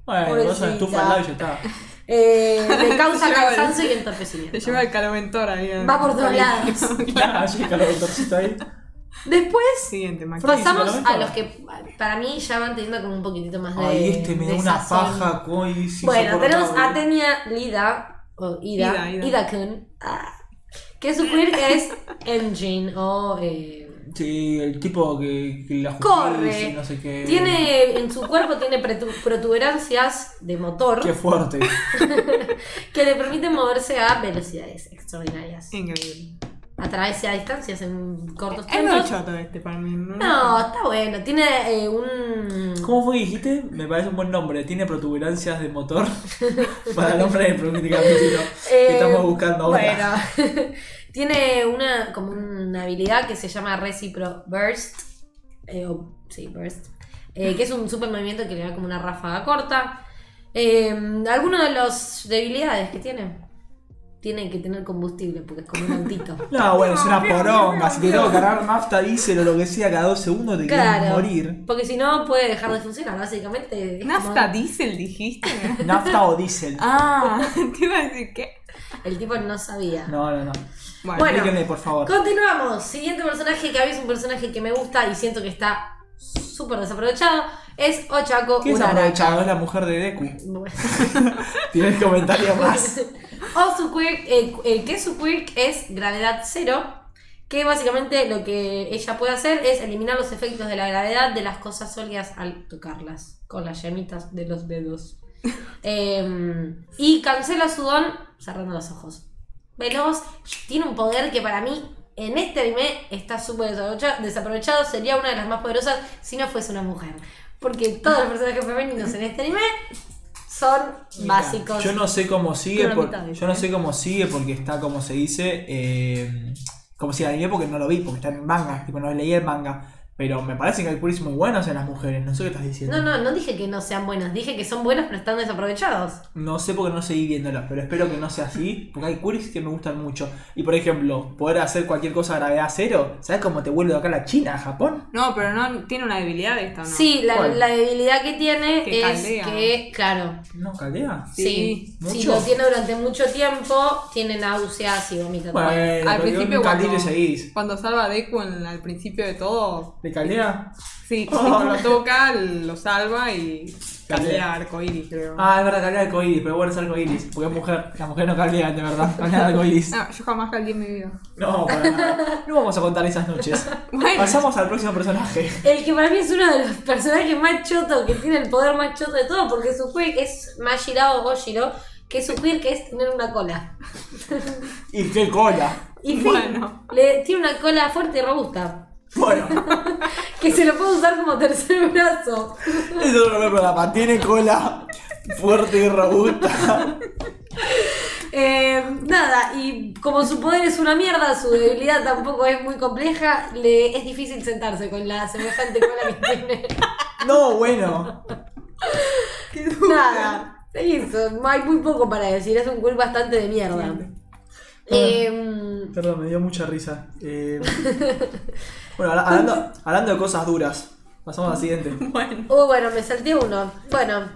S1: Bueno, vos estufa al lado y ya está.
S2: Eh, le causa cansancio y
S5: Te
S2: entorpecimiento.
S5: lleva el caloventor ahí. en-
S2: Va por todos lados.
S1: Claro, el doctorcito ahí.
S2: Después
S5: Siguiente,
S2: pasamos
S1: sí,
S2: a
S1: lo
S2: los que para mí ya van teniendo como un poquitito más de.
S1: Ay, este me da una
S2: sazón.
S1: paja, coi, sí,
S2: Bueno, tenemos a. Tenia Lida, o Ida,
S5: Ida, Ida.
S2: Ida Kun, ah, que su queer es Engine, o eh,
S1: Sí, el tipo que, que la
S2: Corre.
S1: no sé qué.
S2: tiene, en su cuerpo tiene protuberancias de motor
S1: Qué fuerte.
S2: que le permiten moverse a velocidades extraordinarias.
S5: Increíble.
S2: Atraviesa distancias en cortos
S5: Es muy
S2: tiempos.
S5: choto este para mí. No,
S2: No, está bueno. Tiene eh, un.
S1: ¿Cómo fue que dijiste? Me parece un buen nombre. Tiene protuberancias de motor para el nombre del política que
S2: Eh,
S1: estamos buscando ahora.
S2: Bueno, tiene una como una habilidad que se llama Recipro Burst. eh, o- sí, Burst. eh, que es un super movimiento que le da como una ráfaga corta. Eh, Algunas de las debilidades que tiene. Tiene que tener combustible porque es como un autito.
S1: No, bueno, es una poronga. Si te tengo que cargar nafta, diésel o lo que sea cada dos segundos, te quieres
S2: Claro.
S1: morir.
S2: Porque si no puede dejar de funcionar, básicamente.
S5: Nafta
S2: como-
S5: diésel dijiste.
S1: Nafta o diésel.
S5: ah, te iba a decir que.
S2: El tipo no sabía.
S1: No, no, no.
S5: Bueno.
S1: Explíquenme, por favor.
S2: Continuamos. Siguiente personaje que a mí es un personaje que me gusta y siento que está súper desaprovechado. Es Ochako
S1: ¿Qué es
S2: Uraraka.
S1: aprovechado? Es la mujer de Deku.
S2: Bueno.
S1: Tienes comentario más.
S2: O su quirk, eh, eh, que su quirk es gravedad cero, que básicamente lo que ella puede hacer es eliminar los efectos de la gravedad de las cosas sólidas al tocarlas, con las llamitas de los dedos. Eh, y cancela su don cerrando los ojos. Veloz, tiene un poder que para mí en este anime está súper desaprovecha- desaprovechado, sería una de las más poderosas si no fuese una mujer. Porque todos los personajes femeninos en este anime son básicos.
S1: Yo no sé cómo sigue, yo no sé cómo sigue porque está como se dice, eh, como si el anime porque no lo vi, porque está en manga, tipo no leí el manga. Pero me parece que hay queries muy buenos en las mujeres, no sé qué estás diciendo.
S2: No, no, no dije que no sean buenas, dije que son buenas pero están desaprovechados.
S1: No sé porque no seguí viéndolas, pero espero que no sea así, porque hay queries que me gustan mucho. Y por ejemplo, poder hacer cualquier cosa a gravedad cero, ¿sabes cómo te vuelve de acá a la China, a Japón?
S5: No, pero no tiene una debilidad esta, ¿no?
S2: Sí, la, la debilidad que tiene
S5: Que
S2: es
S5: caldea.
S2: que, claro,
S1: No, caldea.
S2: sí, si lo tiene durante mucho tiempo, tiene náuseas y vomita.
S1: Bueno,
S5: Al principio cuando,
S1: seguís.
S5: cuando salva a Deku en- al principio de todo,
S1: ¿De caldea?
S5: sí, cuando lo toca, lo salva y caldea arcoíris, creo.
S1: Ah, es verdad, caldea arcoiris, pero bueno es arcoiris, porque es mujer, las mujeres no caldean, de verdad, caldean arcoiris.
S5: No, yo jamás caldeé en mi vida.
S1: No, para nada. No vamos a contar esas noches.
S5: Bueno.
S1: Pasamos al próximo personaje.
S2: El que para mí es uno de los personajes más chotos, que tiene el poder más choto de todo, porque su quirk es Mashira o Goshiro, que su quirk es tener una cola.
S1: Y qué cola.
S2: Y fin,
S5: Bueno.
S2: le, tiene una cola fuerte y robusta,
S1: Bueno,
S2: que se lo puede usar como tercer brazo.
S1: eso no lo programa. Tiene cola fuerte y robusta.
S2: Eh, nada, y como su poder es una mierda, su debilidad tampoco es muy compleja, le es difícil sentarse con la semejante cola que tiene.
S1: No, bueno.
S2: Nada, eso, hay muy poco para decir, es un cool bastante de mierda. Eh,
S1: Perdón, me dio mucha risa. Eh, Bueno, habla- hablando, hablando de cosas duras, pasamos al siguiente.
S5: Bueno.
S2: oh, bueno, me salté uno. Bueno,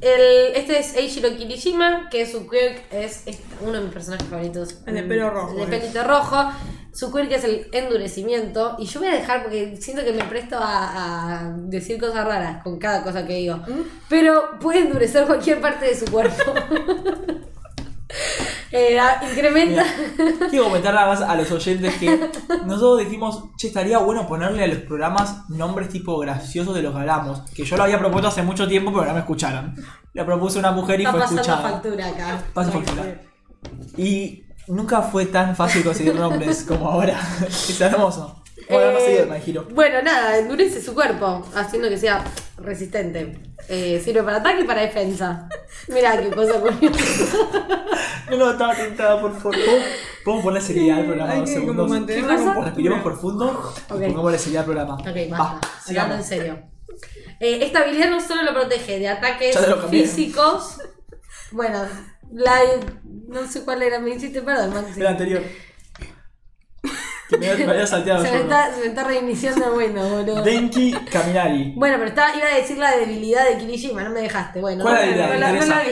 S2: el, este es Eiichiro Kirishima, que su quirk es, es uno de mis personajes favoritos.
S5: El de pelo rojo,
S2: El de pelito rojo. Su quirk es el endurecimiento. Y yo voy a dejar porque siento que me presto a, a decir cosas raras con cada cosa que digo.
S5: ¿Mm?
S2: Pero puede endurecer cualquier parte de su cuerpo. Eh, a- incrementa.
S1: Quiero comentar nada más a los oyentes que nosotros dijimos, che, estaría bueno ponerle a los programas nombres tipo graciosos de los que hablamos. Que yo lo había propuesto hace mucho tiempo, pero no me escucharon. Lo propuso una mujer y
S2: Está
S1: fue escuchada.
S2: factura acá.
S1: Pasa factura. Y nunca fue tan fácil conseguir nombres como ahora. es hermoso. Bueno, no
S2: Eh,
S1: giro.
S2: Bueno, nada, endurece su cuerpo, haciendo que sea resistente. Eh, sirve para ataque y para defensa. Mira qué cosa curiosa.
S1: No, no, estaba tentada, por favor. ¿Puedo, Podemos ponerle seriedad al programa dos segundos. Respiremos profundo
S2: Ok.
S1: y pongámosle seriedad al programa.
S2: Ok,
S1: Va,
S2: basta. Hablando en serio. Eh, esta habilidad no solo lo protege de ataques físicos. Bueno, la. No sé cuál era, me hiciste perdón, Maxi.
S1: El anterior. Que me, me había salteado
S2: Se me, está, se me está reiniciando el bueno, boludo.
S1: Denki Kaminari.
S2: Bueno, pero está, iba a decir la debilidad de Kirishima, no me dejaste. Bueno,
S1: ¿Cuál es la
S2: no,
S1: debilidad?
S2: no,
S1: Me
S2: la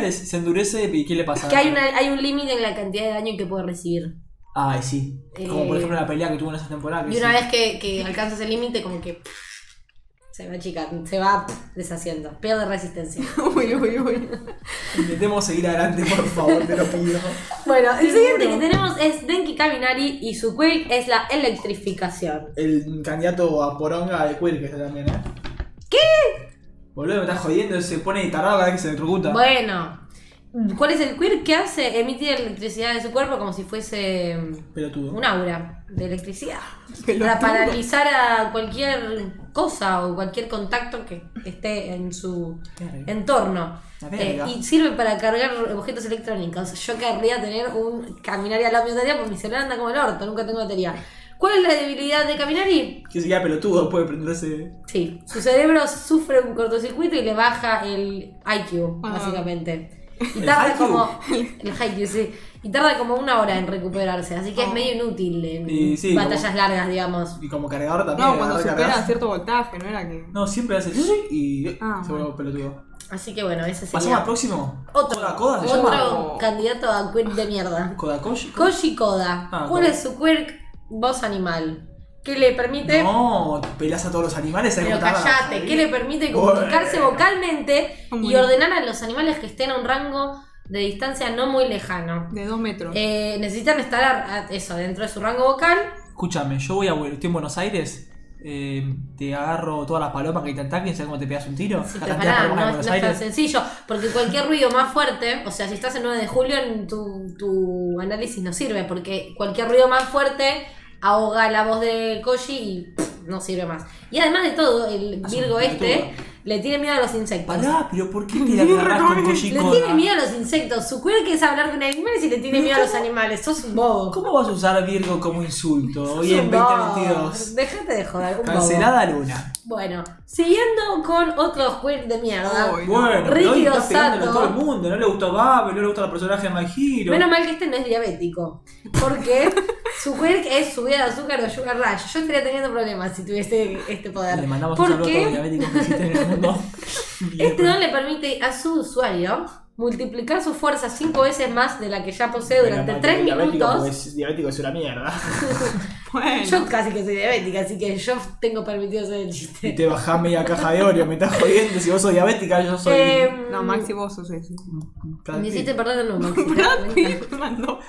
S2: digo.
S1: Se endurece y ¿qué le pasa?
S2: Que hay, una, hay un límite en la cantidad de daño que puede recibir.
S1: Ay, sí. Como por
S2: Eh,
S1: ejemplo la pelea que tuvo en esa temporada. que
S2: Y una
S1: sí.
S2: vez que, que alcanza ese límite, como que pff, se va chica, se va pff, deshaciendo, pierde resistencia.
S5: Uy, uy, uy.
S1: Intentemos seguir adelante, por favor, te lo pido.
S2: Bueno, el siguiente que tenemos es Denki Kaminari y su quirk es la electrificación.
S1: El candidato a Poronga de Quirk que está también, ¿eh? ¿Qué? Boludo, me estás jodiendo, se pone tarado cada vez que se electrocuta.
S2: Bueno, ¿cuál es el quirk que hace? Emitir electricidad de su cuerpo como si fuese
S1: Pelotudo.
S2: un aura de electricidad.
S5: Pelotudo.
S2: Para paralizar a cualquier cosa o cualquier contacto que esté en su entorno. Eh, y sirve para cargar objetos electrónicos. Yo querría tener un Caminari al lado de batería porque mi celular anda como el orto, nunca tengo batería. ¿Cuál es la debilidad de Caminari?
S1: Que se queda pelotudo, puede prenderse.
S2: Sí, su cerebro sufre un cortocircuito y le baja el IQ,
S5: Ah.
S2: básicamente. Y
S1: ¿El
S2: tarda como. El IQ, sí. Y tarda como una hora en recuperarse, así que es
S5: Oh.
S2: medio inútil en
S1: Y sí,
S2: batallas
S1: como-
S2: largas, digamos.
S1: Y como cargador también.
S5: No, cuando supera
S1: cargas.
S5: cierto voltaje, no era que.
S1: No, siempre hace y
S5: Ah,
S1: se vuelve pelotudo.
S2: Así que bueno, ese
S1: Pasamos
S2: sería
S1: al próximo.
S2: otro,
S1: Koda Koda se
S2: otro
S1: llama.
S2: candidato a quirk de mierda.
S1: Kodakoshi.
S2: Koji Koda.
S1: Ah,
S2: ¿Cuál
S1: Koda.
S2: es su quirk? Voz animal. Que le permite.
S1: No, pelas a todos los animales. ¿sabes
S2: Pero callate, que le permite comunicarse vocalmente y ordenar a los animales que estén a un rango de distancia no muy lejano.
S5: De dos metros.
S2: Eh, necesitan estar a- a- eso, dentro de su rango vocal.
S1: Escúchame, yo voy a estoy en Buenos Aires. eh, te agarro todas las palomas que te ataquen, ¿sabes cómo te pegas un tiro? La cantidad de palomas
S2: no,
S1: en
S2: no
S1: Buenos
S2: es tan
S1: Aires.
S2: sencillo, porque cualquier ruido más fuerte, o sea, si estás en 9 de julio, en tu, tu análisis no sirve, porque cualquier ruido más fuerte ahoga la voz de Koji y pff, no sirve más. Y además de todo, el
S1: Ah,
S2: Virgo este. Le tiene miedo a los insectos.
S1: Pará, pero ¿por qué te la agarrás con Koji
S2: Le tiene miedo a los insectos. Su quirk es hablar con animales y le tiene miedo a los animales. Sos un bobo.
S1: ¿Cómo vas a usar Virgo como insulto hoy en
S2: un bobo.
S1: 2022?
S2: Déjate de joder. Un bobo.
S1: Cancelada Luna.
S2: Bueno, siguiendo con otros quirk de mierda.
S1: Bueno,
S2: Ricky
S1: hoy está a todo el mundo. No le gustó Babe, no le gusta el personaje de My Hero.
S2: Menos mal que este no es diabético. Porque su quirk es subida de azúcar o sugar rush. Yo estaría teniendo problemas si tuviese este poder.
S1: Le mandamos un saludo a todos los diabéticos que existen en el mundo.
S2: Este don le permite a su usuario multiplicar su fuerza 5 veces más de la que ya posee durante 3 minutos.
S1: Diabético es una mierda.
S5: Bueno.
S2: Yo casi que soy diabética, así que yo tengo permitido hacer el
S1: Y
S2: chiste.
S1: te bajás media caja de Oreo, me estás jodiendo. Si vos sos diabética, yo soy.
S2: Em,
S5: No, Maxi, vos sos ese.
S1: Brad
S2: Me hiciste perder el
S5: mandó.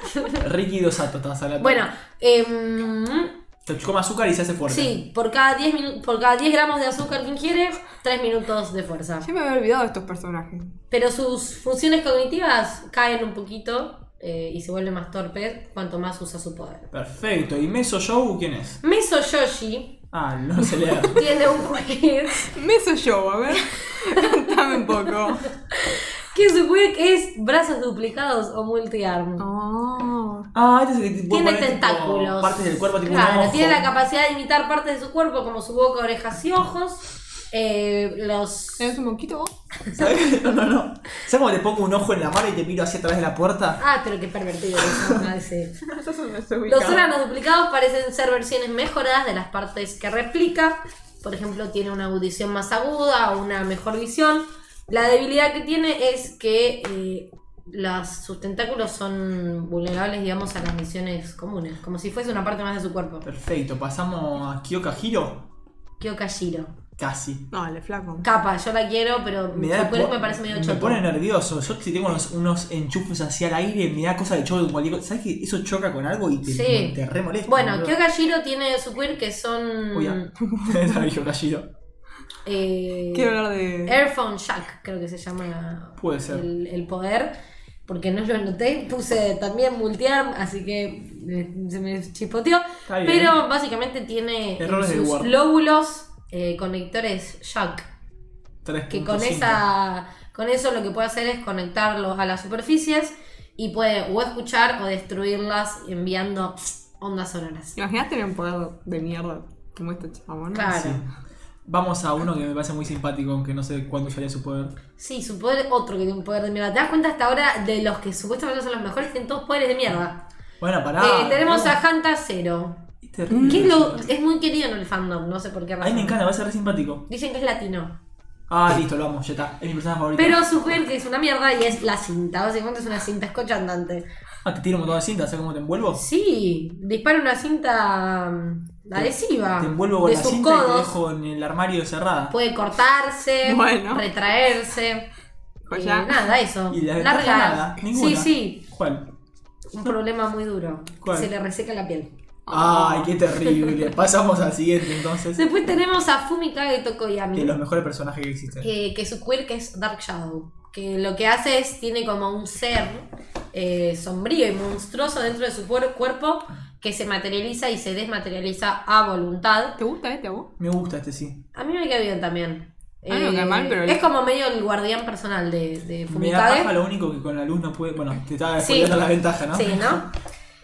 S1: Ricky Dosato, estabas hablando.
S2: Bueno, em,
S1: Te come azúcar y se hace fuerte.
S2: sí, por cada 10 minu- por cada 10 gramos de azúcar que ingiere, 3 minutos de fuerza.
S5: Ya me había olvidado de estos personajes.
S2: Pero sus funciones cognitivas caen un poquito eh, y se vuelve más torpe cuanto más usa su poder.
S1: Perfecto. ¿Y Meso Show quién es?
S2: Meso Yoshi
S1: Ah, no se lea.
S2: tiene un quirk
S5: Me soy yo, a ver. Cántame un poco.
S2: que su quirk es brazos duplicados o multi-arm.
S5: Oh.
S1: Ah, este es el que puede
S2: Tiene
S1: poner, tipo,
S2: tentáculos.
S1: partes del cuerpo, tipo un
S2: Claro,
S1: ojo.
S2: tiene la capacidad de imitar partes de su cuerpo como su boca, orejas y ojos. Eh, los.
S5: ¿Tenés un moquito vos?
S1: ¿Sabes? No, no, no. ¿Sabes cómo te pongo un ojo en la mano y te miro hacia atrás de la puerta?
S2: Ah, pero qué pervertido eso. ah, sí.
S5: Eso es un
S2: Los
S5: desubicado.
S2: órganos duplicados parecen ser versiones mejoradas de las partes que replica. Por ejemplo, tiene una audición más aguda o una mejor visión. La debilidad que tiene es que eh, las, sus tentáculos son vulnerables, digamos, a las misiones comunes, como si fuese una parte más de su cuerpo.
S1: Perfecto, pasamos a Kyoka Hiro.
S2: Kyokashiro.
S1: Casi.
S5: Dale, flaco.
S2: Capa, yo la quiero, pero
S1: Me,
S2: su
S1: da po-
S2: me parece medio
S1: me
S2: choto.
S1: pone nervioso. Yo si tengo unos, unos enchufes hacia el aire, me da cosa de cosa. ¿Sabes que eso choca con algo y te,
S2: Sí.
S1: te re molesta?
S2: Bueno,
S1: boludo?
S2: Kyokashiro tiene su quirk que son
S1: Uy, ah.
S2: Eh,
S5: Quiero hablar de.
S2: Airphone Jack, creo que se llama
S1: Puede ser.
S2: el, el poder. Porque no lo anoté, puse también multiarm, así que eh, se me chispoteó. Pero básicamente tiene
S1: Errores
S2: sus lóbulos eh, conectores Jack. Que con
S1: 3.5.
S2: esa. Con eso lo que puede hacer es conectarlos a las superficies y puede o escuchar o destruirlas enviando ondas sonoras.
S5: ¿Te imaginas tener un poder de mierda como este chabón?
S2: Claro.
S1: Sí. Vamos a uno que me parece muy simpático, aunque no sé cuándo usaría su poder.
S2: Sí, su poder, otro que tiene un poder de mierda. ¿Te das cuenta hasta ahora de los que supuestamente son los mejores? Tienen todos poderes de mierda.
S1: Bueno, pará.
S2: Eh, tenemos
S1: no.
S2: a Hanta Zero.
S1: Terrible.
S2: Que es, lo- es muy querido en el fandom, no sé por qué
S1: A
S2: razón.
S1: mí me encanta, va a ser re simpático.
S2: Dicen que es latino.
S1: Ah, listo, lo amo, ya está. Es mi personaje favorito.
S2: Pero su poder que es una mierda y es la cinta. Básicamente es una cinta escochantante.
S1: Ah, te tiro un montón de cintas, ¿sabes cómo te envuelvo?
S2: Sí, dispara una cinta mm, adhesiva.
S1: Te envuelvo con
S2: de
S1: la
S2: sus
S1: cinta y te
S2: codos.
S1: dejo en el armario cerrada.
S2: Puede cortarse,
S5: Bueno.
S2: retraerse.
S5: Pues
S2: Eh, nada, eso.
S1: Y la ventaja
S2: Larga.
S1: nada, ninguna.
S2: Sí, sí.
S1: ¿Cuál?
S2: Un problema muy duro.
S1: ¿Cuál?
S2: Se le reseca la piel.
S1: Ay, qué terrible. Pasamos al siguiente entonces.
S2: Después tenemos a Fumikage
S1: De
S2: Tokoyami.
S1: los mejores personajes que existen.
S2: eh, que su quirk es Dark Shadow. Que lo que hace es, tiene como un ser eh, sombrío y monstruoso dentro de su cuer- cuerpo que se materializa y se desmaterializa a voluntad.
S5: ¿Te gusta este a vos?
S1: Me gusta este sí.
S2: A mí me queda bien también. Eh,
S5: A mí me cae mal, pero-
S2: Es como medio el guardián personal de, de
S1: Me da paja lo único que con la luz no puede. Bueno, te estaba
S2: Sí.
S1: la ventaja, ¿no?
S2: Sí, ¿no?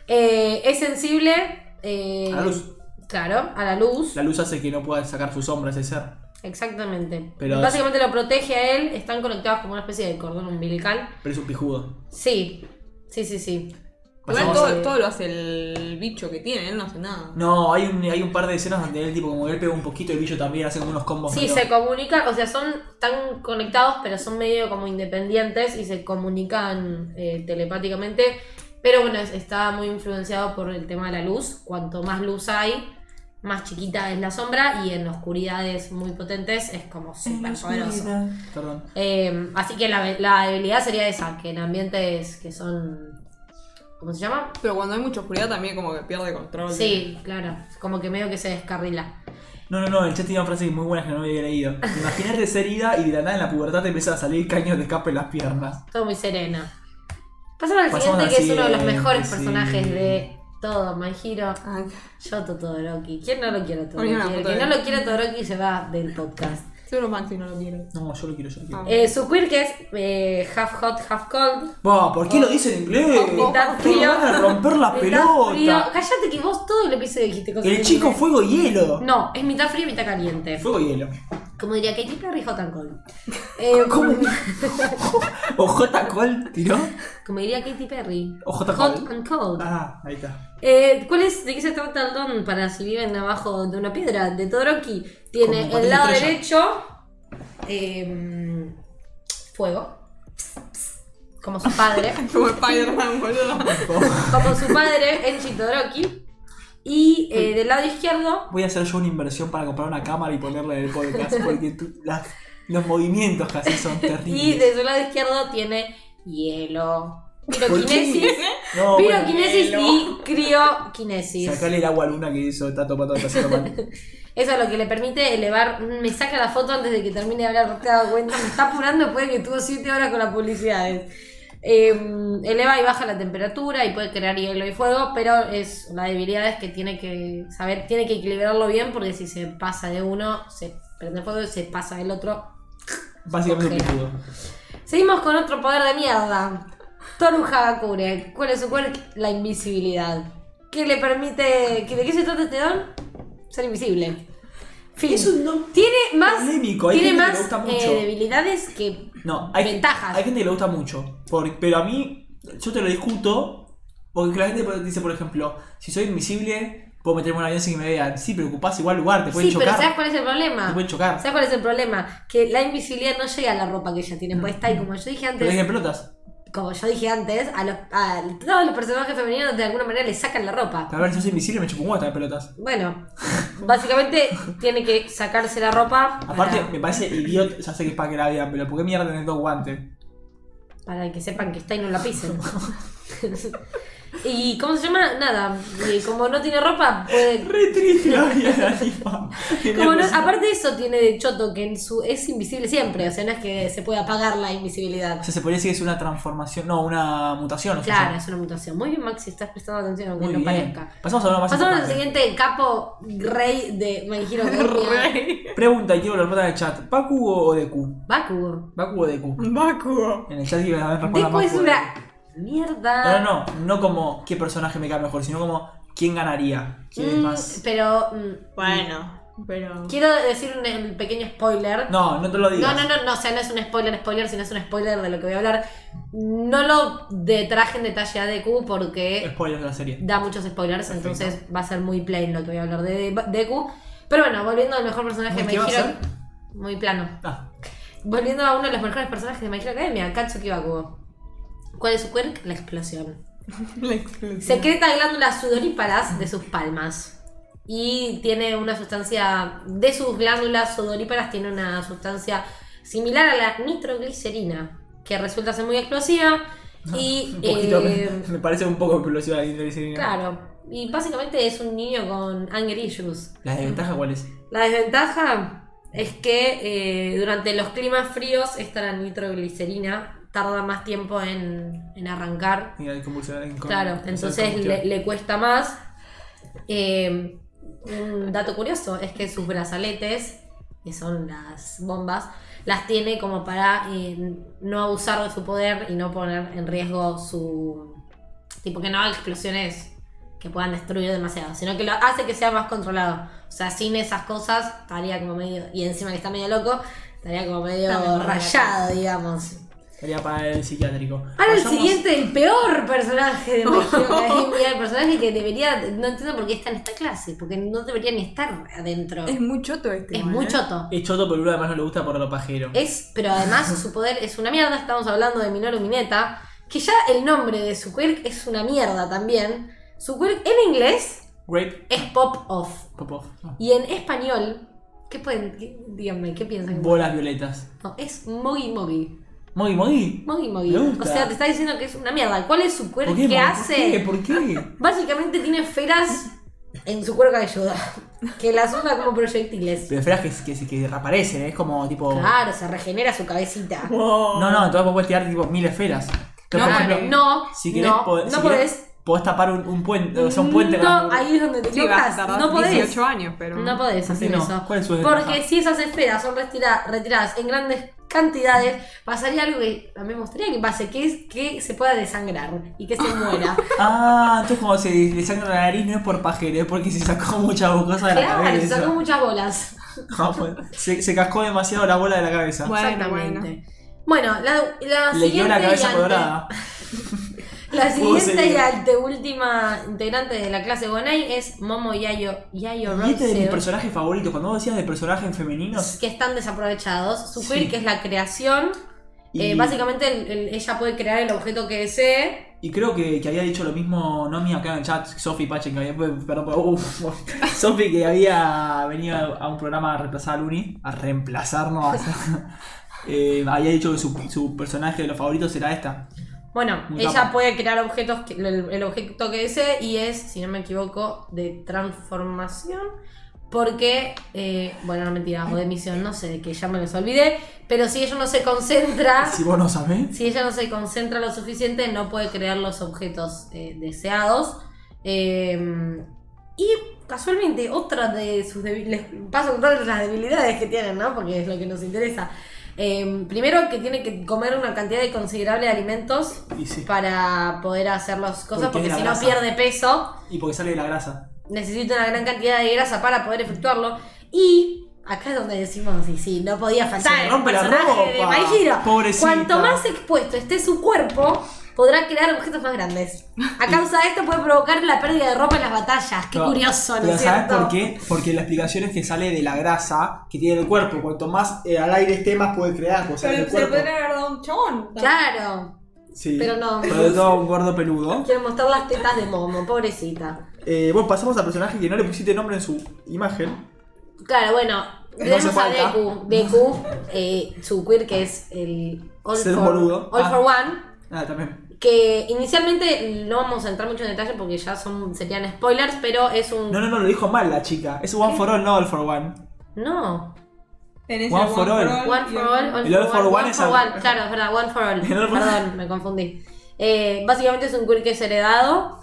S2: Eh, es sensible. eh,
S1: A la luz.
S2: Claro, a la luz.
S1: La luz hace que no pueda sacar su sombra ese ser.
S2: Exactamente.
S1: Pero-
S2: Básicamente lo protege a él. Están conectados como una especie de cordón umbilical.
S1: Pero es un pijudo.
S2: Sí, sí, sí, sí.
S5: Igual todo,
S2: a-
S5: todo lo hace el bicho que tiene, él no hace nada.
S1: No, hay un, hay un par de escenas donde él tipo como que él pega un poquito y el bicho también hace como unos combos.
S2: Sí,
S1: medio-
S2: se comunican, o sea, son tan conectados, pero son medio como independientes y se comunican eh, telepáticamente. Pero bueno, es- está muy influenciado por el tema de la luz. Cuanto más luz hay, más chiquita es la sombra y en oscuridades muy potentes es como súper poderoso.
S1: Perdón.
S2: Eh, así que la, la debilidad sería esa, que en ambientes que son... ¿Cómo se llama?
S5: Pero cuando hay mucha oscuridad también como que pierde control.
S2: Sí, claro, como que medio que se descarrila.
S1: No, no, no, el chat tenía una frase muy buena que no había leído. Imagínate ser ida y de la nada en la pubertad te empiezan a salir caños de escape en las piernas.
S2: Todo muy serena. Pasamos al
S1: Pasamos
S2: siguiente,
S1: al
S2: que es uno de los mejores
S1: sí.
S2: personajes de todo, My Hero.
S5: Ay,
S2: Yoto Todoroki. ¿Quién no lo quiere a Todoroki? El que no lo quiere a Todoroki se va del podcast.
S5: Seguro Maxi no lo quiere.
S1: No, yo lo quiero, yo lo quiero.
S5: Ah.
S2: Eh, su quirk es eh, half hot, half cold.
S1: Buah, ¿por qué lo dice en inglés?
S2: Mitad
S1: ¿Qué
S2: frío.
S1: van a romper la
S2: mitad
S1: pelota?
S2: frío. Cállate que vos todo el episodio dijiste cosas
S1: El
S2: en
S1: chico
S2: inglés.
S1: fuego y hielo.
S2: No, es mitad frío y mitad caliente.
S1: Fuego y hielo.
S2: Como diría Katy Perry, hot and cold. Eh,
S1: ¿Cómo? ¿O J. Cole tiró?
S2: Como diría Katy Perry.
S1: O J.
S2: Hot
S1: Cole.
S2: and cold.
S1: Ah, ahí está.
S2: Eh, ¿cuál es, ¿De qué se trata el don para si viven abajo de una piedra? De Todoroki. Tiene
S1: Como
S2: el lado derecho eh, fuego. Como su padre.
S5: Como Spider-Man, boludo.
S2: como su padre, Enchi Todoroki. Y eh, del lado izquierdo,
S1: Voy a hacer yo una inversión para comprar una cámara y ponerla en el podcast porque tú- los movimientos haces son
S2: y
S1: terribles.
S2: de su lado izquierdo tiene hielo. Piroquinesis.
S1: No, bueno,
S2: y crioquinesis.
S1: Sacale el agua a Luna que eso está tomando está.
S2: Eso es lo que le permite elevar. Me saca la foto antes de que termine de hablar, te das cuenta. Me está apurando después de que estuvo 7 horas con las publicidades. Eh, eleva y baja la temperatura y puede crear hielo y fuego, pero es la debilidad es que tiene que saber, tiene que equilibrarlo bien porque si se pasa de uno, se prende fuego y se pasa del otro.
S1: Básicamente.
S2: Seguimos con otro poder de mierda. Toru Hagakure. ¿Cuál es su poder? La invisibilidad. ¿Qué le permite. que- ¿De qué se trata este don? Ser invisible. Fin.
S1: Es un don
S2: Tiene más,
S1: polémico, hay
S2: tiene
S1: gente que
S2: más
S1: le gusta
S2: eh,
S1: mucho.
S2: debilidades que
S1: No, hay,
S2: ventajas.
S1: hay gente que le gusta mucho. por- pero a mí, yo te lo discuto. Porque la gente dice, por ejemplo, si soy invisible, puedo meterme en un avión sin que me vean. Sí, pero ocupás igual lugar, te pueden
S2: Sí, pero
S1: chocar.
S2: ¿sabes cuál es el problema?
S1: Te pueden chocar.
S2: ¿Sabes cuál es el problema? Que la invisibilidad no llega a la ropa que ella tiene puesta y como yo dije
S1: Pero
S2: antes,
S1: en pelotas.
S2: Como yo dije antes, a, los, a todos los personajes femeninos de alguna manera le sacan la ropa.
S1: A ver, si soy invisible me chupo un huevo pelotas.
S2: Bueno, básicamente tiene que sacarse la ropa
S1: Aparte,
S2: para,
S1: me parece idiota, ya sé que es para que la vean, pero ¿por qué mierda tenés dos guantes?
S2: para que sepan que está y no la pisen. y ¿cómo se llama? Nada, y como no tiene ropa, puede...
S1: Re triste la vida de la.
S2: Como no- aparte de eso tiene de choto que en su, es invisible siempre, o sea, no es que se pueda apagar la invisibilidad.
S1: O sea, se podría decir que es una transformación, no, una mutación. o sea,
S2: Claro, es una mutación. Muy bien, Maxi, estás prestando atención aunque
S1: Muy
S2: no
S1: bien.
S2: parezca.
S1: Pasamos a lo más
S2: Pasamos al siguiente capo rey de My Hero.
S5: Rey.
S1: Pregunta y quiero lo respondan en el chat. ¿Baku o Deku?
S2: Bakugo.
S1: ¿Baku o Deku?
S5: Bakugo.
S1: En el chat van a responder
S2: Deku es una Mierda.
S1: No, no, no, no como qué personaje me cae mejor, sino como quién ganaría. ¿Quién es
S2: Mm,
S1: más?
S2: Pero. mm,
S5: Bueno, pero.
S2: Quiero decir un, un pequeño spoiler.
S1: No, no te lo digas.
S2: No, no, no, no, o sea, no es un spoiler, spoiler, sino es un spoiler de lo que voy a hablar. No lo de traje en detalle a Deku porque
S1: Spoilers de la serie.
S2: da muchos spoilers,
S1: Perfecto.
S2: entonces va a ser muy plain lo que voy a hablar de Deku. Pero bueno, volviendo al mejor personaje de
S1: ¿Qué
S2: My
S1: va a
S2: Hero.
S1: ser?
S2: Muy plano.
S1: Ah,
S2: Volviendo a uno de los mejores personajes de My Hero Academia, Katsuki Bakugo. ¿Cuál es su quirk? La explosión.
S5: La explosión.
S2: Secreta glándulas sudoríparas de sus palmas. Y tiene una sustancia. De sus glándulas sudoríparas, tiene una sustancia similar a la nitroglicerina. Que resulta ser muy explosiva. Y.
S1: un poquito
S2: eh,
S1: me, me parece un poco explosiva la nitroglicerina.
S2: claro. Y básicamente es un niño con anger issues.
S1: ¿La desventaja cuál es?
S2: La desventaja es que eh, durante los climas fríos esta la nitroglicerina tarda más tiempo en, en arrancar.
S1: Y en-
S2: Claro, entonces le, le cuesta más. Eh, un dato curioso es que sus brazaletes, que son las bombas, las tiene como para eh, no abusar de su poder y no poner en riesgo su... Tipo que no haga explosiones que puedan destruir demasiado, sino que lo hace que sea más controlado. O sea, sin esas cosas estaría como medio... Y encima que está medio loco, estaría como medio rayado, digamos.
S1: Sería para el psiquiátrico.
S2: Ahora el siguiente, el peor personaje de Academia, el personaje que debería, no entiendo por qué está en esta clase, porque no debería ni estar adentro.
S5: Es muy choto este.
S2: Es muy
S5: ¿eh?
S2: choto.
S1: Es choto, pero además no le gusta por lo pajero.
S2: Es, pero además su poder es una mierda, estamos hablando de Minoru Mineta, que ya el nombre de su quirk es una mierda también. Su quirk en inglés
S1: Grape
S2: es pop off.
S1: Popov. Ah.
S2: Y en español, ¿qué pueden, qué- díganme, qué piensan?
S1: Bolas violetas.
S2: No, es Mogi Mogi.
S1: Mogi Mogi.
S2: Mogi Mogi.
S1: Me
S2: O sea, te está diciendo que es una mierda. ¿Cuál es su quirk?
S1: ¿Por
S2: ¿Qué,
S1: qué? ¿Por
S2: hace?
S1: qué? ¿Por qué?
S2: Básicamente tiene esferas en su cuero cabelludo. Que las usa como proyectiles.
S1: Pero esperas que, que, que reaparecen, es como tipo.
S2: Claro, se regenera su cabecita.
S1: No, no, entonces vos podés tirar tipo mil esferas. Por
S2: No,
S1: ejemplo,
S2: no,
S1: si querés,
S2: no,
S1: podés,
S2: no
S1: si querés,
S2: podés.
S1: podés tapar un, un puente, o sea, un puente
S2: No, ahí es donde te equivocas. No podés.
S5: 18 años, pero.
S2: No podés
S1: ¿Por qué
S2: hacer
S1: no?
S2: eso.
S1: ¿Cuál es su?
S2: Porque si esas esferas son retira- retiradas en grandes cantidades, pasaría algo que a mí me gustaría que pase, que es que se pueda desangrar y que se muera.
S1: Ah, entonces como se le sangra la nariz no es por pajero, es porque se sacó muchas cosas de la
S2: claro, se
S1: cabeza.
S2: sacó muchas bolas.
S1: Ah, pues, se, se cascó demasiado la bola de la cabeza.
S5: Bueno,
S2: Exactamente. Bueno, la, la
S1: Le quedó
S2: siguiente
S1: la
S2: y
S1: cabeza colorada.
S2: La siguiente y anteúltima integrante de la clase Gonai es Momo Yayo, Yayo
S1: Y este es de mis
S2: Roseo,
S1: personajes favoritos. Cuando vos decías de personajes femeninos,
S2: que están desaprovechados. Su
S1: Sí.
S2: quirk es la creación.
S1: y,
S2: Eh, básicamente el- el- ella puede crear el objeto que desee.
S1: y creo que, que había dicho lo mismo Nomi acá en el chat, Sofi Pachen, que había, perdón, uf, Sofi que había venido a un programa a reemplazar a Luni, a reemplazarnos, a eh, había dicho que su, su personaje de los favoritos era esta.
S2: Bueno, ella puede crear objetos, que- el, el objeto que desee y es, si no me equivoco, de transformación. Porque, eh, bueno, no mentira, o de misión, no sé, que ya me los olvidé. Pero si ella no se concentra,
S1: Si vos no sabés.
S2: si ella no se concentra lo suficiente, no puede crear los objetos eh, deseados. Eh, y casualmente, otra de sus debilidades. Paso a contar las debilidades que tienen, ¿no? Porque es lo que nos interesa. Eh, primero, que tiene que comer una cantidad considerable de alimentos
S1: sí.
S2: para poder hacer las cosas,
S1: Porque la
S2: si no pierde peso,
S1: Y porque sale de la grasa.
S2: necesita una gran cantidad de grasa para poder efectuarlo. Y acá es donde decimos, sí, sí, no podía faltar
S1: Se
S2: el
S1: rompe la
S2: personaje de
S1: ropa.
S2: Hero.
S1: Pobrecita.
S2: Cuanto más expuesto esté su cuerpo, podrá crear objetos más grandes. A causa de esto puede provocar la pérdida de ropa en las batallas. Qué
S1: No,
S2: curioso, ¿no
S1: Pero
S2: es
S1: ¿sabes
S2: cierto?
S1: por qué? Porque la explicación es que sale de la grasa que tiene el cuerpo. Cuanto más eh, al aire esté, más puede crear cosas
S5: Pero se
S1: cuerpo.
S5: podría haber dado un chabón.
S2: Claro.
S1: Sí.
S2: pero no.
S1: Sobre todo un gordo peludo.
S2: Quiero mostrar las tetas de Momo, pobrecita.
S1: Eh, bueno, pasamos al personaje que no le pusiste nombre en su imagen.
S2: Claro, bueno,
S1: No
S2: tenemos a
S1: falta.
S2: Deku. Deku, eh, su queer que es el All,
S1: Ser
S2: for,
S1: boludo.
S2: All
S1: Ah.
S2: for One.
S1: Ah, también.
S2: Que inicialmente no vamos a entrar mucho en detalle porque ya son serían spoilers, pero es un.
S1: No, no, no, lo dijo mal la chica. Es one for all, no all for one.
S2: No.
S1: One for all.
S2: One for all, all
S1: El all for one es al-
S2: one. Claro, es verdad, one for all.
S1: For-
S2: Perdón, me confundí. Eh, básicamente es un queer que es heredado.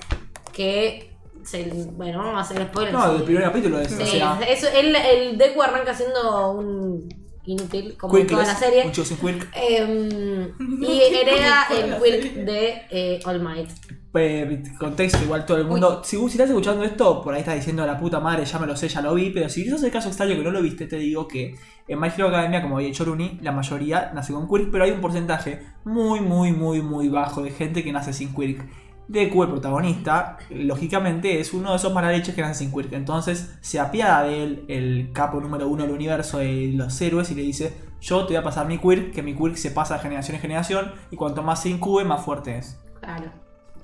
S2: Que. Se, bueno, vamos a hacer spoilers.
S1: No, del primer capítulo es.
S2: Sí,
S1: o sea,
S2: eso, el, el Deku arranca siendo un inútil, como en toda la serie.
S1: un.
S2: Em, y hereda el quirk de eh, All Might.
S1: Eh, contexto, igual todo el mundo. Si, si estás escuchando esto, por ahí estás diciendo la puta madre, ya me lo sé, ya lo vi. Pero si sos el caso extraño que no lo viste, te digo que en My Hero Academia, como había dicho Runi, la mayoría nace con quirk, pero hay un porcentaje muy, muy, muy, muy bajo de gente que nace sin quirk. Deku, el protagonista, lógicamente es uno de esos malaleches que nace sin quirk. Entonces se apiada de él el capo número uno del universo de los héroes y le dice: Yo te voy a pasar mi quirk, que mi quirk se pasa de generación en generación y cuanto más se incube, más fuerte es.
S2: Claro.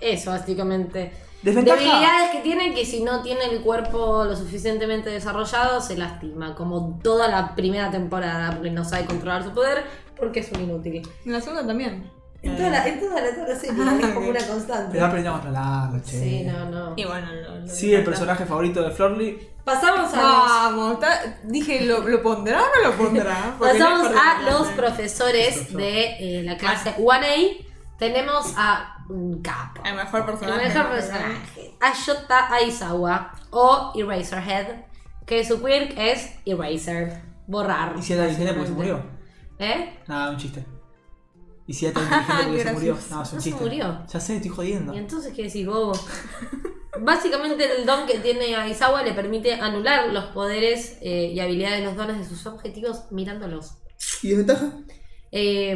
S2: Eso, básicamente.
S1: Desventaja.
S2: Debilidades que tiene que si no tiene el cuerpo lo suficientemente desarrollado, se lastima. Como toda la primera temporada, porque no sabe controlar su poder, porque es un inútil.
S5: En la segunda también.
S2: En toda la, en toda la, toda la serie, es como una constante.
S1: Pero aprendió a controlarlo, che.
S2: Sí, no, no.
S5: Y bueno, lo, lo-
S1: Sí, el personaje favorito de Florly.
S2: Pasamos a los,
S5: Vamos, está- dije, ¿lo, ¿lo pondrá o no lo pondrá? No
S2: pasamos a los profesores de eh, la clase 1A. Tenemos a un capo.
S5: El mejor
S2: El
S5: personaje.
S2: mejor personaje. Ayota Aizawa o Eraserhead. Que su quirk es Eraser. Borrar.
S1: ¿Y si era porque se murió?
S2: ¿Eh?
S1: Nada, un chiste. ¿Y si era inteligente porque se murió? No, es un
S2: No se
S1: chiste.
S2: murió.
S1: Ya sé, estoy jodiendo.
S2: ¿Y entonces qué decís, bobo? Básicamente el don que tiene Aizawa le permite anular los poderes eh, y habilidades de los dones de sus objetivos mirándolos.
S1: ¿Y desventaja?
S2: Eh,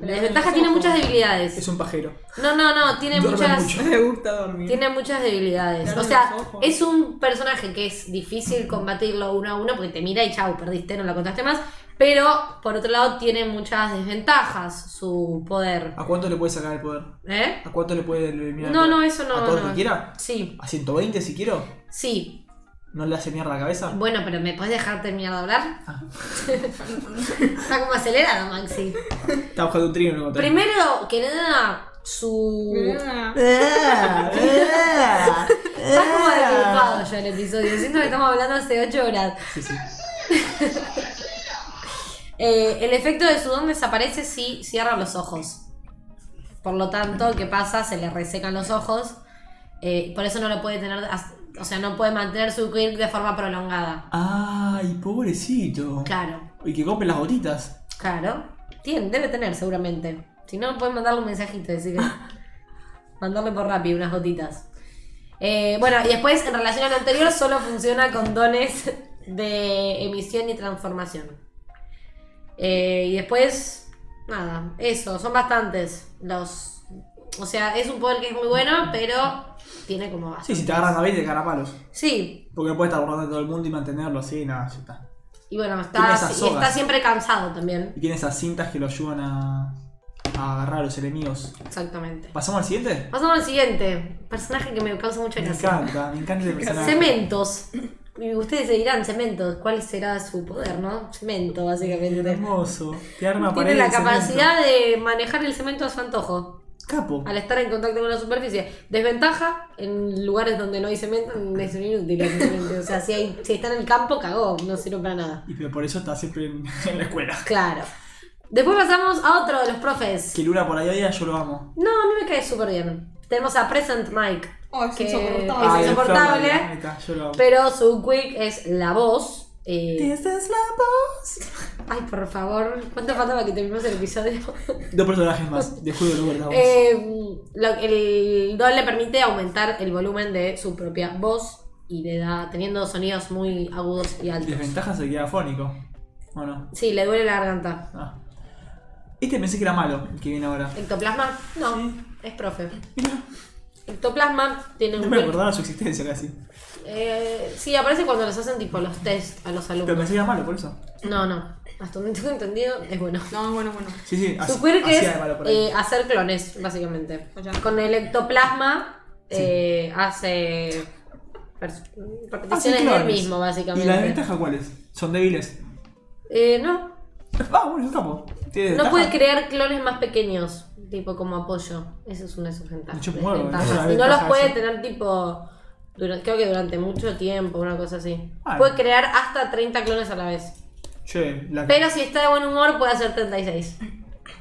S2: la desventaja tiene muchas debilidades.
S1: Es un pajero.
S2: No, no, no, tiene
S1: Duerme
S2: muchas.
S1: mucho.
S5: Me gusta dormir.
S2: Tiene muchas debilidades. O sea, es un personaje que es difícil combatirlo uno a uno porque te mira y chau, perdiste, no la contaste más. Pero, por otro lado, tiene muchas desventajas su poder.
S1: ¿A cuánto le puede sacar el poder?
S2: ¿Eh?
S1: ¿A cuánto le puede eliminar el
S2: No, no, eso no.
S1: ¿A todo
S2: no.
S1: lo que quiera?
S2: Sí,
S1: ¿A 120 si quiero?
S2: sí.
S1: ¿No le hace mierda la cabeza?
S2: Bueno, pero ¿me puedes dejar terminar de hablar?
S1: Ah.
S2: Está como acelerada, Maxi.
S1: Está buscando un trío no encontré.
S2: Primero que nada, su. Está como desocupado ya el episodio. Siento que estamos hablando hace 8 horas.
S1: Sí, sí.
S2: Eh, el efecto de su don desaparece si cierra los ojos. Por lo tanto, ¿qué pasa? Se le resecan los ojos. eh, por eso no lo puede tener. O sea, no puede mantener su quirk de forma prolongada.
S1: Ay, pobrecito.
S2: Claro,
S1: Y que compre las gotitas.
S2: claro. Tiene, debe tener seguramente. Si no, pueden mandarle un mensajito y decirle. mandarle por rápido unas gotitas. Eh, bueno, y después, en relación a lo anterior, solo funciona con dones de emisión y transformación. Eh, y después, nada, eso, son bastantes los... O sea, es un poder que es muy bueno, pero tiene como base.
S1: Sí, si te agarran a 20 te agarran palos.
S2: Sí,
S1: Porque puedes estar borrando a todo el mundo y mantenerlo así, nada, ya está.
S2: y bueno, está, y está siempre cansado también.
S1: Y tiene esas cintas que lo ayudan a, a agarrar a los enemigos.
S2: Exactamente.
S1: ¿Pasamos al siguiente?
S2: Pasamos al siguiente. Personaje que me causa mucha
S1: Me
S2: gracia.
S1: encanta, me encanta el personaje.
S2: Cementos. Y ustedes se dirán, Cementos, ¿cuál será su poder, no? Cemento, básicamente.
S1: Hermoso. Te arma
S2: Tiene la
S1: cemento.
S2: capacidad de manejar el cemento a su antojo.
S1: Capo.
S2: Al estar en contacto con la superficie. Desventaja, en lugares donde no hay cemento, es un inútil. O sea, si, hay, si está en el campo, cagó, no sirve para nada.
S1: Y pero por eso está siempre en, en la escuela.
S2: Claro. Después pasamos a otro de los profes.
S1: Que Luna por ahí a día yo lo amo.
S2: No, a mí me cae súper bien. Tenemos a Present Mike.
S5: Oh, es
S2: que
S5: insoportable.
S2: es.
S1: Flor.
S2: Pero su quick es la voz. eh,
S1: Esta es la voz.
S2: ay, por favor, ¿cuánto falta para que terminemos el episodio?
S1: Dos personajes más. De juego de lugar la voz.
S2: Eh, lo- el don le permite aumentar el volumen de su propia voz y le da teniendo sonidos muy agudos y altos.
S1: Desventaja se queda afónico. ¿O no?
S2: Sí, le duele la garganta.
S1: Ah. Este pensé que era malo, el que viene ahora.
S2: ¿Ectoplasma? No,
S1: Sí.
S2: es profe.
S1: Mira,
S2: Ectoplasma tiene
S1: no
S2: un
S1: me acordaba su existencia casi.
S2: Eh, sí, aparece cuando les hacen tipo los test a los
S1: Pero
S2: alumnos.
S1: pensé que era malo, por eso.
S2: No, no. Hasta donde tengo entendido, es bueno.
S5: No, bueno, bueno.
S1: Sí, sí,
S2: Su
S1: así-
S2: quirk
S1: hacía
S2: es
S1: de malo por ahí.
S2: eh, hacer clones, básicamente. Con el ectoplasma eh, hace pers-
S1: Hace
S2: repeticiones del
S1: clones.
S2: mismo,
S1: ¿Y la
S2: básicamente.
S1: desventaja cuál es? Son débiles.
S2: Eh, no,
S1: Ah, bueno, es un capo. ¿Tiene
S2: no puede crear clones más pequeños, tipo como apoyo. Esa es una de sus ventajas.
S1: Esa es la
S2: Y no los puede
S1: esa.
S2: tener tipo, durante, creo que durante mucho tiempo, una cosa así.
S1: Ah.
S2: Puede crear hasta 30 clones a la vez.
S1: Che, la,
S2: Pero si está de buen humor puede hacer 36.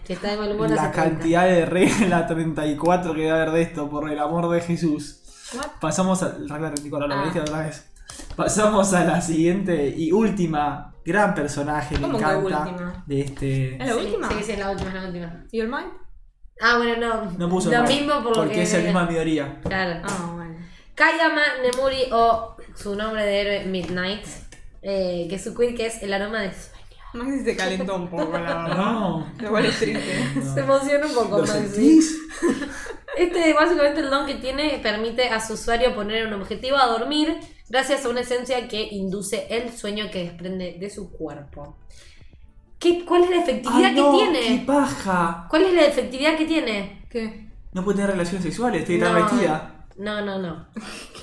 S2: Si está de mal humor
S1: la
S2: hace 30.
S1: cantidad de regla 34 que debe haber de esto, por el amor de Jesús. Pasamos a la regla 34, la
S2: Ah.
S1: otra vez. Pasamos a la siguiente y última gran personaje, me
S5: ¿Cómo que
S1: encanta.
S5: última?
S1: De este.
S5: ¿Es la última?
S2: Sí, sí, es la última, es la última.
S5: ¿Y el Mind?
S2: Ah, bueno, no.
S1: No puso
S2: lo mismo por lo
S1: porque
S2: que.
S1: es el mismo de Midoriya.
S2: Claro.
S5: Ah, bueno.
S2: Kayama Nemuri o su nombre de héroe Midnight, eh, que su quirk es el aroma de sueño.
S5: Maxi se calentó un poco, la verdad.
S1: No.
S5: Lo cual es triste.
S2: Se emociona un poco,
S1: ¿Lo
S2: Maxi.
S1: sentís?
S2: Este, básicamente, el don que tiene permite a su usuario poner un objetivo a dormir gracias a una esencia que induce el sueño que desprende de su cuerpo. ¿Qué, ¿Cuál es la efectividad
S1: Ay, no,
S2: que
S1: ¡Qué
S2: tiene?
S1: paja!
S2: ¿Cuál es la efectividad que tiene?
S5: ¿Qué?
S1: No puede tener relaciones sexuales, tiene que estar
S2: No.
S1: vestida.
S2: No, no, no.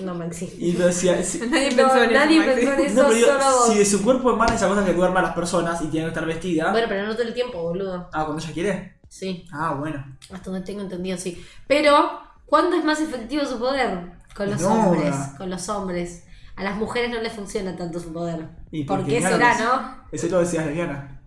S2: No, Maxi.
S1: Y pero si, si-
S5: Nadie
S2: No,
S5: pensó en
S2: nadie
S5: eso,
S2: pensó en eso,
S1: no, digo,
S2: solo vos.
S1: si de su cuerpo emana esa cosa que duerma a las personas y tiene que estar vestida.
S2: Bueno, pero no todo el tiempo, boludo.
S1: Ah, cuando ella quiere.
S2: Sí,
S1: Ah, bueno.
S2: hasta donde tengo entendido, sí. Pero, ¿cuándo es más efectivo su poder? Con los
S1: No,
S2: hombres. Con los hombres. A las mujeres no les funciona tanto su poder.
S1: ¿Y
S2: ¿Por
S1: porque
S2: qué será, no?
S1: Ese lo decías lesbiana.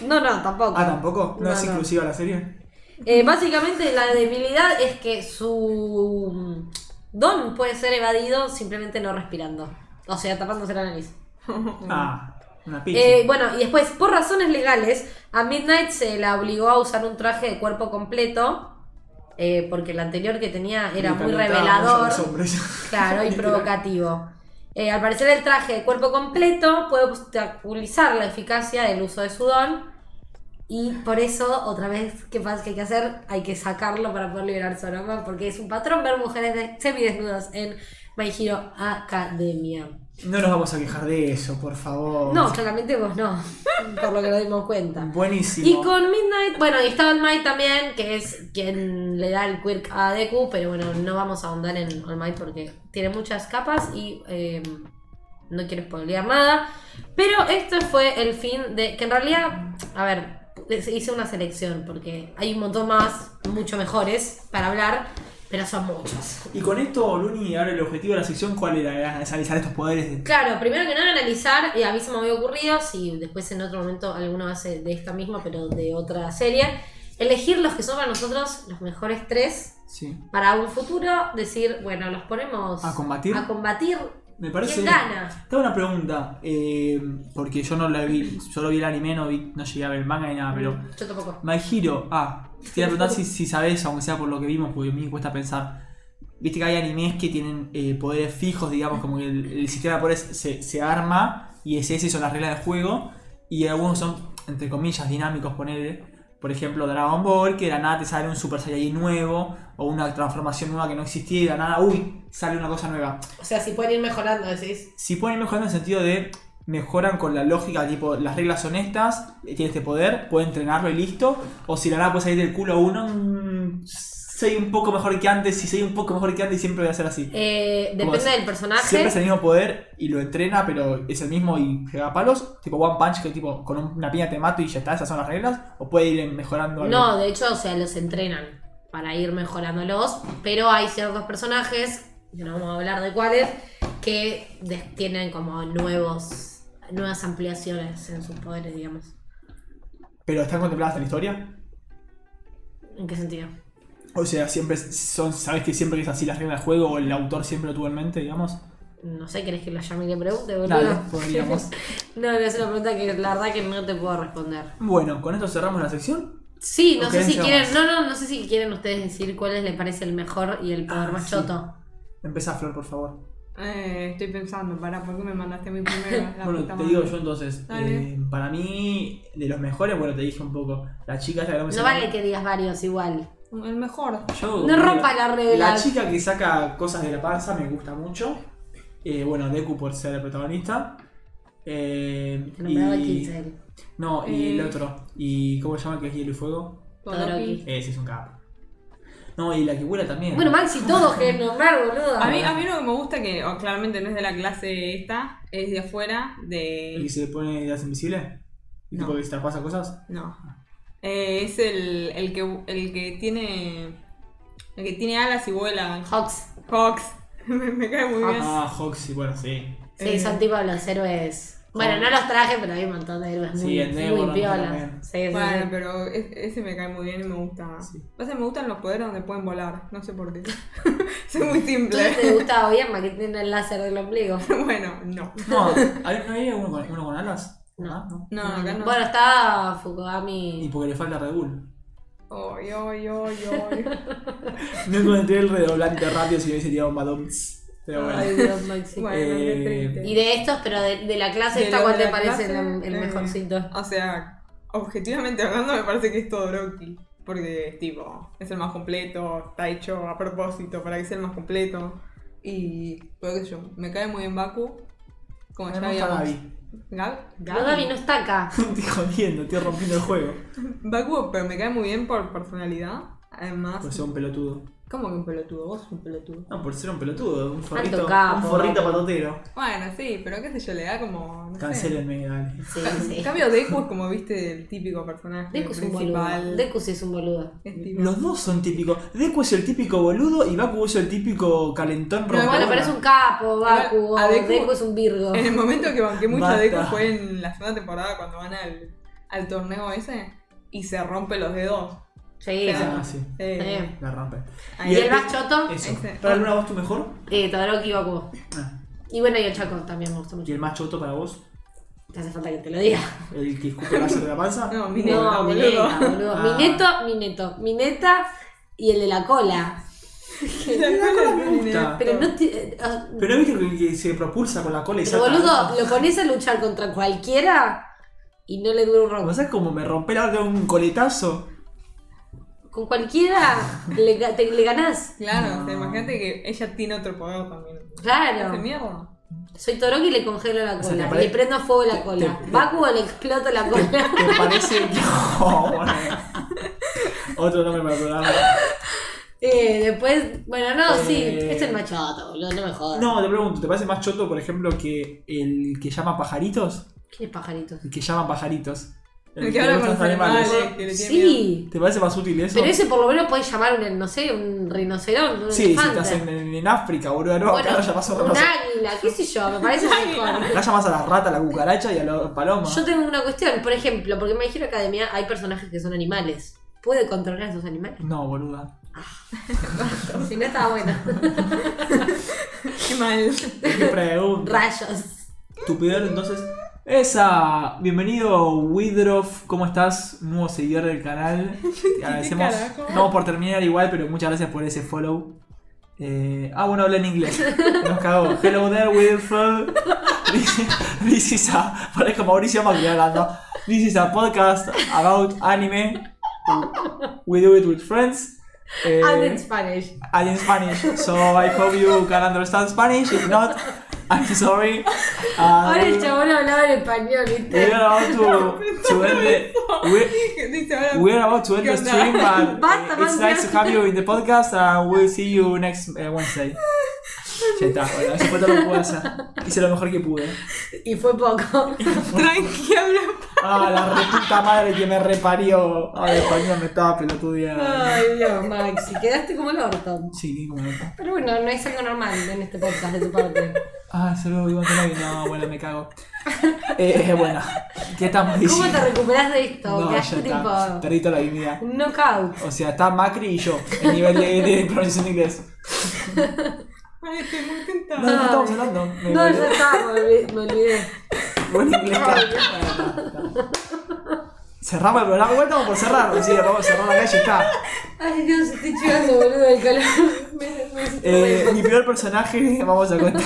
S2: No, no, tampoco.
S1: Ah, tampoco. ¿No,
S2: No,
S1: es
S2: no.
S1: inclusiva la serie?
S2: Eh, básicamente la debilidad es que su mm, don puede ser evadido simplemente no respirando. O sea, tapándose la nariz.
S1: Ah, una pizza.
S2: Eh, bueno, y después, por razones legales, a Midnight se la obligó a usar un traje de cuerpo completo. eh, porque el anterior que tenía era muy revelador. Claro, y provocativo. Eh, al parecer el traje de cuerpo completo puede obstaculizar la eficacia del uso de su don. Y por eso, otra vez, ¿qué pasa que hay que hacer? Hay que sacarlo para poder liberar su aroma, porque es un patrón ver mujeres de- semidesnudas en My Hero Academia.
S1: No nos vamos a quejar de eso, por favor.
S2: No, claramente vos no, por lo que nos dimos cuenta.
S1: Buenísimo.
S2: Y con Midnight, bueno, y está All Might también, que es quien le da el quirk a Deku, pero bueno, no vamos a ahondar en All Might porque tiene muchas capas y eh, no quiero spoilear nada. Pero este fue el fin de. que en realidad, a ver, hice una selección porque hay un montón más, mucho mejores para hablar, pero son muchos.
S1: Y con esto, Luni, ahora el objetivo de la sección, ¿cuál era? Era analizar estos poderes. de-
S2: Claro, primero que nada analizar, y a mí se me había ocurrido, si después en otro momento alguno hace de esta misma, pero de otra serie, elegir los que son para nosotros los mejores tres
S1: Sí.
S2: para un futuro, decir, bueno, los ponemos
S1: ¿A combatir?
S2: A combatir.
S1: Me parece.
S2: ¿Quién gana?
S1: Tengo una pregunta, eh, porque yo no la vi, solo vi el anime, no, vi, no llegué a ver el manga ni nada, pero.
S2: Yo tampoco.
S1: My Hero, ah, a preguntar si, si sabes, aunque sea por lo que vimos, porque a mí me cuesta pensar. Viste que hay animes que tienen eh, poderes fijos, digamos, como que el, el sistema de poderes se, se arma y es ese son las reglas del juego. Y algunos son, entre comillas, dinámicos, ponerle. Por ejemplo, Dragon Ball, que de la nada te sale un Super Saiyajin nuevo, o una transformación nueva que no existía y de la nada, uy, sale una cosa nueva.
S2: O sea, si pueden ir mejorando, decís.
S1: Si pueden ir mejorando en el sentido de mejoran con la lógica, tipo, las reglas son estas, tiene este poder, puede entrenarlo y listo. O si la nada puede salir del culo uno, mm, soy un poco mejor que antes, si soy un poco mejor que antes, siempre voy a ser así.
S2: Eh, depende del personaje.
S1: Siempre es el mismo poder y lo entrena, pero es el mismo y pega palos. Tipo One Punch, que tipo con una piña te mato y ya está, esas son las reglas. O puede ir mejorando algo.
S2: No, de hecho, o sea, los entrenan para ir mejorándolos, pero hay ciertos personajes, que no vamos a hablar de cuáles, que tienen como nuevos, nuevas ampliaciones en sus poderes, digamos.
S1: Pero están contempladas en la historia.
S2: ¿En qué sentido?
S1: O sea, siempre son, sabes que siempre es así las reglas del juego o el autor siempre lo tuvo en mente, digamos.
S2: No sé, ¿querés que lo llame y le pregunte, boludo?
S1: Dale, podríamos.
S2: no, no, es una pregunta que la verdad que no te puedo responder.
S1: Bueno, con esto cerramos la sección.
S2: Sí, no
S1: ¿O
S2: sé si quieren, no, no, no sé si quieren ustedes decir cuáles les parece el mejor y el poder
S1: Ah,
S2: más
S1: sí.
S2: choto.
S1: Empezá, Flor, por favor.
S5: Eh, estoy pensando, para, ¿por qué me mandaste a mí primero? La
S1: bueno, te
S5: madre.
S1: digo yo entonces. Eh, para mí, de los mejores, bueno, te dije un poco. La chica esta que no me
S2: No
S1: sale-
S2: vale que digas varios igual.
S5: El mejor.
S1: Yo-
S2: No rompa la regla.
S1: La chica que saca cosas de la panza me gusta mucho. Eh, bueno, Deku por ser el protagonista. Eh,
S2: Te nombraba el
S1: y...
S2: 15.
S1: No, y el
S5: Eh.
S1: otro. ¿Y cómo se llama el que es hielo y fuego?
S2: Todoroki.
S1: Ese es un capo. No, y la que vuela también.
S2: Bueno, Maxi, todos quieren nombrar, boludo.
S5: A mí, a mí lo que me gusta que oh, claramente no es de la clase esta, es de afuera,
S1: ¿El
S5: de...
S1: que se pone de invisible? ¿Y
S5: No.
S1: tipo que se traspasa cosas?
S5: No. Eh, es el, el que el que tiene el que tiene alas y vuela.
S2: Hawks.
S5: Hawks. me, me cae muy bien.
S1: Ah, Hawks, sí, bueno, sí.
S2: Sí,
S5: Eh.
S2: son tipo los héroes. Bueno, no los traje, pero hay un montón de héroes
S1: Sí,
S2: muy,
S1: Nemo
S2: muy piolas. Sí, sí,
S5: Bueno,
S2: sí.
S5: pero es- ese me cae muy bien y me gusta.
S1: Sí.
S5: Que me gustan los poderes donde pueden volar, no sé por qué. Soy muy simple.
S2: Te gustaba Oyama que tiene el láser del ombligo.
S5: bueno, no.
S1: No, ¿hay, ¿no hay uno con, uno con alas?
S2: No.
S1: No.
S5: No, acá no.
S2: Bueno, está
S1: Y
S2: Fukugami.
S1: porque le falta Red Bull.
S5: Oy, oy, oy, oy.
S1: No encontré el redoblante rápido si hubiese tirado un Badoms. Pero bueno.
S2: Ay, Dios, Maxi.
S5: Bueno,
S1: Eh.
S2: Y de estos, pero de, de la clase,
S5: De
S2: esta cuál te parece
S5: clase,
S2: el, el
S5: eh,
S2: mejorcito.
S5: O sea, objetivamente hablando, me parece que es Todoroki. Porque, tipo, es el más completo, está hecho a propósito para que sea el más completo. Y, pero qué sé yo, me cae muy bien Baku. Como ya
S1: Me gusta
S5: habíamos.
S1: Gaby.
S5: Gab-
S2: No, Gaby no está acá.
S1: Estoy jodiendo, estoy rompiendo el juego.
S5: Baku, pero me cae muy bien por personalidad. Además,
S1: Por ser un pelotudo.
S5: ¿Cómo que un pelotudo? Vos sos un pelotudo.
S1: No, por ser un pelotudo, un forrito, un forrito patotero.
S5: Bueno, sí, pero qué sé yo, le da como. No.
S1: Cancelenme, dale.
S2: Sí, sí.
S5: En cambio, Deku es como, viste, el típico personaje
S2: Deku es un boludo. Deku sí es un boludo.
S1: Los dos son típicos. Deku es el típico boludo y Baku es el típico calentón
S5: Pero
S1: rompedora.
S2: Bueno, pero es un capo, Baku.
S5: Igual, a
S2: o
S5: Deku-
S2: Deku es un Virgo.
S5: En el momento que banqué mucho a. Deku fue en la segunda temporada cuando van al, al torneo ese y se rompe los dedos.
S2: Sí,
S1: Ah,
S2: sí.
S5: Eh.
S1: La rompe.
S5: Ahí
S2: Y el
S1: el-
S2: más choto,
S1: Eso. ¿Para alguna voz tu mejor?
S2: eh, Todoroki y Baku.
S1: Ah.
S2: Y bueno, y el Chaco también me gusta
S1: ¿Y
S2: mucho.
S1: el más choto para vos?
S2: Te hace falta que te lo diga.
S1: ¿El que escupe láser de la panza?
S5: No, mi neta,
S2: No, mi
S5: boludo.
S2: neta, boludo.
S1: Ah.
S2: Mi neto, mi neto. Mi neta y el de la cola.
S5: La cola
S1: me
S5: de mi
S1: gusta.
S5: neto.
S2: Pero no te- eh, ah,
S1: Pero no viste que, que se propulsa con la cola y
S2: Pero
S1: salta?
S2: boludo, lo pones a luchar contra cualquiera y no le dura un
S1: ¿No
S2: robo.
S1: sabes cómo me rompe la de un coletazo?
S2: Con cualquiera le, te- le ganás.
S5: Claro, o
S1: No.
S5: sea, imagínate que ella tiene otro poder también.
S2: Claro.
S5: ¿Hace mierda?
S2: Soy Toroki y le congelo la
S1: O sea,
S2: cola.
S1: ¿te pare-
S2: le prendo fuego la
S1: te-
S2: cola.
S1: te-
S2: Baku le exploto la cola.
S1: ¿Te parece? No, bueno. Otro nombre para el programa.
S2: eh, después, bueno, no, sí,
S1: Eh.
S2: es el machoto, boludo, no me jodas.
S1: No, te pregunto, ¿te parece más choto, por ejemplo, que el que llama pajaritos?
S2: ¿Quién es pajaritos?
S1: El que llama pajaritos.
S5: El que habla con los animales. que le tiene
S2: Sí,
S1: ¿Te parece más útil eso?
S2: pero ese por lo menos puede llamar un, no sé, un rinoceronte, un
S1: Sí, si
S2: elefante.
S1: estás en, en- en África, boludo. No,
S2: bueno,
S1: acá no llamas a
S2: un águila, qué sé yo, me parece mejor.
S1: Acá llamas a la rata, a la cucaracha y a la paloma.
S2: Yo tengo una cuestión, por ejemplo, porque en My Hero Academia hay personajes que son animales. ¿Puede controlar a esos animales?
S1: No, boluda.
S2: Si no estaba bueno.
S5: Qué mal.
S1: ¿Qué pregunta?
S2: Rayos.
S1: Tu peor, entonces. Esa. Bienvenido, Widroff. ¿Cómo estás? Nuevo seguidor del canal. Te agradecemos. No por terminar igual, pero muchas gracias por ese follow. Eh, ah, bueno, habla en inglés. Nos cagó. Hello there, Wilfred. This, this is a. Parezco Mauricio Macri hablando. This is a podcast about anime. We do it with friends. Eh,
S2: And in Spanish.
S1: and in Spanish. So I hope you can understand Spanish. If not, I'm sorry.
S2: Ahora el chabón hablaba en español,
S1: We're about to, to end the, we,
S5: Dice ahora.
S1: we are about to end the stream, but
S2: Basta,
S1: it's nice to have you in the podcast, and we'll see you next uh, Wednesday. Ya está, bueno, eso fue todo lo que pude hacer. Hice lo mejor que pude.
S2: Y fue poco.
S5: Tranqui, habla.
S1: Ah, la reputa madre que me reparió. Ay, español me estaba pelotudeando.
S2: Ay, Dios, Maxi, quedaste como el orto.
S1: Sí, como nota.
S2: Pero bueno, no es algo normal en este podcast de tu parte.
S1: Ah, saludos, Iván Tonovi. No, bueno, me cago. Eh, bueno, ¿qué estamos
S2: ¿Cómo
S1: diciendo?
S2: te recuperas de esto?
S1: No,
S2: Quedaste tipo.
S1: Perdí toda la dignidad.
S2: Knockout.
S1: O sea, está Macri y yo, el nivel de, de pronunciación inglés.
S5: Ay, estoy muy
S1: No,
S5: tentada.
S1: no estamos hablando. Me
S2: No, ya está, me olvidé. Me olvidé.
S1: Buen inglés. Cerramos el programa, igual estamos por cerrar, sí, vamos a cerrar la calle, está.
S2: Ay, Dios, estoy chivando, boludo, del calor. Me- me
S1: Eh, mi peor personaje, vamos a contar,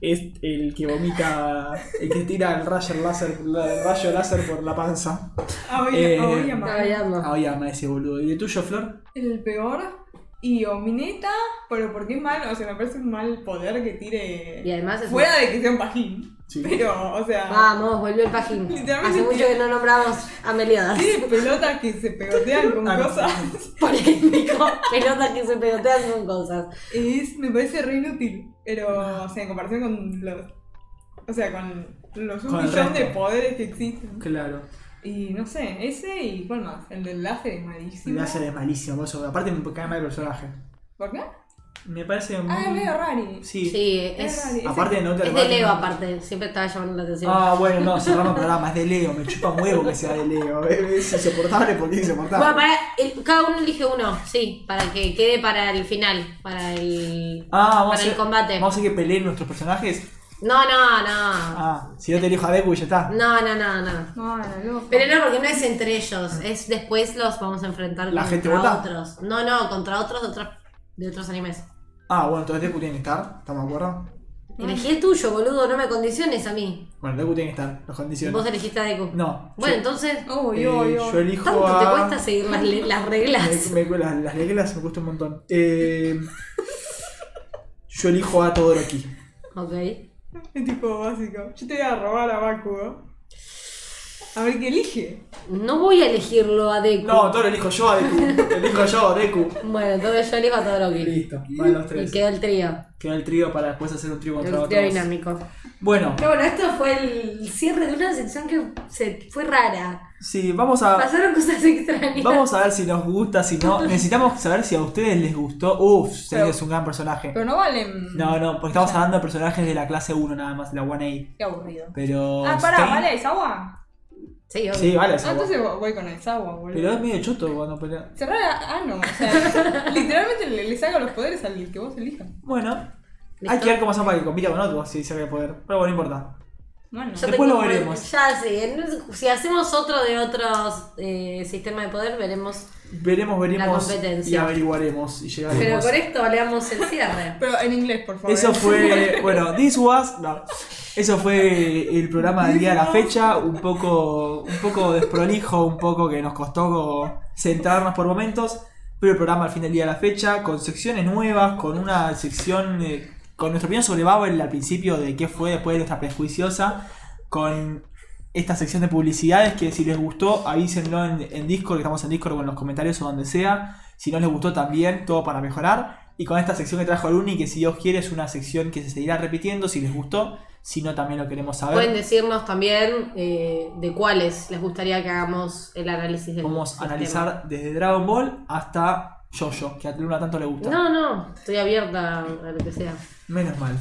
S1: es el que vomita, el que tira el rayo láser, el rayo láser por la panza.
S5: Ah, oye,
S1: Eh, ya, me ese boludo. ¿Y el tuyo, Flor?
S5: El peor. Y o mi neta, pero porque es mal, o sea, me parece un mal poder que tire.
S2: Y además es
S5: Fuera de que sea un pajín.
S1: Sí.
S5: Pero, o sea.
S2: Vamos, volvió el pajín.
S5: Literalmente
S2: Hace mucho que no nombramos a Meliodas.
S5: Tiene pelotas que se pegotean con
S1: Ah,
S5: cosas.
S2: Polémico. Pelotas que se pegotean con cosas.
S5: Es, me parece re inútil. Pero, o sea, en comparación con los. O sea, con los un millón de poderes que existen.
S1: Claro.
S5: Y no sé, ese y cuál más. El del láser es
S1: El
S5: malísimo.
S1: láser es malísimo, por eso. Aparte me cae mal el personaje.
S5: ¿Por qué?
S1: Me parece muy...
S5: Ah, es medio rari.
S1: Sí.
S2: Sí,
S5: Es
S2: es,
S5: rari.
S1: Aparte no te
S2: es de Leo aparte, siempre estaba llamando la atención.
S1: Ah, bueno, no, cerramos el programa, es de Leo, me chupa un huevo que sea de Leo. Es insoportable porque es insoportable.
S2: Bueno, para el- cada uno elige uno, sí, para que quede para el final, para el,
S1: Ah, vamos
S2: para
S1: a
S2: el combate.
S1: Vamos a hacer que peleen nuestros personajes.
S2: No, no, no.
S1: Ah, si no te elijo a Deku y ya está.
S2: No, no, no, no. Pero no, porque no es entre ellos, es después los vamos a enfrentar
S1: ¿La
S2: contra
S1: gente vota?
S2: otros. No, no, contra otros de otros, de otros animes.
S1: Ah, bueno, entonces Deku tiene que estar, ¿estamos de acuerdo?
S2: Elegí el tuyo, boludo, no me condiciones a mí.
S1: Bueno, Deku tiene que estar, las condiciones.
S2: Vos elegiste a Deku.
S1: No.
S2: Bueno,
S1: yo,
S2: entonces,
S5: Uy,
S1: eh,
S5: uy, uy.
S1: yo elijo
S2: ¿tanto
S1: a...
S2: te cuesta seguir las, le- las reglas?
S1: Me- me- las, las reglas me cuesta un montón. Eh, yo elijo a Todoroki.
S2: Ok.
S5: Es tipo básico. Yo te voy a robar a Bakugo. A ver qué elige.
S2: No voy a elegirlo a Deku.
S1: No, todo lo elijo yo a Deku. elijo yo a Deku.
S2: Bueno, entonces yo elijo a Todoroki.
S1: Listo, van los
S2: Y
S1: tres.
S2: quedó el trío.
S1: Queda el trío para después hacer un trío contra
S2: El trío dinámico.
S1: Bueno,
S2: Pero bueno, esto fue el cierre de una sección que se fue rara.
S1: sí, vamos a.
S2: Pasaron cosas extrañas.
S1: Vamos a ver si nos gusta, si no. Necesitamos saber si a ustedes les gustó. Uf, Seiya es un gran personaje.
S5: Pero no valen.
S1: No, no, porque estamos hablando de personajes de la clase 1 nada más, de la 1A.
S5: Qué aburrido.
S1: Pero.
S5: Ah, pará,
S1: Stein-
S5: ¿vale Aizawa?
S2: Sí, obvio.
S1: Sí, vale,
S5: Ah, entonces voy con Aizawa, boludo.
S1: Pero es medio choto cuando pelea.
S5: Cerrar a ano, o sea, literalmente le, le saca los poderes al que vos elijas.
S1: Bueno,
S2: ¿Listo?
S1: hay que ver cómo hacen para que compita con otros si saca el poder. Pero bueno, no importa.
S5: Bueno,
S2: Yo
S1: Después lo veremos.
S2: Ya sí, si hacemos otro de otros eh, sistemas de poder, veremos.
S1: Veremos, veremos
S2: competencia.
S1: y averiguaremos y
S2: Pero
S1: llegaremos.
S2: con esto leamos el cierre.
S5: pero en inglés, por favor.
S1: Eso fue, bueno, this was, no, eso fue el programa del día de la fecha, un poco, un poco desprolijo, un poco que nos costó centrarnos por momentos, pero el programa al fin del día de la fecha, con secciones nuevas, con una sección, eh, con nuestra opinión sobre Babel al principio de qué fue después de nuestra prejuiciosa, con esta sección de publicidades que si les gustó avísenlo en, en Discord, que estamos en Discord o en los comentarios o donde sea, si no les gustó también, todo para mejorar. Y con esta sección que trajo Luni, que si Dios quiere es una sección que se seguirá repitiendo, si les gustó, si no también lo queremos saber.
S2: Pueden decirnos también eh, de cuáles les gustaría que hagamos el análisis del
S1: Vamos a analizar desde Dragon Ball hasta Jojo, que a Luna tanto le gusta.
S2: No, no, estoy abierta a lo que sea.
S1: Menos mal.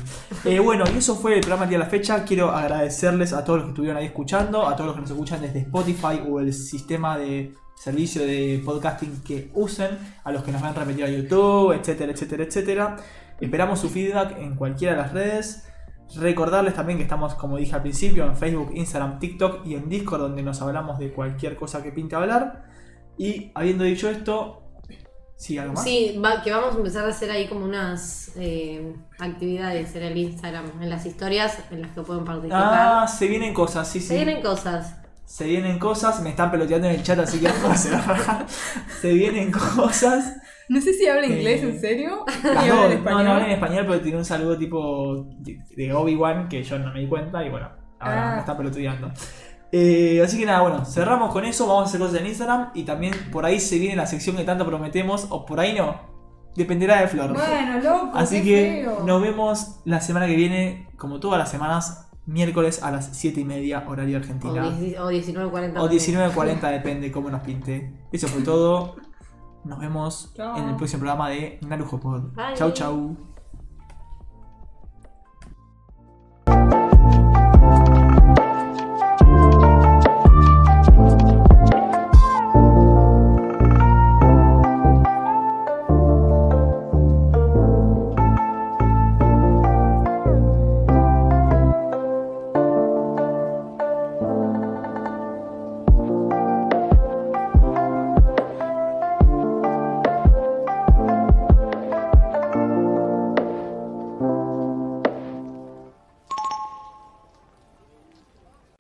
S1: Eh, bueno, y eso fue el programa del día de la fecha. Quiero agradecerles a todos los que estuvieron ahí escuchando, a todos los que nos escuchan desde Spotify o el sistema de servicio de podcasting que usen, a los que nos van a repetir a YouTube, etcétera, etcétera, etcétera. Esperamos su feedback en cualquiera de las redes. Recordarles también que estamos, como dije al principio, en Facebook, Instagram, TikTok y en Discord, donde nos hablamos de cualquier cosa que pinte hablar. Y habiendo dicho esto, ¿sí algo más?
S2: Sí, va- que vamos a empezar a hacer ahí como unas eh, actividades en el Instagram, en las historias en las que pueden participar.
S1: Ah, se vienen cosas, sí, sí.
S2: Se vienen cosas.
S1: Se vienen cosas, me están peloteando en el chat, así que vamos a cerrar. Se vienen cosas.
S5: No sé si habla
S1: Eh,
S5: inglés, ¿en serio?
S1: Las
S5: ¿Y habla
S1: dos,
S5: en
S1: no,
S5: español?
S1: no hablan en español, pero tiene un saludo tipo de, de Obi-Wan que yo no me di cuenta y bueno, ahora
S5: Ah.
S1: me está peloteando. Eh, así que nada, bueno, cerramos con eso, vamos a hacer cosas en Instagram y también por ahí se viene la sección que tanto prometemos, o por ahí no, dependerá de Flor.
S5: Bueno, loco,
S1: Así
S5: qué
S1: que
S5: feo.
S1: nos vemos la semana que viene, como todas las semanas, miércoles a las 7 y media, horario
S2: O,
S1: argentina.
S2: dieci- o 19.40.
S1: O 19.40, depende cómo nos pinte. Eso fue todo. Nos vemos en el próximo programa de Narujo Pod.
S2: Bye.
S1: Chau, chau.